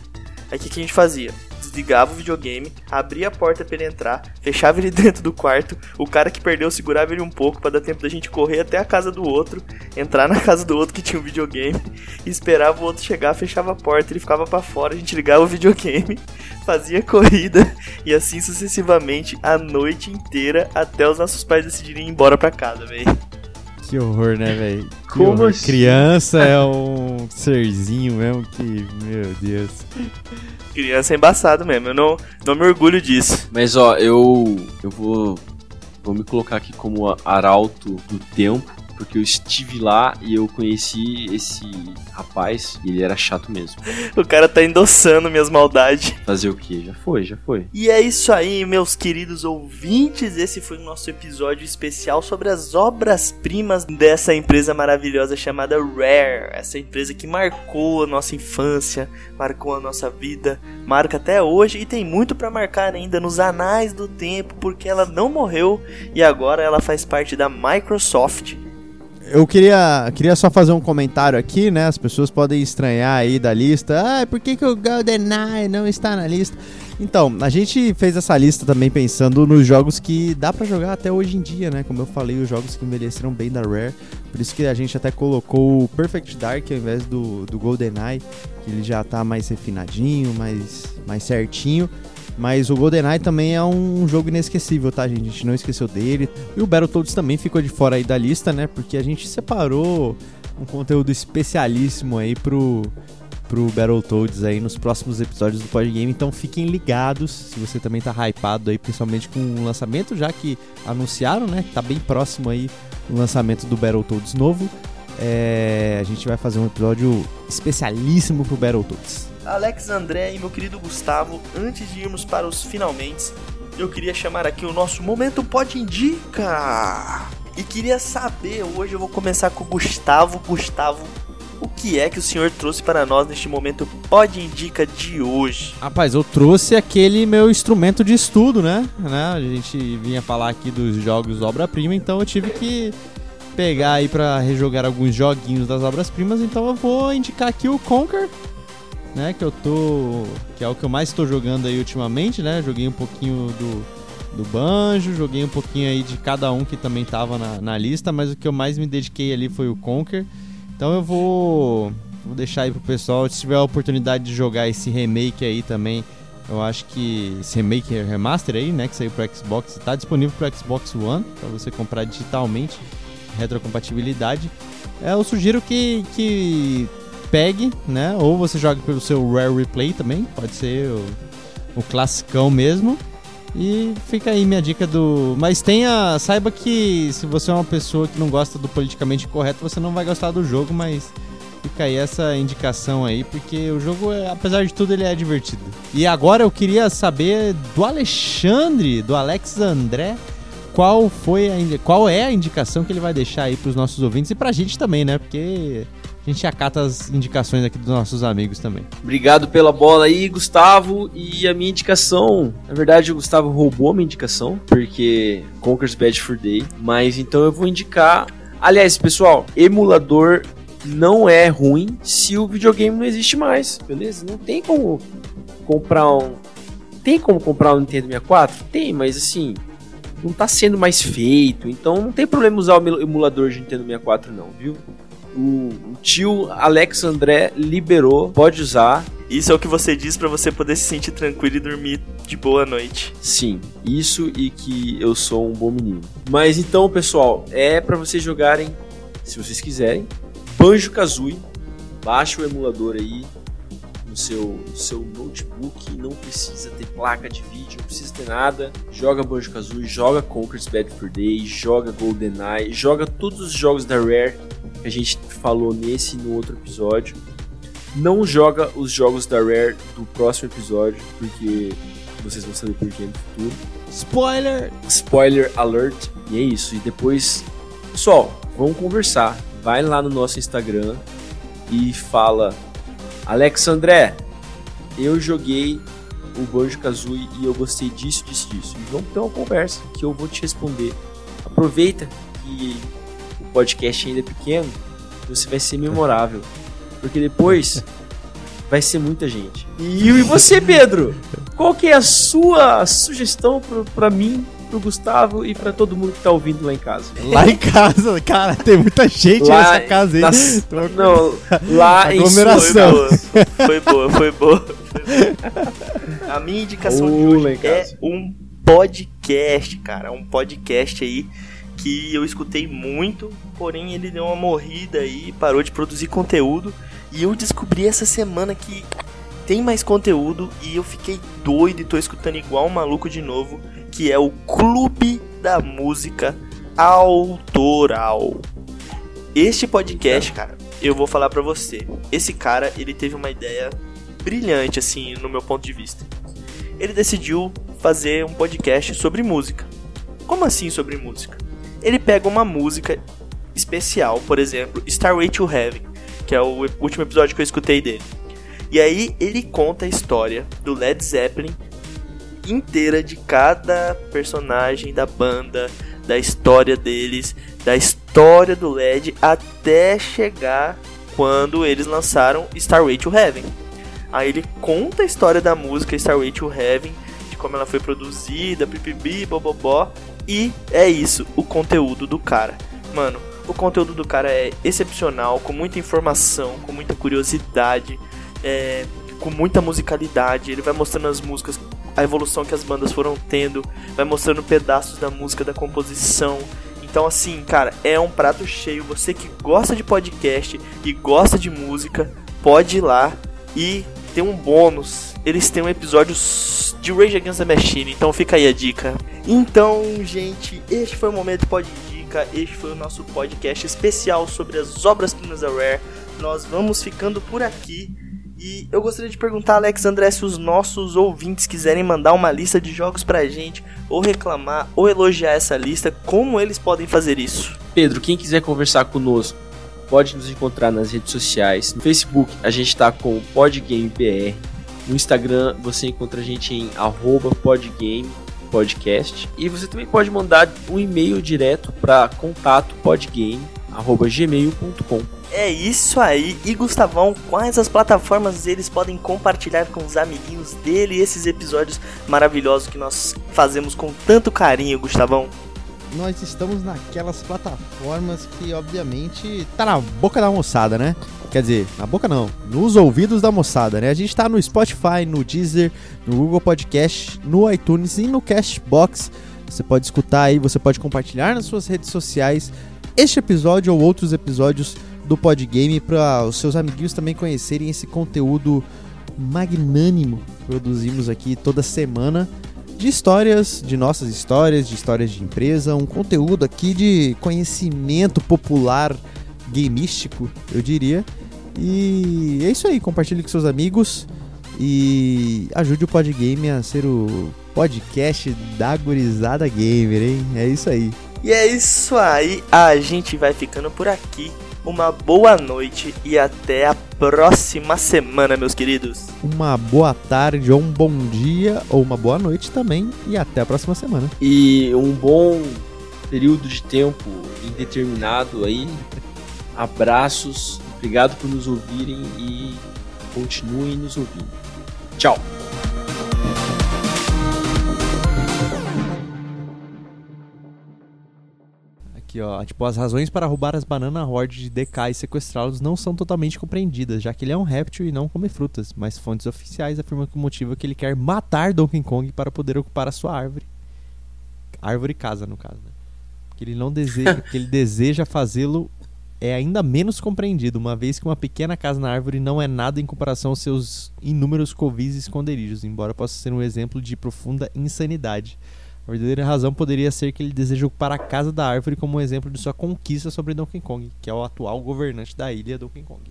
Aí o que, que a gente fazia? Desligava o videogame, abria a porta pra ele entrar, fechava ele dentro do quarto. O cara que perdeu segurava ele um pouco pra dar tempo da gente correr até a casa do outro, entrar na casa do outro que tinha um videogame, e esperava o outro chegar, fechava a porta, ele ficava pra fora, a gente ligava o videogame, fazia corrida e assim sucessivamente a noite inteira até os nossos pais decidirem ir embora pra casa, velho. Que horror, né, velho? Como horror. assim? Criança é um um serzinho mesmo que, meu Deus. Criança é embaçado mesmo, eu não, não me orgulho disso. Mas ó, eu eu vou vou me colocar aqui como arauto do tempo, porque eu estive lá e eu conheci esse rapaz e ele era chato mesmo. O cara tá endossando minhas maldades. Fazer o quê? Já foi, já foi. E é isso aí, meus queridos ouvintes. Esse foi o nosso episódio especial sobre as obras-primas dessa empresa maravilhosa chamada Rare. Essa empresa que marcou a nossa infância, marcou a nossa vida, marca até hoje e tem muito pra marcar ainda nos anais do tempo, porque ela não morreu e agora ela faz parte da Microsoft. Eu queria, queria só fazer um comentário aqui, né? As pessoas podem estranhar aí da lista. Ah, por que, que o GoldenEye não está na lista? Então, a gente fez essa lista também pensando nos jogos que dá pra jogar até hoje em dia, né? Como eu falei, os jogos que envelheceram bem da Rare. Por isso que a gente até colocou o Perfect Dark ao invés do, do GoldenEye, que ele já tá mais refinadinho, mais, mais certinho. Mas o GoldenEye também é um jogo inesquecível, tá, gente? A gente não esqueceu dele. E o Battletoads também ficou de fora aí da lista, né? Porque a gente separou um conteúdo especialíssimo aí pro, pro Battletoads aí nos próximos episódios do Podgame. Então fiquem ligados, se você também tá hypado aí, principalmente com o lançamento, já que anunciaram, né? Tá bem próximo aí o lançamento do Battletoads novo. É, a gente vai fazer um episódio especialíssimo pro Battletoads. Alex André e meu querido Gustavo, antes de irmos para os finalmente, eu queria chamar aqui o nosso Momento Pode Indica. E queria saber, hoje eu vou começar com o Gustavo. Gustavo, o que é que o senhor trouxe para nós neste Momento Pode Indica de hoje? Rapaz, eu trouxe aquele meu instrumento de estudo, né? né? A gente vinha falar aqui dos jogos obra-prima, então eu tive que pegar aí pra rejogar alguns joguinhos das obras-primas, então eu vou indicar aqui o Conquer, né? Que eu tô. que é o que eu mais estou jogando aí ultimamente, né? Joguei um pouquinho do, do Banjo, joguei um pouquinho aí de cada um que também tava na, na lista, mas o que eu mais me dediquei ali foi o Conquer. Então eu vou. Vou deixar aí pro pessoal, se tiver a oportunidade de jogar esse remake aí também, eu acho que esse remake remaster aí, né, que saiu pro Xbox, tá disponível pro Xbox One para você comprar digitalmente, retrocompatibilidade. É, eu sugiro que, que pegue, né, ou você jogue pelo seu Rare Replay também, pode ser o, o classicão mesmo. E fica aí minha dica do. Mas tenha. Saiba que se você é uma pessoa que não gosta do politicamente correto, você não vai gostar do jogo, mas fica aí essa indicação aí, porque o jogo, é, apesar de tudo, ele é divertido. E agora eu queria saber do Alexandre, do Alex André, qual foi a, qual é a indicação que ele vai deixar aí pros nossos ouvintes e pra gente também, né? Porque a gente acata as indicações aqui dos nossos amigos também. Obrigado pela bola aí, Gustavo. E a minha indicação, na verdade, o Gustavo roubou a minha indicação, porque Conker's Bad for Day. Mas então eu vou indicar. Aliás, pessoal, emulador não é ruim se o videogame não existe mais, beleza? Não tem como comprar um. Tem como comprar um Nintendo 64? Tem, mas assim. Não tá sendo mais feito, então não tem problema usar o emulador de Nintendo 64, não, viu? O, tio Alex André liberou, pode usar. Isso é o que você diz para você poder se sentir tranquilo e dormir de boa noite. Sim, isso e que eu sou um bom menino. Mas então, pessoal, é pra vocês jogarem, se vocês quiserem, Banjo Kazooie. Baixa o emulador aí no seu, seu notebook, não precisa ter placa de vídeo, não precisa ter nada. Joga Banjo Kazooie, joga Conker's Bad for Day, joga GoldenEye, joga todos os jogos da Rare que a gente falou nesse e no outro episódio. Não joga os jogos da Rare do próximo episódio, porque vocês vão saber por quê no futuro. Spoiler! Spoiler alert. E é isso. E depois, pessoal, vamos conversar. Vai lá no nosso Instagram e fala: Alex André, eu joguei o Banjo Kazooie e eu gostei disso, disso, disso. E vamos ter uma conversa que eu vou te responder. Aproveita que o podcast ainda é pequeno, você vai ser memorável. Porque depois vai ser muita gente. E, e você, Pedro? Qual que é a sua sugestão pro, pra mim, pro Gustavo e pra todo mundo que tá ouvindo lá em casa? Lá em casa, cara, tem muita gente Lá nessa casa aí. nas- Tô- Não, lá em Aglomeração. Foi boa, foi boa, foi boa. A minha indicação de hoje é um podcast, cara. Um podcast aí que eu escutei muito, porém ele deu uma morrida aí, parou de produzir conteúdo. E eu descobri essa semana que tem mais conteúdo e eu fiquei doido e tô escutando igual um maluco de novo, que é o Clube da Música Autoral. Este podcast, cara, eu vou falar pra você. Esse cara, ele teve uma ideia brilhante assim, no meu ponto de vista. Ele decidiu fazer um podcast sobre música. Como assim sobre música? Ele pega uma música especial, por exemplo, Starway to Heaven, que é o último episódio que eu escutei dele. E aí ele conta a história do Led Zeppelin inteira de cada personagem da banda, da história deles, da história do Led até chegar quando eles lançaram Starway to Heaven. Aí ele conta a história da música Starway to Heaven, de como ela foi produzida, pipibi, bobobó, e é isso, o conteúdo do cara. Mano, o conteúdo do cara é excepcional, com muita informação, com muita curiosidade, é, com muita musicalidade. Ele vai mostrando as músicas, a evolução que as bandas foram tendo, vai mostrando pedaços da música, da composição. Então, assim, cara, é um prato cheio. Você que gosta de podcast e gosta de música, pode ir lá e tem um bônus. Eles têm um episódio de Rage Against the Machine, então fica aí a dica. Então, gente, este foi o momento Pode Dica. Este foi o nosso podcast especial sobre as obras-primas da Rare. Nós vamos ficando por aqui. E eu gostaria de perguntar, Alex André, se os nossos ouvintes quiserem mandar uma lista de jogos pra gente, ou reclamar, ou elogiar essa lista, como eles podem fazer isso? Pedro, quem quiser conversar conosco, pode nos encontrar nas redes sociais. No Facebook, a gente está com PodGameBR. No Instagram, você encontra a gente em podgamepodcast. E você também pode mandar um e-mail direto para contato podgame.gmail.com. É isso aí. E Gustavão, quais as plataformas eles podem compartilhar com os amiguinhos dele esses episódios maravilhosos que nós fazemos com tanto carinho, Gustavão? Nós estamos naquelas plataformas que, obviamente, tá na boca da moçada, né? Quer dizer, na boca não, nos ouvidos da moçada, né? A gente tá no Spotify, no Deezer, no Google Podcast, no iTunes e no Cashbox. Você pode escutar aí, você pode compartilhar nas suas redes sociais este episódio ou outros episódios do Podgame para os seus amiguinhos também conhecerem esse conteúdo magnânimo que produzimos aqui toda semana de histórias, de nossas histórias, de histórias de empresa, um conteúdo aqui de conhecimento popular gameístico, eu diria. E é isso aí, compartilhe com seus amigos e ajude o Podgame a ser o podcast da gurizada gamer, hein? É isso aí. E é isso aí, a gente vai ficando por aqui uma boa noite e até a próxima semana, meus queridos. Uma boa tarde ou um bom dia ou uma boa noite também e até a próxima semana. E um bom período de tempo indeterminado aí. Abraços, obrigado por nos ouvirem e continuem nos ouvindo. Tchau. Aqui, ó. Tipo, as razões para roubar as bananas Horde de DK e sequestrá-los não são totalmente compreendidas, já que ele é um réptil e não come frutas, mas fontes oficiais afirmam que o motivo é que ele quer matar Donkey Kong para poder ocupar a sua árvore. Árvore casa, no caso, né? Que ele não deseja, que ele deseja fazê-lo é ainda menos compreendido, uma vez que uma pequena casa na árvore não é nada em comparação aos seus inúmeros covis e esconderijos, embora possa ser um exemplo de profunda insanidade. A verdadeira razão poderia ser que ele deseja ocupar a casa da árvore como um exemplo de sua conquista sobre Donkey Kong, que é o atual governante da ilha Donkey Kong.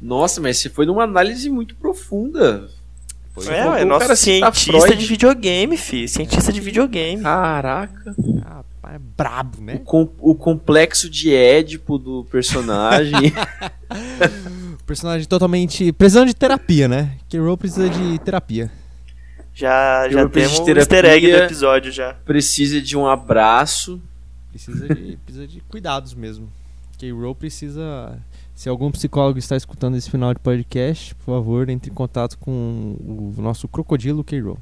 Nossa, mas você foi numa análise muito profunda. Foi é, é nosso cientista de videogame, fi. Cientista de videogame. Caraca. Ah, é brabo, né? O, com, o complexo de Édipo do personagem. personagem totalmente. precisando de terapia, né? Que Roll precisa de terapia. Já, já temos o easter egg do episódio já. Precisa de um abraço. Precisa de, precisa de cuidados mesmo. K-Roll precisa. Se algum psicólogo está escutando esse final de podcast, por favor, entre em contato com o nosso crocodilo K-Roll.